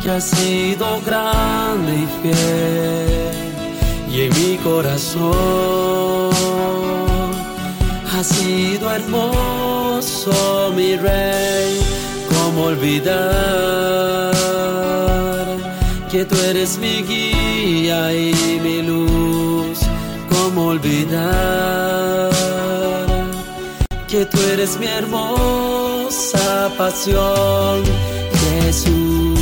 que has sido grande y fiel y en mi corazón has sido hermoso mi rey? ¿Cómo olvidar que tú eres mi guía y mi luz? ¿Cómo olvidar que tú eres mi hermosa pasión, Jesús?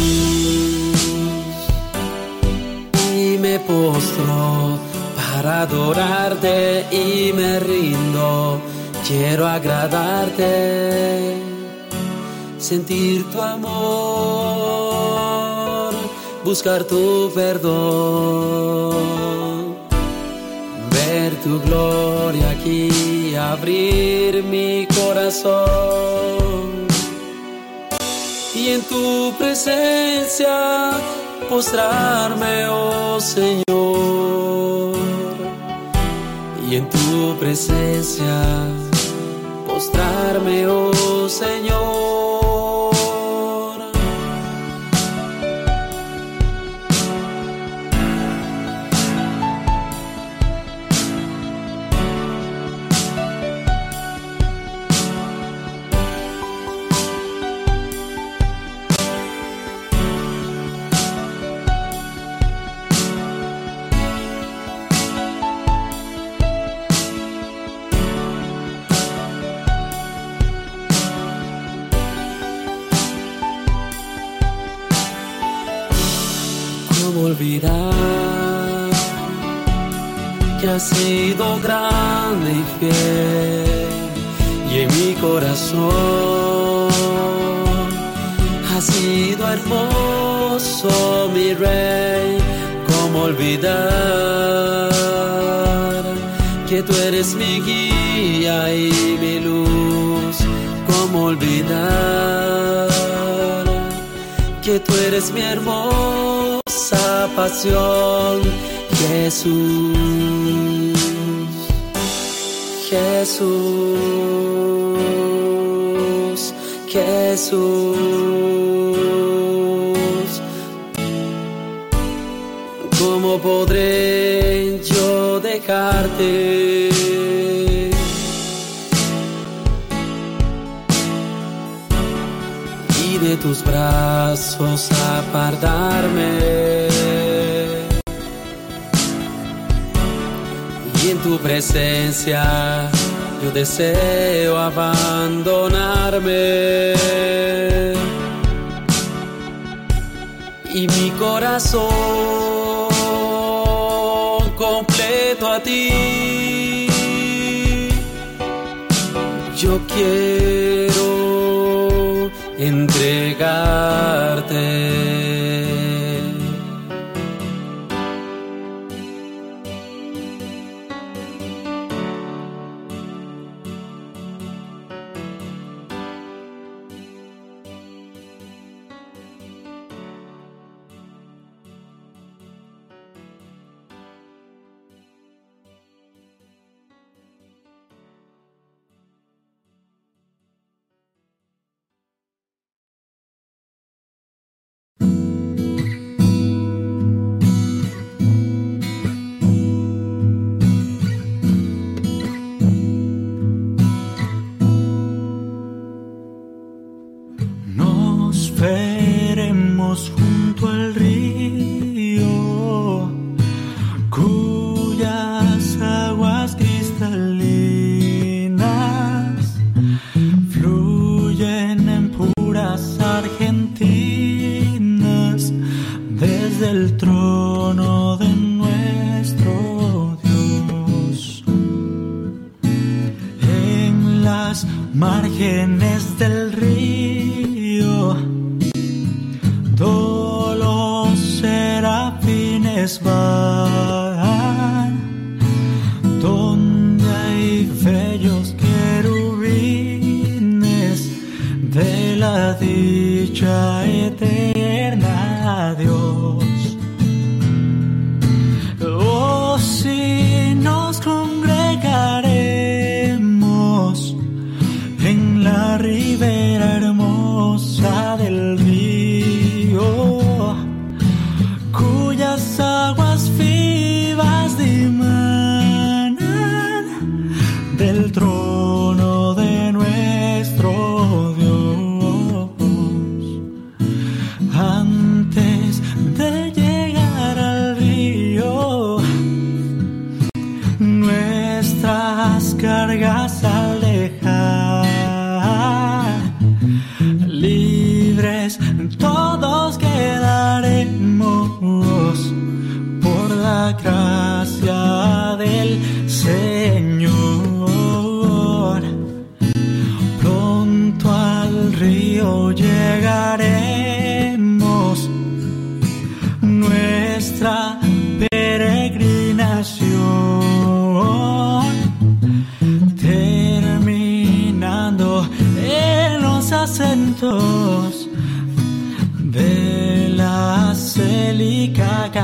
Y me postro para adorarte y me rindo. Quiero agradarte, sentir tu amor, buscar tu perdón, ver tu gloria aquí, abrir mi corazón y en tu presencia postrarme, oh Señor, y en tu presencia postrarme, oh Señor. Sido grande y fiel y en mi corazón has sido hermoso mi rey? ¿Cómo olvidar que tú eres mi guía y mi luz? ¿Cómo olvidar que tú eres mi hermosa pasión, Jesús, Jesús, Jesús. ¿Cómo podré yo dejarte? y de tus brazos apartarme. En tu presencia yo deseo abandonarme. Y mi corazón completo a ti. Yo quiero entregarte. Márgenes del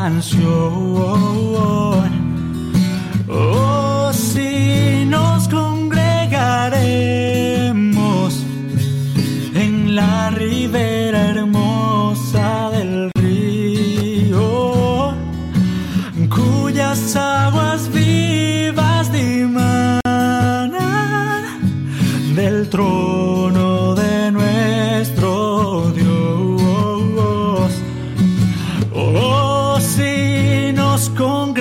难受 con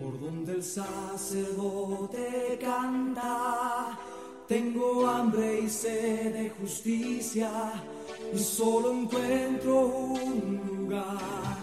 por donde el sacerdote canta. Tengo hambre y sed de justicia y solo encuentro un lugar.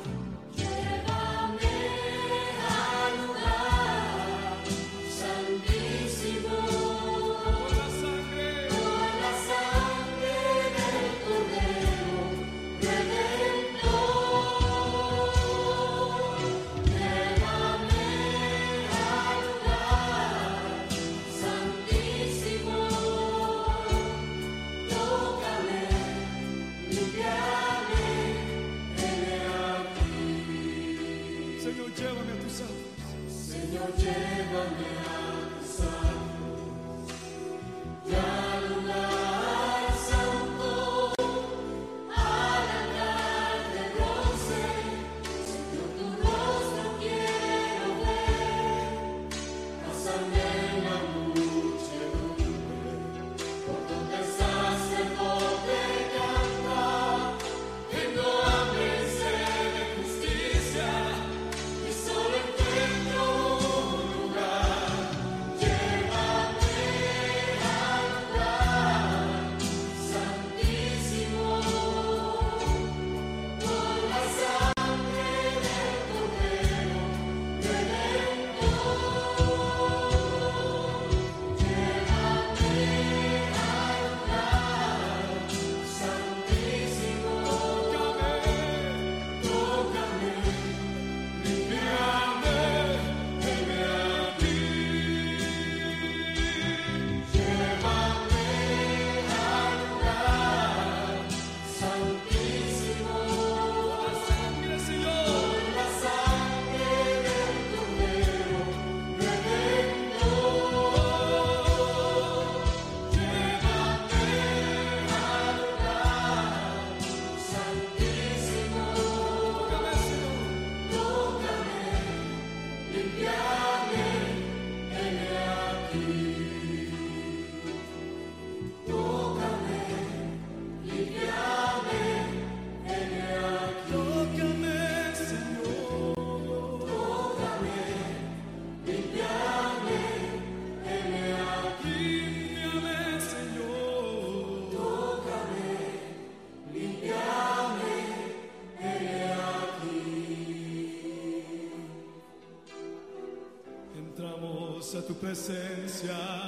Presencia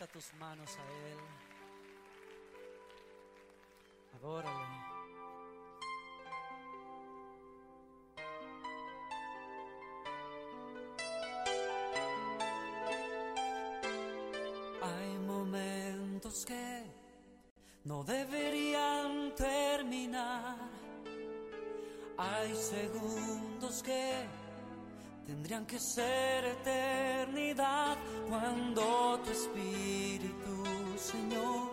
Alza tus manos a Él. Adórale. Que no deberían terminar. Hay segundos que tendrían que ser eternidad cuando tu espíritu, Señor,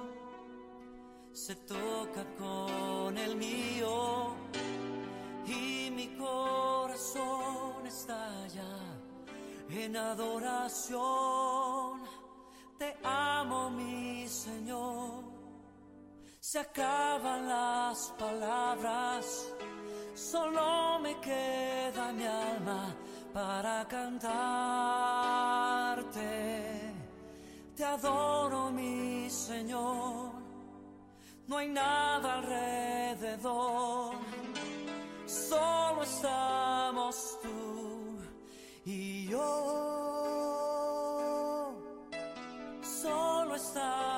se toca con el mío y mi corazón estalla en adoración. Te amo, mi Señor. Se acaban las palabras, solo me queda mi alma para cantarte. Te adoro, mi Señor. No hay nada alrededor, solo estamos tú y yo. Solo estamos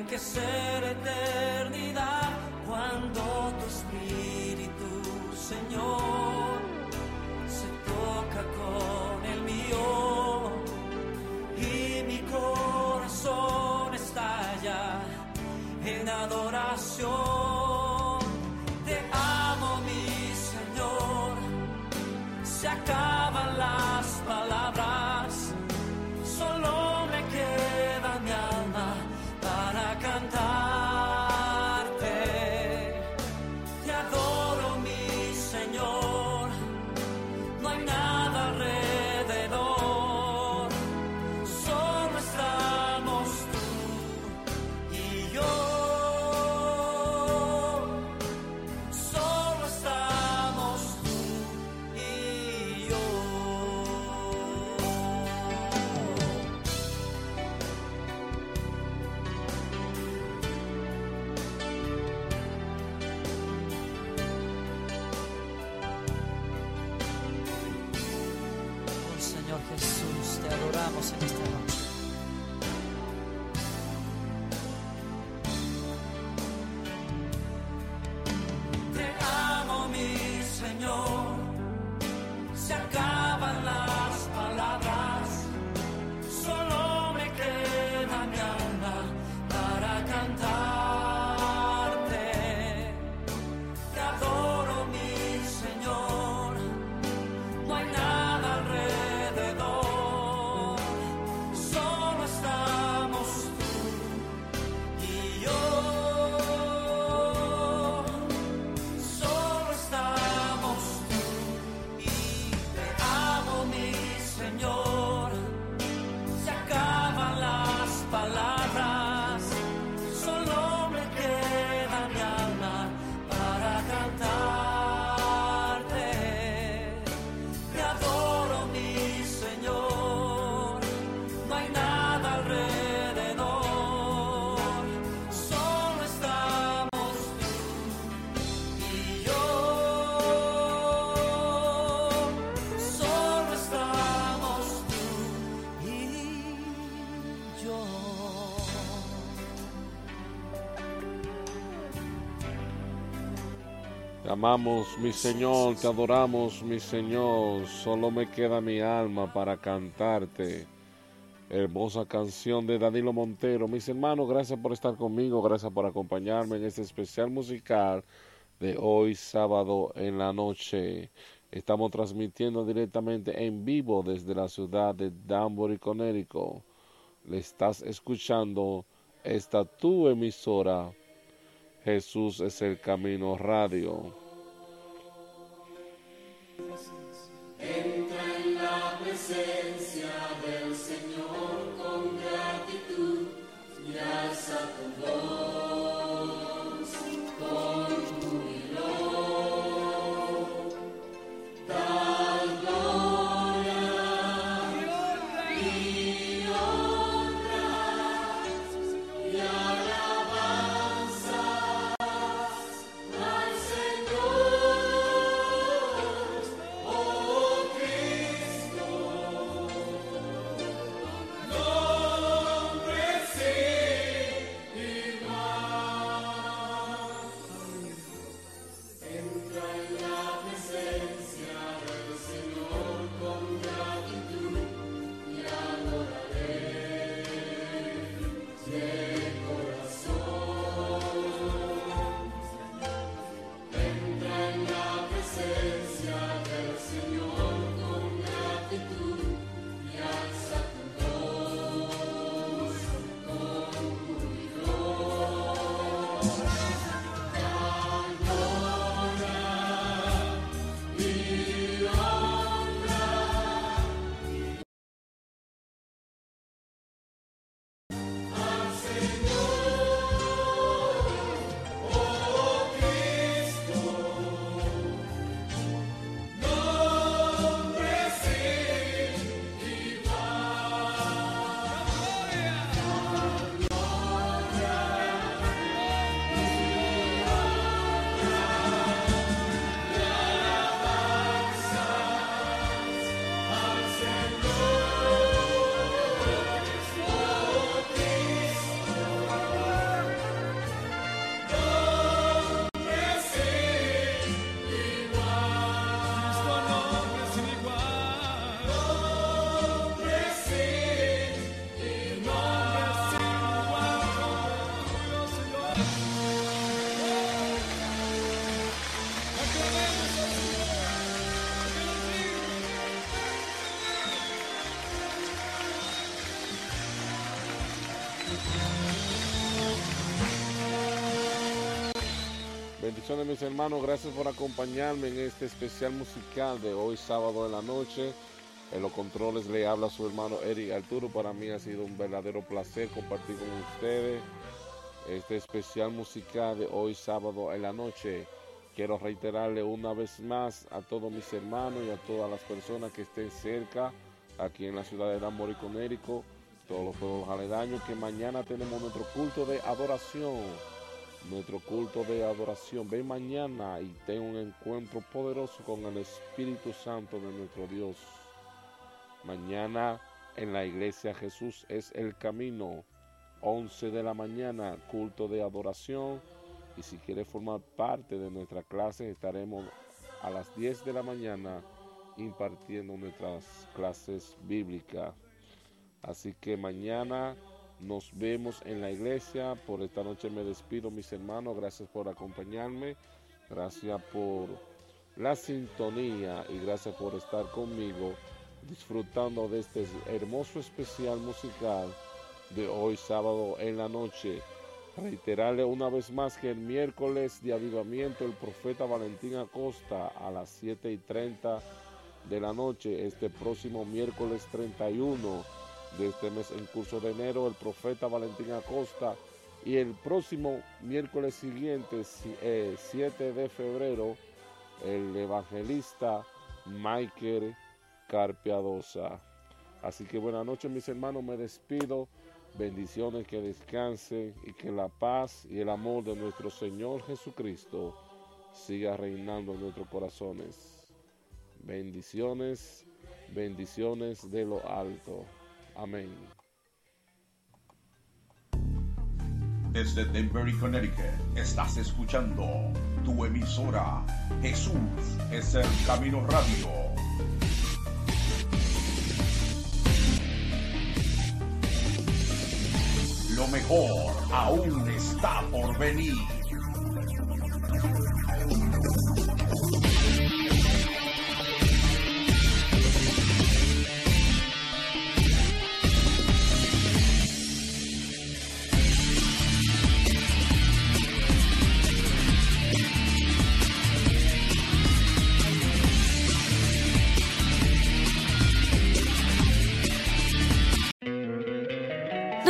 tendrían que ser eternidad cuando tu espíritu, Señor, amamos, mi Señor, te adoramos, mi Señor. Solo me queda mi alma para cantarte. Hermosa canción de Danilo Montero. Mis hermanos, gracias por estar conmigo, gracias por acompañarme en este especial musical de hoy sábado en la noche. Estamos transmitiendo directamente en vivo desde la ciudad de Danbury, Connecticut. Le estás escuchando esta tu emisora. Jesús es el camino radio. Entra en la presencia del Señor con gratitud y alza tu voz Bendiciones mis hermanos, gracias por acompañarme en este especial musical de hoy sábado en la noche. En los controles le habla su hermano Eric Arturo. Para mí ha sido un verdadero placer compartir con ustedes este especial musical de hoy sábado en la noche. Quiero reiterarle una vez más a todos mis hermanos y a todas las personas que estén cerca aquí en la ciudad de Danbury, Connecticut, todos los pueblos aledaños, que mañana tenemos nuestro culto de adoración nuestro culto de adoración. Ven mañana y ten un encuentro poderoso con el Espíritu Santo de nuestro Dios. Mañana en la iglesia Jesús es el camino. 11 de la mañana, culto de adoración. Y si quieres formar parte de nuestra clase, estaremos a las 10 de la mañana impartiendo nuestras clases bíblicas. Así que mañana nos vemos en la iglesia. Por esta noche me despido, mis hermanos. Gracias por acompañarme. Gracias por la sintonía y gracias por estar conmigo disfrutando de este hermoso especial musical de hoy sábado en la noche. Reiterarle una vez más que el miércoles de avivamiento el profeta Valentín Acosta a las 7 y 30 de la noche, este próximo miércoles 31 de este mes en curso de enero, el profeta Valentín Acosta y el próximo miércoles siguiente, si- eh, 7 de febrero, el evangelista Michael Carpiadosa. Así que buenas noches mis hermanos, me despido. Bendiciones, que descansen y que la paz y el amor de nuestro Señor Jesucristo siga reinando en nuestros corazones. Bendiciones, bendiciones de lo alto. Amén. Desde Denver, Connecticut, estás escuchando tu emisora. Jesús es el camino radio. Lo mejor aún está por venir.